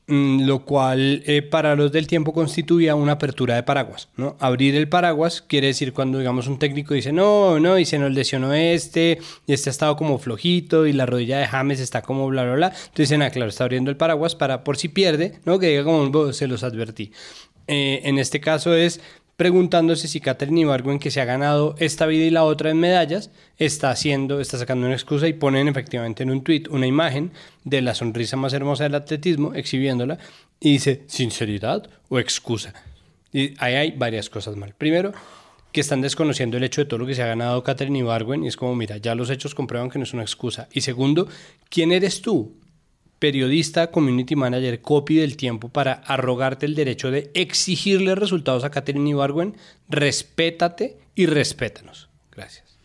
lo cual eh, para los del tiempo constituía una apertura de paraguas. ¿no? Abrir el paraguas quiere decir cuando digamos un técnico dice no, no, y se nos lesionó este, y este ha estado como flojito, y la rodilla de James está como bla, bla, bla. Entonces dicen, ah, claro, está abriendo el paraguas para por si pierde, ¿no? que diga como se los advertí. Eh, en este caso es preguntándose si Catherine Ibargüen, que se ha ganado esta vida y la otra en medallas, está haciendo, está sacando una excusa y ponen efectivamente en un tweet una imagen de la sonrisa más hermosa del atletismo, exhibiéndola, y dice sinceridad o excusa. Y ahí hay varias cosas mal. Primero, que están desconociendo el hecho de todo lo que se ha ganado Catherine Ibargüen, y es como, mira, ya los hechos comprueban que no es una excusa. Y segundo, ¿quién eres tú? Periodista, community manager, copy del tiempo para arrogarte el derecho de exigirle resultados a Catherine Ibargüen, respétate y respétanos. Gracias.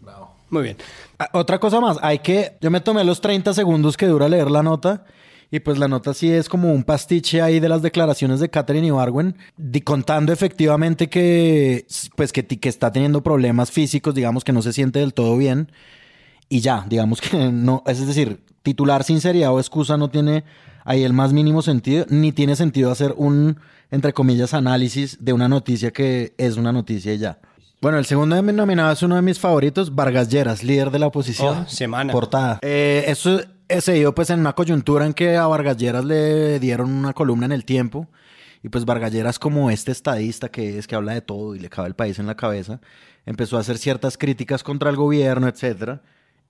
Bravo. Muy bien. Ah, Otra cosa más, hay que, yo me tomé los 30 segundos que dura leer la nota y pues la nota sí es como un pastiche ahí de las declaraciones de Catherine Ibargüen, di- contando efectivamente que pues que, que está teniendo problemas físicos, digamos que no se siente del todo bien y ya, digamos que no, es decir, titular sinceridad o excusa no tiene ahí el más mínimo sentido, ni tiene sentido hacer un, entre comillas, análisis de una noticia que es una noticia y ya. Bueno, el segundo nominado es uno de mis favoritos, Vargas Lleras, líder de la oposición. Oh, semana. Portada. Eh, eso se dio pues en una coyuntura en que a Vargas Lleras le dieron una columna en el tiempo. Y pues Vargas Lleras, como este estadista que es, que habla de todo y le cabe el país en la cabeza, empezó a hacer ciertas críticas contra el gobierno, etcétera.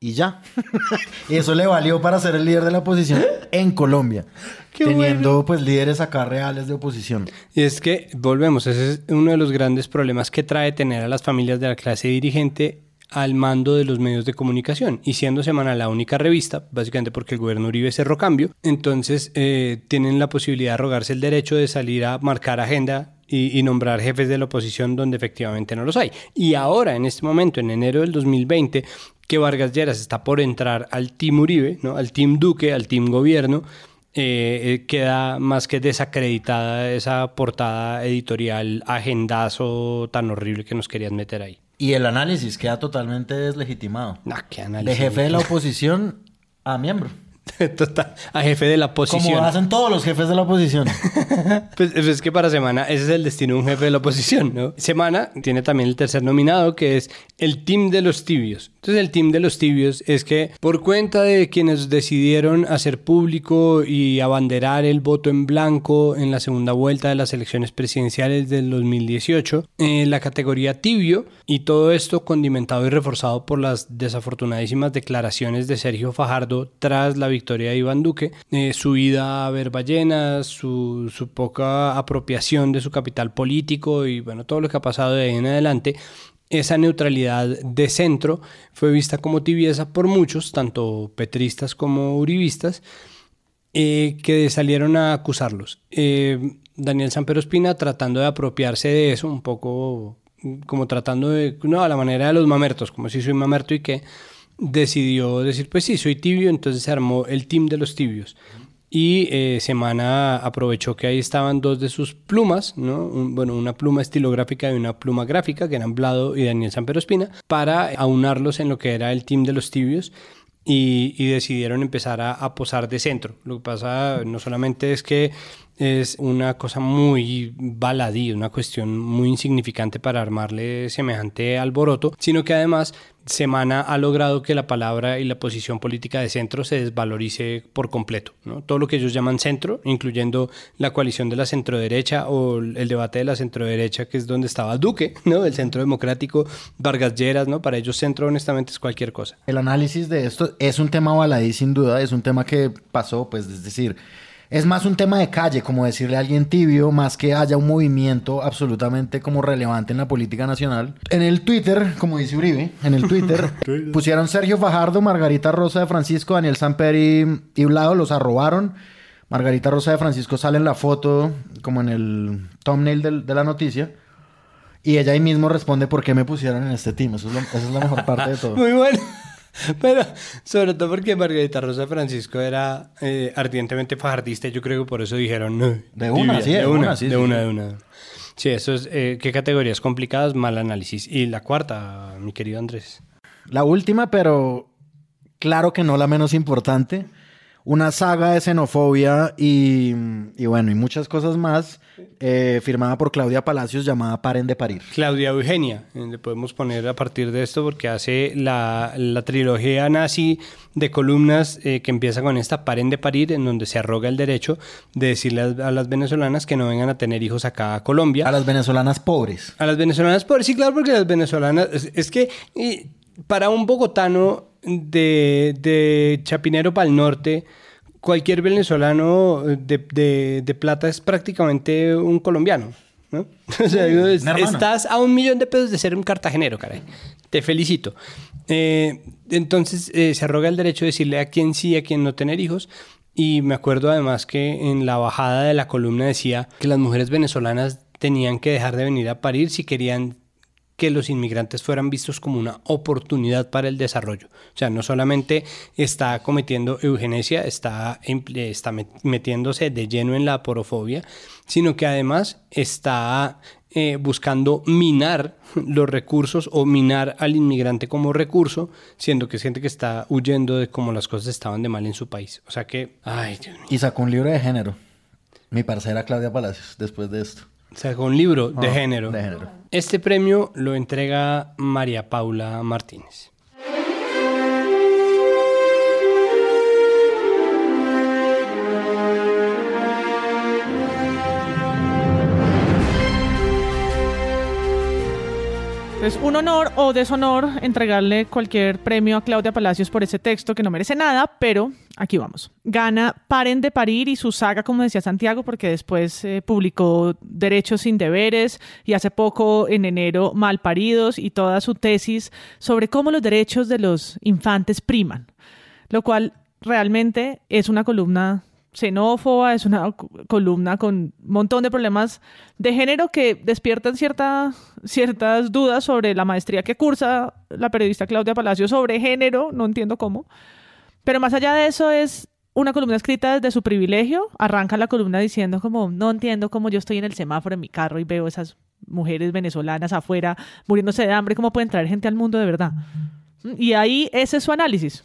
Y ya. eso le valió para ser el líder de la oposición en Colombia. Qué teniendo pues líderes acá reales de oposición. Y es que, volvemos, ese es uno de los grandes problemas que trae tener a las familias de la clase dirigente al mando de los medios de comunicación y siendo Semana la única revista, básicamente porque el gobierno Uribe cerró cambio, entonces eh, tienen la posibilidad de rogarse el derecho de salir a marcar agenda y, y nombrar jefes de la oposición donde efectivamente no los hay. Y ahora, en este momento, en enero del 2020, que Vargas Lleras está por entrar al Team Uribe, ¿no? al Team Duque, al Team Gobierno, eh, eh, queda más que desacreditada esa portada editorial agendazo tan horrible que nos querían meter ahí. Y el análisis queda totalmente deslegitimado. No, qué De análisis. jefe de la oposición a miembro. A jefe de la oposición. Como hacen todos los jefes de la oposición. Pues es que para Semana ese es el destino de un jefe de la oposición, ¿no? Semana tiene también el tercer nominado que es el Team de los Tibios. Entonces el Team de los Tibios es que por cuenta de quienes decidieron hacer público y abanderar el voto en blanco en la segunda vuelta de las elecciones presidenciales del 2018, eh, la categoría tibio y todo esto condimentado y reforzado por las desafortunadísimas declaraciones de Sergio Fajardo tras la victoria de Iván Duque, eh, su ida a ver ballenas, su, su poca apropiación de su capital político y bueno, todo lo que ha pasado de ahí en adelante, esa neutralidad de centro fue vista como tibieza por muchos, tanto petristas como uribistas, eh, que salieron a acusarlos. Eh, Daniel Sanpero Espina tratando de apropiarse de eso, un poco como tratando de, no, a la manera de los mamertos, como si soy mamerto y que decidió decir, pues sí, soy tibio, entonces se armó el team de los tibios. Y eh, Semana aprovechó que ahí estaban dos de sus plumas, ¿no? Un- bueno, una pluma estilográfica y una pluma gráfica, que eran Blado y Daniel Sanpero Espina, para aunarlos en lo que era el team de los tibios y, y decidieron empezar a, a posar de centro. Lo que pasa no solamente es que es una cosa muy baladí, una cuestión muy insignificante para armarle semejante alboroto, sino que además Semana ha logrado que la palabra y la posición política de centro se desvalorice por completo. ¿no? Todo lo que ellos llaman centro, incluyendo la coalición de la centroderecha o el debate de la centroderecha, que es donde estaba Duque, ¿no? el centro democrático, Vargas Lleras, ¿no? para ellos centro honestamente es cualquier cosa. El análisis de esto es un tema baladí sin duda, es un tema que pasó, pues es decir, es más un tema de calle, como decirle a alguien tibio, más que haya un movimiento absolutamente como relevante en la política nacional. En el Twitter, como dice Uribe, en el Twitter pusieron Sergio Fajardo, Margarita Rosa de Francisco, Daniel Samperi y Vlado, los arrobaron. Margarita Rosa de Francisco sale en la foto, como en el thumbnail del- de la noticia. Y ella ahí mismo responde por qué me pusieron en este team. Eso es lo- esa es la mejor parte de todo. Muy bueno. Pero sobre todo porque Margarita Rosa Francisco era eh, ardientemente fajardista y yo creo que por eso dijeron no. De una, sí, de de una, una, sí, de sí, una, sí. de una. Sí, eso es, eh, qué categorías complicadas, mal análisis. Y la cuarta, mi querido Andrés. La última, pero claro que no la menos importante. Una saga de xenofobia y, y bueno, y muchas cosas más, eh, firmada por Claudia Palacios llamada Paren de Parir. Claudia Eugenia, eh, le podemos poner a partir de esto porque hace la, la trilogía nazi de columnas eh, que empieza con esta Paren de parir, en donde se arroga el derecho de decirle a, a las venezolanas que no vengan a tener hijos acá a Colombia. A las venezolanas pobres. A las venezolanas pobres, sí, claro, porque las venezolanas, es, es que para un bogotano de, de Chapinero para el norte, cualquier venezolano de, de- de plata es prácticamente un colombiano. ¿no? O sea, digo, es- Un hermano. estás a un millón de pesos de ser un cartagenero, caray. Te felicito. Eh, entonces eh, se arroga el derecho de decirle a quién sí y a quién no tener hijos. Y me acuerdo además que en la bajada de la columna decía que las mujeres venezolanas tenían que dejar de venir a parir si querían que los inmigrantes fueran vistos como una oportunidad para el desarrollo. O sea, no solamente está cometiendo eugenesia, está, está met- metiéndose de lleno en la porofobia, sino que además está eh, buscando minar los recursos o minar al inmigrante como recurso, siendo que es gente que está huyendo de cómo las cosas estaban de mal en su país. O sea que, ay, Dios mío. Y sacó un libro de género. Mi parcera Claudia Palacios, después de esto. Sacó un libro de género. de género. Este premio lo entrega María Paula Martínez. Es un honor o deshonor entregarle cualquier premio a Claudia Palacios por ese texto que no merece nada, pero aquí vamos. Gana Paren de Parir y su saga, como decía Santiago, porque después eh, publicó Derechos sin Deberes y hace poco, en enero, Malparidos y toda su tesis sobre cómo los derechos de los infantes priman, lo cual realmente es una columna xenófoba, es una co- columna con un montón de problemas de género que despiertan cierta, ciertas dudas sobre la maestría que cursa la periodista Claudia Palacio sobre género, no entiendo cómo. Pero más allá de eso es una columna escrita desde su privilegio. Arranca la columna diciendo como, no entiendo cómo yo estoy en el semáforo en mi carro y veo esas mujeres venezolanas afuera muriéndose de hambre, ¿cómo pueden traer gente al mundo de verdad? Y ahí ese es su análisis.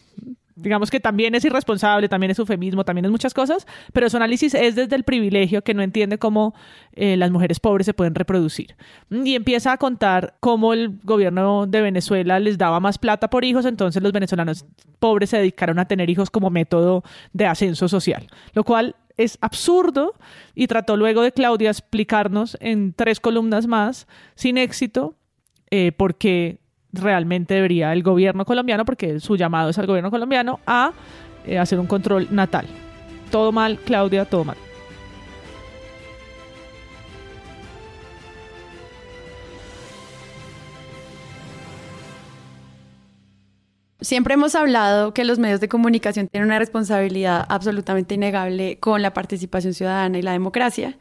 Digamos que también es irresponsable, también es eufemismo, también es muchas cosas, pero su análisis es desde el privilegio que no entiende cómo eh, las mujeres pobres se pueden reproducir. Y empieza a contar cómo el gobierno de Venezuela les daba más plata por hijos, entonces los venezolanos pobres se dedicaron a tener hijos como método de ascenso social, lo cual es absurdo y trató luego de Claudia explicarnos en tres columnas más, sin éxito, eh, porque realmente debería el gobierno colombiano, porque su llamado es al gobierno colombiano, a eh, hacer un control natal. Todo mal, Claudia, todo mal. Siempre hemos hablado que los medios de comunicación tienen una responsabilidad absolutamente innegable con la participación ciudadana y la democracia.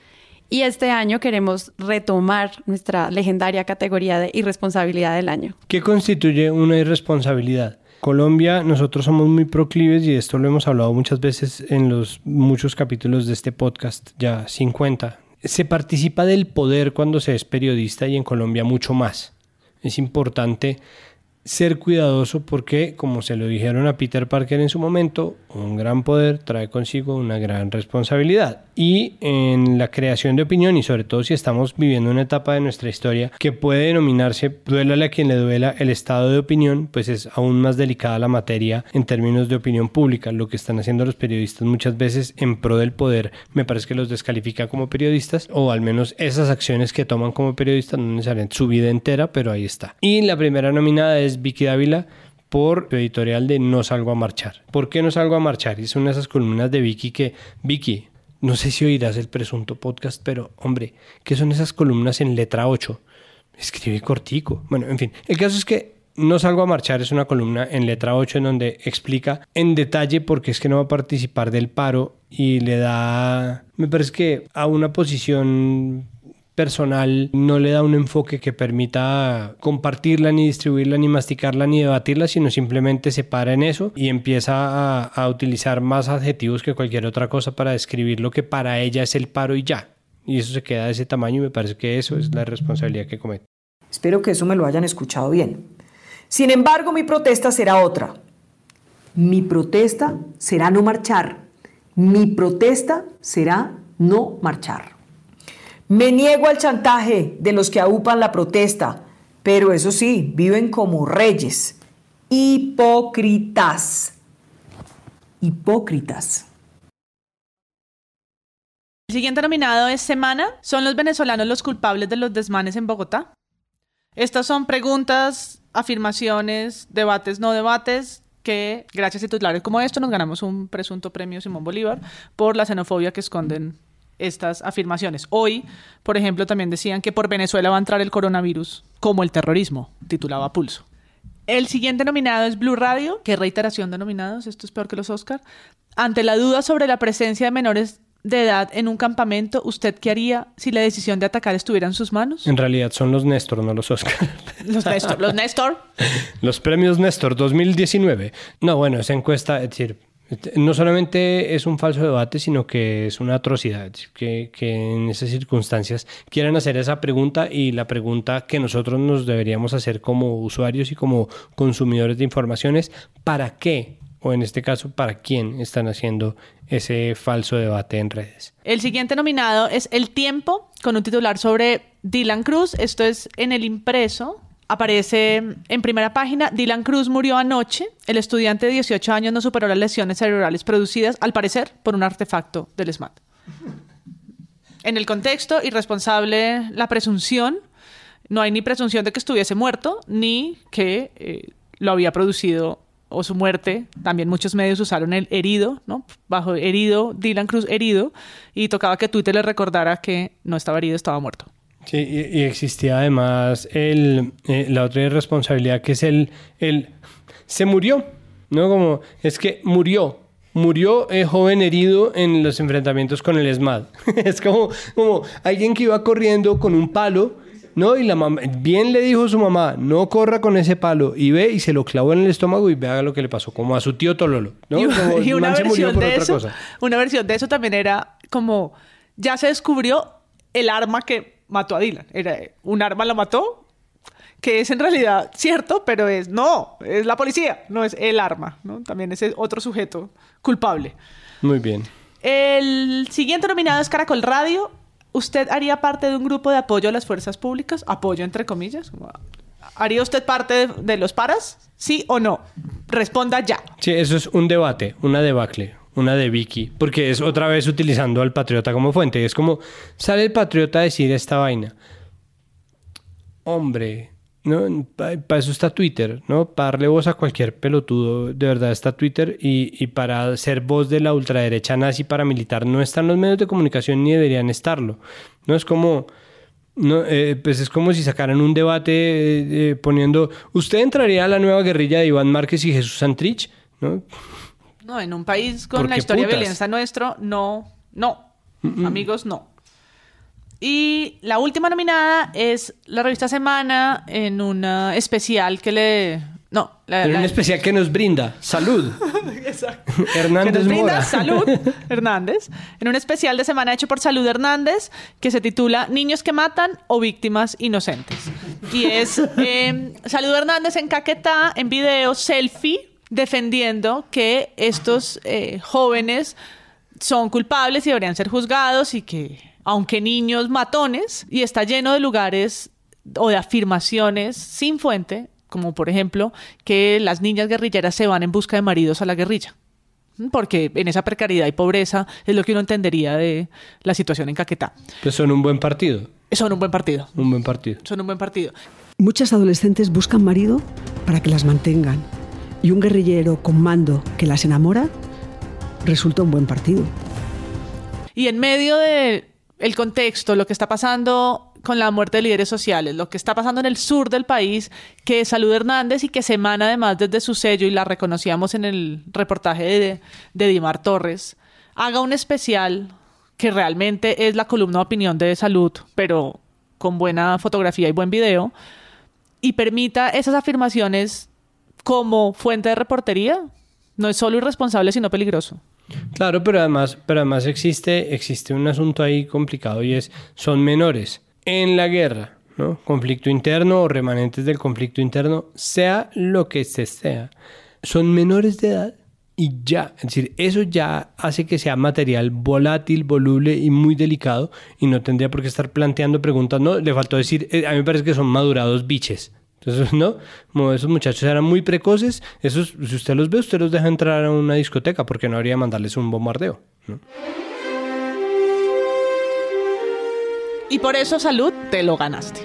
Y este año queremos retomar nuestra legendaria categoría de irresponsabilidad del año. ¿Qué constituye una irresponsabilidad? Colombia, nosotros somos muy proclives y esto lo hemos hablado muchas veces en los muchos capítulos de este podcast, ya 50. Se participa del poder cuando se es periodista y en Colombia mucho más. Es importante ser cuidadoso porque, como se lo dijeron a Peter Parker en su momento, un gran poder trae consigo una gran responsabilidad. Y en la creación de opinión, y sobre todo si estamos viviendo una etapa de nuestra historia que puede denominarse, duélale a quien le duela, el estado de opinión, pues es aún más delicada la materia en términos de opinión pública. Lo que están haciendo los periodistas muchas veces en pro del poder, me parece que los descalifica como periodistas, o al menos esas acciones que toman como periodistas, no necesariamente su vida entera, pero ahí está. Y la primera nominada es Vicky Dávila por editorial de No salgo a marchar. ¿Por qué no salgo a marchar? Es una de esas columnas de Vicky que, Vicky, no sé si oirás el presunto podcast, pero hombre, ¿qué son esas columnas en letra 8? Escribe cortico. Bueno, en fin, el caso es que no salgo a marchar es una columna en letra 8 en donde explica en detalle por qué es que no va a participar del paro y le da, me parece que a una posición personal no le da un enfoque que permita compartirla, ni distribuirla, ni masticarla, ni debatirla, sino simplemente se para en eso y empieza a, utilizar más adjetivos que cualquier otra cosa para describir lo que para ella es el paro y ya. Y eso se queda de ese tamaño y me parece que eso es la responsabilidad que comete. Espero que eso me lo hayan escuchado bien. Sin embargo, mi protesta será otra. Mi protesta será no marchar. Mi protesta será no marchar. Me niego al chantaje de los que aupan la protesta, pero eso sí, viven como reyes. Hipócritas. Hipócritas. El siguiente nominado es Semana. ¿Son los venezolanos los culpables de los desmanes en Bogotá? Estas son preguntas, afirmaciones, debates, no debates, que gracias a titulares como esto nos ganamos un presunto premio Simón Bolívar por la xenofobia que esconden estas afirmaciones. Hoy, por ejemplo, también decían que por Venezuela va a entrar el coronavirus como el terrorismo, titulaba Pulso. El siguiente nominado es Blue Radio, que reiteración de nominados, esto es peor que los Oscar. Ante la duda sobre la presencia de menores de edad en un campamento, ¿usted qué haría si la decisión de atacar estuviera en sus manos? En realidad son los Néstor, no los Oscar. Los Néstor. Los Néstor. los premios Néstor 2019. No, bueno, esa encuesta, es decir, no solamente es un falso debate, sino que es una atrocidad. Que, que, en esas circunstancias quieran hacer esa pregunta y la pregunta que nosotros nos deberíamos hacer como usuarios y como consumidores de informaciones, ¿para qué? O en este caso, ¿para quién están haciendo ese falso debate en redes? El siguiente nominado es El Tiempo, con un titular sobre Dylan Cruz. Esto es en el impreso Aparece en primera página, Dylan Cruz murió anoche. El estudiante de 18 años no superó las lesiones cerebrales producidas, al parecer, por un artefacto del SMAT. En el contexto, irresponsable la presunción. No hay ni presunción de que estuviese muerto, ni que eh, lo había producido o su muerte. También muchos medios usaron el herido, ¿no? Bajo herido, Dylan Cruz herido, y tocaba que Twitter le recordara que no estaba herido, estaba muerto. Sí, y, y existía además el, eh, la otra irresponsabilidad que es el, el se murió, ¿no? Como es que murió, murió eh, joven herido en los enfrentamientos con el ESMAD. es como, como alguien que iba corriendo con un palo, ¿no? Y la mamá, bien le dijo su mamá, no corra con ese palo, y ve y se lo clavó en el estómago y vea lo que le pasó, como a su tío Tololo, ¿no? Y, Como y una versión de eso, una versión de eso también era como ya se descubrió el arma que mató a Dylan. Era un arma lo mató, que es en realidad cierto, pero es no, es la policía, no es el arma, ¿no? También es otro sujeto culpable. Muy bien. El siguiente nominado es Caracol Radio. ¿Usted haría parte de un grupo de apoyo a las fuerzas públicas? Apoyo entre comillas. ¿Haría usted parte de, de los paras? ¿Sí o no? Responda ya. Sí, eso es un debate, una debacle, una de Vicky, porque es otra vez utilizando al patriota como fuente. Es como, sale el patriota a decir esta vaina. Hombre, ¿no? Para eso está Twitter, ¿no? Para darle voz a cualquier pelotudo, de verdad está Twitter. Y, y para ser voz de la ultraderecha nazi paramilitar no están los medios de comunicación ni deberían estarlo. No es como... No, eh, pues es como si sacaran un debate eh, eh, poniendo, ¿usted entraría a la nueva guerrilla de Iván Márquez y Jesús Santrich? ¿No? No, en un país con ¿Por la historia putas? violencia nuestro, no, no. Amigos, no. Y la última nominada es la revista Semana en un especial que le... No, la, En la- un especial que nos brinda salud. Exacto. Hernández que nos brinda Mora. Salud Hernández, en un especial de semana hecho por Salud Hernández que se titula Niños que matan o víctimas inocentes. Y es eh, Salud Hernández en Caquetá, en video, selfie, defendiendo que estos eh, jóvenes son culpables y deberían ser juzgados y que, aunque niños matones, y está lleno de lugares o de afirmaciones sin fuente, como por ejemplo que las niñas guerrilleras se van en busca de maridos a la guerrilla. Porque en esa precariedad y pobreza es lo que uno entendería de la situación en Caquetá. Pues son un buen partido. Son un buen partido. Un buen partido. Son un buen partido. Muchas adolescentes buscan marido para que las mantengan y un guerrillero con mando que las enamora resulta un buen partido. Y en medio de el contexto, lo que está pasando con la muerte de líderes sociales, lo que está pasando en el sur del país, que Salud Hernández y que se emana además desde su sello, y la reconocíamos en el reportaje de, de Dimar Torres, haga un especial que realmente es la columna de opinión de salud, pero con buena fotografía y buen video, y permita esas afirmaciones como fuente de reportería, no es solo irresponsable, sino peligroso. Claro, pero además, pero además existe, existe un asunto ahí complicado y es, son menores. En la guerra, ¿no? Conflicto interno o remanentes del conflicto interno, sea lo que se sea, son menores de edad y ya. Es decir, eso ya hace que sea material volátil, voluble y muy delicado y no tendría por qué estar planteando preguntas. No, le faltó decir, eh, a mí me parece que son madurados biches. Entonces, ¿no? Como esos muchachos eran muy precoces, esos, si usted los ve, usted los deja entrar a una discoteca porque no habría mandarles un bombardeo. ¿no? Y por eso, salud, te lo ganaste.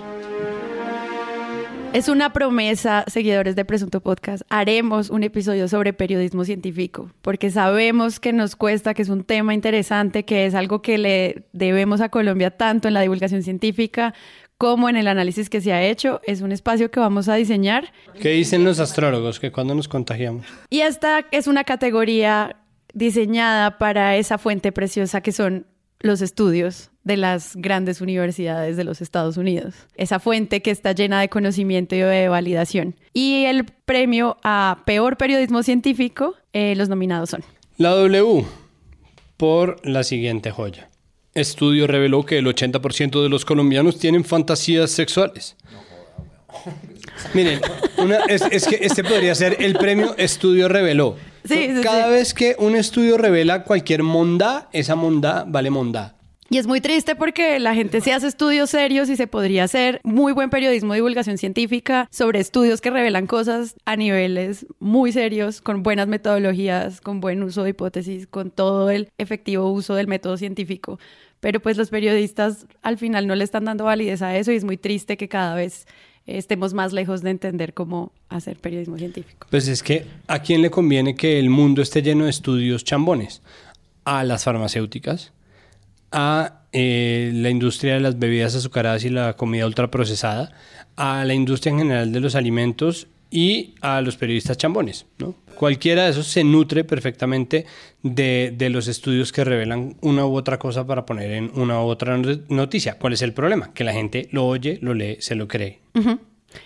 Es una promesa, seguidores de Presunto Podcast. Haremos un episodio sobre periodismo científico, porque sabemos que nos cuesta, que es un tema interesante, que es algo que le debemos a Colombia tanto en la divulgación científica como en el análisis que se ha hecho. Es un espacio que vamos a diseñar. ¿Qué dicen los astrólogos? Que cuando nos contagiamos. Y esta es una categoría diseñada para esa fuente preciosa que son los estudios de las grandes universidades de los Estados Unidos. Esa fuente que está llena de conocimiento y de validación. Y el premio a peor periodismo científico, eh, los nominados son. La W, por la siguiente joya. Estudio reveló que el 80% de los colombianos tienen fantasías sexuales. Miren, una- es, es que este podría ser el premio Estudio Reveló. Sí, sí, Cada sí. vez que un estudio revela cualquier mondá, esa mondá vale mondá. Y es muy triste porque la gente se hace estudios serios y se podría hacer muy buen periodismo de divulgación científica sobre estudios que revelan cosas a niveles muy serios, con buenas metodologías, con buen uso de hipótesis, con todo el efectivo uso del método científico. Pero pues los periodistas al final no le están dando validez a eso y es muy triste que cada vez estemos más lejos de entender cómo hacer periodismo científico. Pues es que ¿a quién le conviene que el mundo esté lleno de estudios chambones? A las farmacéuticas, a eh, la industria de las bebidas azucaradas y la comida ultraprocesada, a la industria en general de los alimentos y a los periodistas chambones. ¿no? Cualquiera de esos se nutre perfectamente de, de los estudios que revelan una u otra cosa para poner en una u otra no- noticia. ¿Cuál es el problema? Que la gente lo oye, lo lee, se lo cree.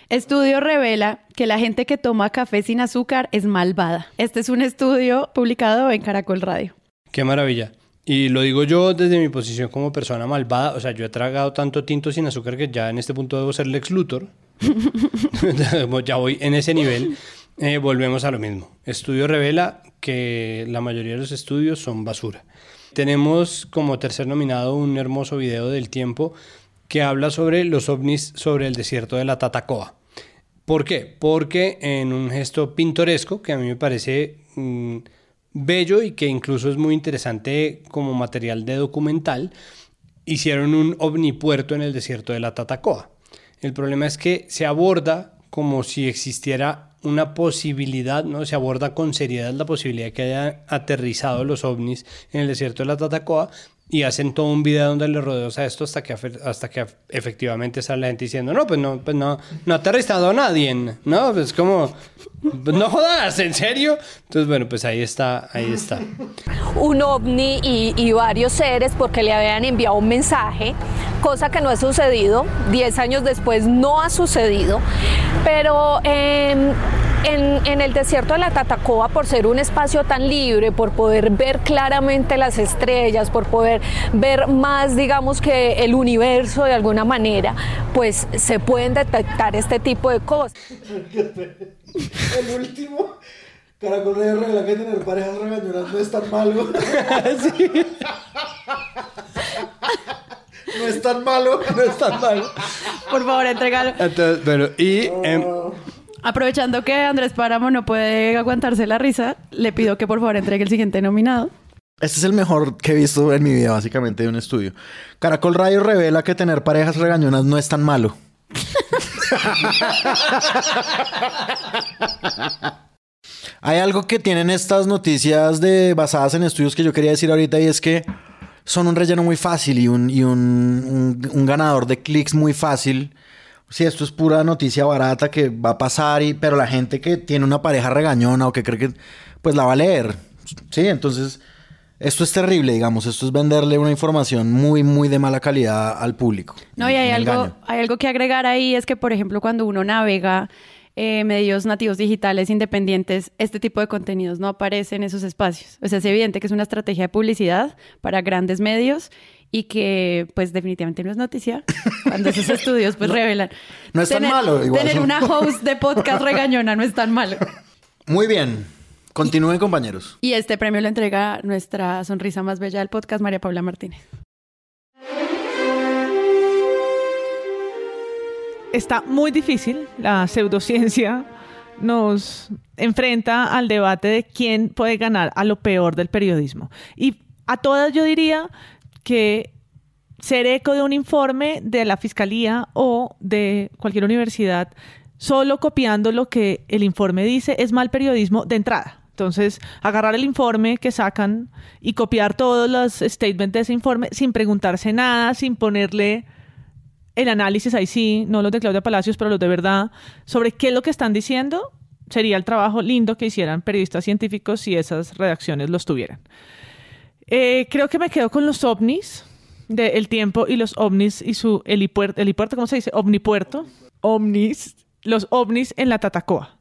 Estudio revela que la gente que toma café sin azúcar es malvada. Este es un estudio publicado en Caracol Radio. Qué maravilla. Y lo digo yo desde mi posición como persona malvada. O sea, yo he tragado tanto tinto sin azúcar que ya en este punto debo ser Lex Luthor. ya voy en ese nivel. Eh, volvemos a lo mismo. Estudio revela que la mayoría de los estudios son basura. Tenemos como tercer nominado un hermoso video del tiempo que habla sobre los ovnis sobre el desierto de la Tatacoa. ¿Por qué? Porque en un gesto pintoresco que a mí me parece mm, bello y que incluso es muy interesante como material de documental, hicieron un ovnipuerto en el desierto de la Tatacoa. El problema es que se aborda como si existiera una posibilidad, ¿no? Se aborda con seriedad la posibilidad que hayan aterrizado los ovnis en el desierto de la Tatacoa y hacen todo un video donde le rodeos a esto hasta que, hasta que efectivamente sale la gente diciendo, no, pues no, pues no, no ha aterrizado nadie, ¿no? Pues como, pues no jodas, ¿en serio? Entonces, bueno, pues ahí está, ahí está. un ovni y, y varios seres porque le habían enviado un mensaje, cosa que no ha sucedido. Diez años después no ha sucedido. Pero em, en, en el desierto de la Tatacoa, por ser un espacio tan libre, por poder ver claramente las estrellas, por poder ver más, digamos que el universo de alguna manera, pues se pueden detectar este tipo de cosas. El último. Caracol Radio revela que tener parejas regañonas no es tan malo. No es tan malo. No es tan malo. Por favor, entregalo. Entonces, bueno, y... em, Aprovechando que Andrés Páramo no puede aguantarse la risa, le pido que por favor entregue el siguiente nominado. Este es el mejor que he visto en mi vida, básicamente, de un estudio. Caracol Radio revela que tener parejas regañonas no es tan malo. Hay algo que tienen estas noticias de, basadas en estudios que yo quería decir ahorita y es que son un relleno muy fácil y un, ganador de clics muy fácil. Si esto es pura noticia barata que va a pasar, y, pero la gente que tiene una pareja regañona o que cree que pues la va a leer. Sí, entonces esto es terrible, digamos. Esto es venderle una información muy, muy de mala calidad al público. No, y hay algo, hay algo que agregar ahí, es que, por ejemplo, cuando uno navega eh, medios nativos digitales independientes, este tipo de contenidos no aparece en esos espacios. O sea, es evidente que es una estrategia de publicidad para grandes medios y que, pues, definitivamente no es noticia cuando esos estudios, pues, revelan. no es tan Tener- malo, igual. Tener una host de podcast regañona no es tan malo. Muy bien. Continúen, compañeros. Y este premio lo entrega nuestra sonrisa más bella del podcast, María Paula Martínez. Está muy difícil. La pseudociencia nos enfrenta al debate de quién puede ganar a lo peor del periodismo. Y a todas yo diría que ser eco de un informe de la fiscalía o de cualquier universidad solo copiando lo que el informe dice es mal periodismo de entrada. Entonces, agarrar el informe que sacan y copiar todos los statements de ese informe sin preguntarse nada, sin ponerle el análisis ahí sí, no los de Claudia Palacios, pero los de verdad, sobre qué es lo que están diciendo, sería el trabajo lindo que hicieran periodistas científicos si esas redacciones los tuvieran. Eh, creo que me quedo con los ovnis de El Tiempo y los ovnis y su helipuerto, helipuerto ¿cómo se dice? Omnipuerto. Ovnis, los ovnis en la Tatacoa.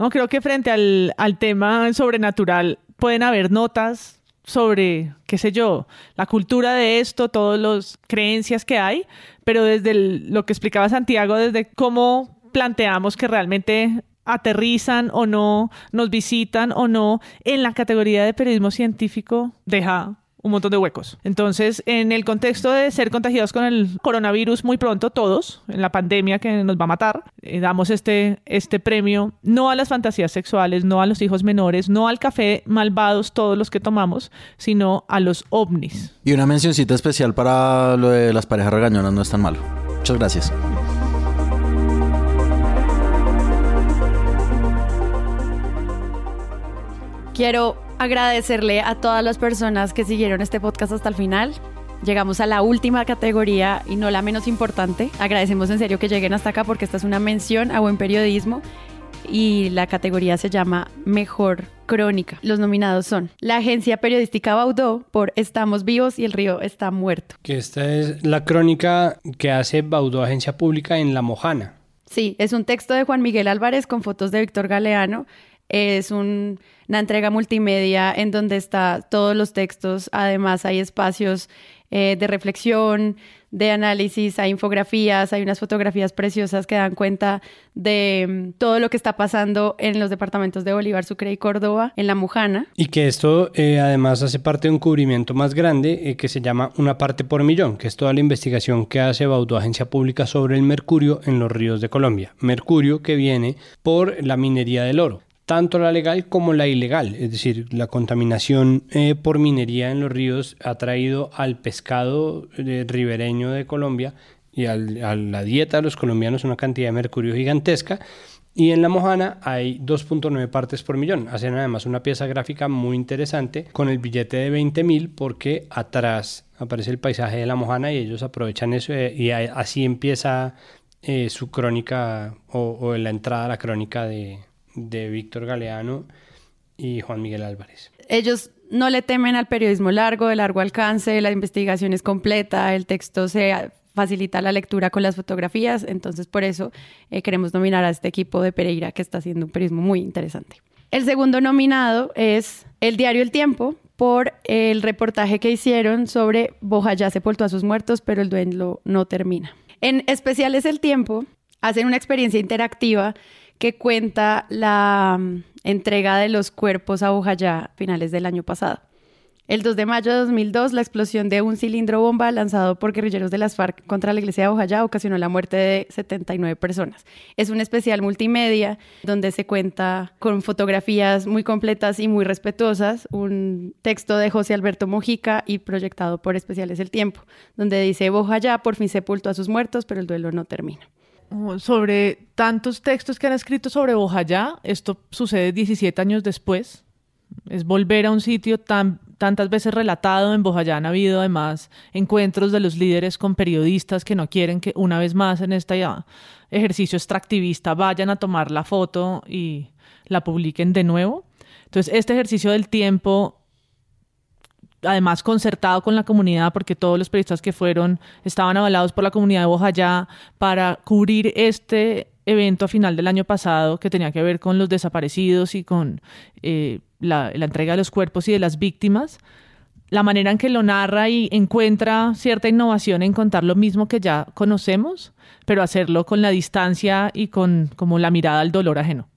¿No? Creo que frente al, al tema sobrenatural pueden haber notas sobre, qué sé yo, la cultura de esto, todas las creencias que hay, pero desde lo que explicaba Santiago, desde cómo planteamos que realmente aterrizan o no, nos visitan o no, en la categoría de periodismo científico deja un montón de huecos. Entonces, en el contexto de ser contagiados con el coronavirus muy pronto, todos, en la pandemia que nos va a matar, eh, damos este, este premio no a las fantasías sexuales, no a los hijos menores, no al café malvados todos los que tomamos, sino a los ovnis. Y una mencioncita especial para lo de las parejas regañonas no es tan malo. Muchas gracias. Quiero agradecerle a todas las personas que siguieron este podcast hasta el final. Llegamos a la última categoría y no la menos importante. Agradecemos en serio que lleguen hasta acá porque esta es una mención a buen periodismo y la categoría se llama Mejor Crónica. Los nominados son la agencia periodística Baudó por Estamos vivos y el río está muerto. Que esta es la crónica que hace Baudó Agencia Pública en La Mojana. Sí, es un texto de Juan Miguel Álvarez con fotos de Víctor Galeano. Es un- una entrega multimedia en donde está todos los textos. Además, hay espacios eh, de reflexión, de análisis, hay infografías, hay unas fotografías preciosas que dan cuenta de mm, todo lo que está pasando en los departamentos de Bolívar, Sucre y Córdoba, en la Mujana. Y que esto eh, además hace parte de un cubrimiento más grande eh, que se llama Una parte por millón, que es toda la investigación que hace Baudó Agencia Pública sobre el mercurio en los ríos de Colombia. Mercurio que viene por la minería del oro. Tanto la legal como la ilegal, es decir, la contaminación eh, por minería en los ríos ha traído al pescado eh, ribereño de Colombia y a la dieta de los colombianos una cantidad de mercurio gigantesca y en la Mojana hay 2.9 partes por millón. Hacen además una pieza gráfica muy interesante con el billete de 20 mil porque atrás aparece el paisaje de la Mojana y ellos aprovechan eso eh, y así empieza su crónica o, o la entrada a la crónica de, de Víctor Galeano y Juan Miguel Álvarez. Ellos no le temen al periodismo largo, de largo alcance, la investigación es completa, el texto se facilita la lectura con las fotografías, entonces por eso eh, queremos nominar a este equipo de Pereira que está haciendo un periodismo muy interesante. El segundo nominado es el diario El Tiempo por el reportaje que hicieron sobre Bojayá sepultó a sus muertos, pero el duelo no termina. En especiales El Tiempo hacen una experiencia interactiva que cuenta la mm, entrega de los cuerpos a Bojayá a finales del año pasado. El 2 de mayo de 2002, la explosión de un cilindro bomba lanzado por guerrilleros de las FARC contra la iglesia de Bojayá ocasionó la muerte de 79 personas. Es un especial multimedia donde se cuenta con fotografías muy completas y muy respetuosas, un texto de José Alberto Mojica y proyectado por Especiales El Tiempo, donde dice Bojayá por fin sepultó a sus muertos, pero el duelo no termina. Sobre tantos textos que han escrito sobre Bojayá, esto sucede 17 años después. Es volver a un sitio tan tantas veces relatado, en Bojayá han habido además encuentros de los líderes con periodistas que no quieren que una vez más en este ejercicio extractivista vayan a tomar la foto y la publiquen de nuevo. Entonces, este ejercicio del tiempo además concertado con la comunidad, porque todos los periodistas que fueron estaban avalados por la comunidad de Bojayá para cubrir este evento a final del año pasado que tenía que ver con los desaparecidos y con eh, la, la entrega de los cuerpos y de las víctimas. La manera en que lo narra y encuentra cierta innovación en contar lo mismo que ya conocemos, pero hacerlo con la distancia y con como la mirada al dolor ajeno.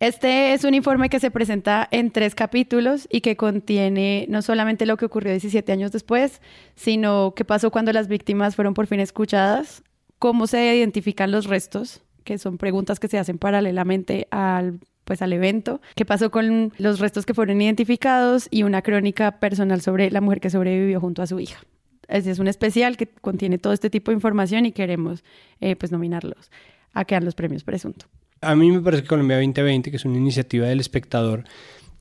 Este es un informe que se presenta en tres capítulos y que contiene no solamente lo que ocurrió 17 años después, sino qué pasó cuando las víctimas fueron por fin escuchadas, cómo se identifican los restos, que son preguntas que se hacen paralelamente al pues al evento, qué pasó con los restos que fueron identificados y una crónica personal sobre la mujer que sobrevivió junto a su hija. Este es un especial que contiene todo este tipo de información y queremos eh, pues nominarlos a que dan los premios presunto. A mí me parece que Colombia 2020, que es una iniciativa del espectador,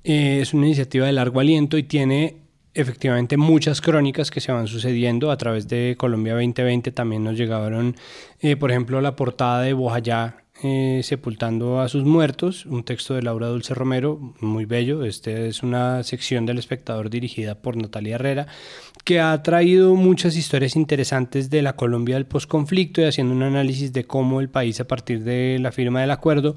eh, es una iniciativa de largo aliento y tiene efectivamente muchas crónicas que se van sucediendo a través de Colombia 2020. También nos llegaron, eh, por ejemplo, la portada de Bojayá eh, sepultando a sus muertos, un texto de Laura Dulce Romero, muy bello. Este es una sección del espectador dirigida por Natalia Herrera, que ha traído muchas historias interesantes de la Colombia del posconflicto y haciendo un análisis de cómo el país a partir de la firma del acuerdo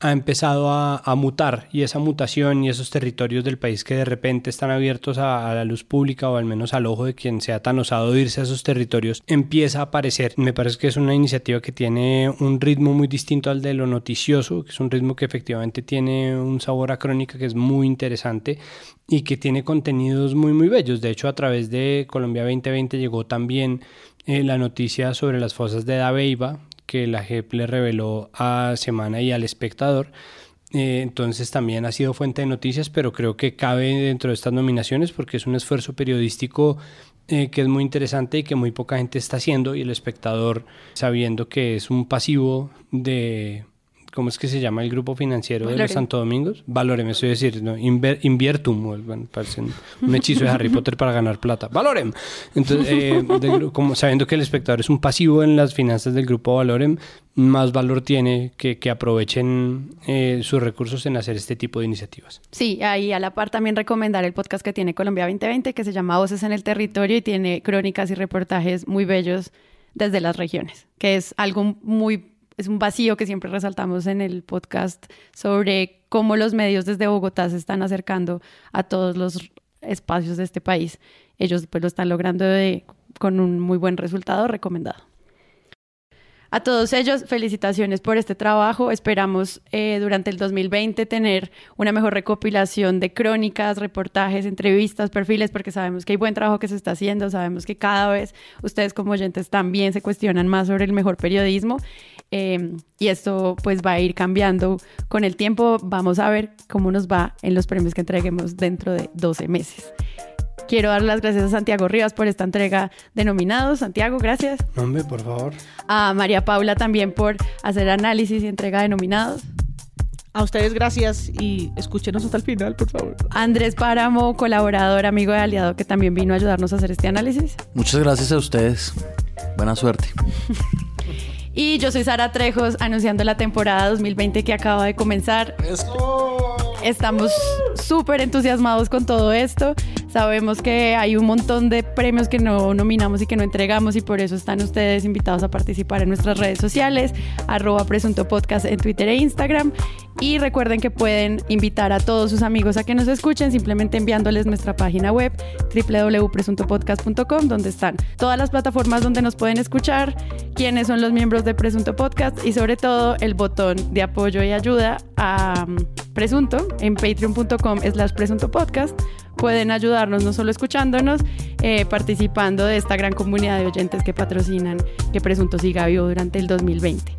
ha empezado a, mutar y esa mutación y esos territorios del país que de repente están abiertos a, la luz pública o al menos al ojo de quien sea tan osado irse a esos territorios empieza a aparecer. Me parece que es una iniciativa que tiene un ritmo muy distinto al de lo noticioso, que es un ritmo que efectivamente tiene un sabor a crónica que es muy interesante y que tiene contenidos muy muy bellos. De hecho, a través de Colombia 2020 llegó también eh, la noticia sobre las fosas de Dabeiba, que la JEP le reveló a Semana y al espectador. Eh, entonces también ha sido fuente de noticias, pero creo que cabe dentro de estas nominaciones porque es un esfuerzo periodístico eh, que es muy interesante y que muy poca gente está haciendo y el espectador sabiendo que es un pasivo de ¿cómo es que se llama el grupo financiero de los Santo Domingos? Valorem, eso es decir, ¿no? Inviertum, parece un, hechizo de Harry Potter para ganar plata. Valorem. Entonces, eh, como sabiendo que el espectador es un pasivo en las finanzas del grupo Valorem, más valor tiene que, que aprovechen eh, sus recursos en hacer este tipo de iniciativas. Sí, ahí a la par también recomendar el podcast que tiene Colombia 2020, que se llama Voces en el Territorio y tiene crónicas y reportajes muy bellos desde las regiones, que es algo muy es un vacío que siempre resaltamos en el podcast sobre cómo los medios desde Bogotá se están acercando a todos los espacios de este país. Ellos pues lo están logrando con un muy buen resultado recomendado. A todos ellos, felicitaciones por este trabajo. Esperamos eh, durante el 2020 tener una mejor recopilación de crónicas, reportajes, entrevistas, perfiles, porque sabemos que hay buen trabajo que se está haciendo, sabemos que cada vez ustedes como oyentes también se cuestionan más sobre el mejor periodismo em, y esto pues va a ir cambiando con el tiempo. Vamos a ver cómo nos va en los premios que entreguemos dentro de 12 meses. Quiero dar las gracias a Santiago Rivas por esta entrega de nominados. Santiago, gracias. Hombre, por favor. A María Paula también por hacer análisis y entrega de nominados. A ustedes gracias y escúchenos hasta el final, por favor. Andrés Páramo, colaborador, amigo de Aliado, que también vino a ayudarnos a hacer este análisis. Muchas gracias a ustedes. Buena suerte. y yo soy Sara Trejos, anunciando la temporada 2020 que acaba de comenzar. Estamos súper entusiasmados con todo esto. Sabemos que hay un montón de premios que no nominamos y que no entregamos y por eso están ustedes invitados a participar en nuestras redes sociales, arroba presunto podcast en Twitter e Instagram. Y recuerden que pueden invitar a todos sus amigos a que nos escuchen simplemente enviándoles nuestra página web www.presuntopodcast.com donde están todas las plataformas donde nos pueden escuchar, quiénes son los miembros de Presunto Podcast y sobre todo el botón de apoyo y ayuda a um, Presunto en patreon.com slash presunto pueden no solo escuchándonos, eh, participando de esta gran comunidad de oyentes que patrocinan que Presunto siga vivo durante el 2020.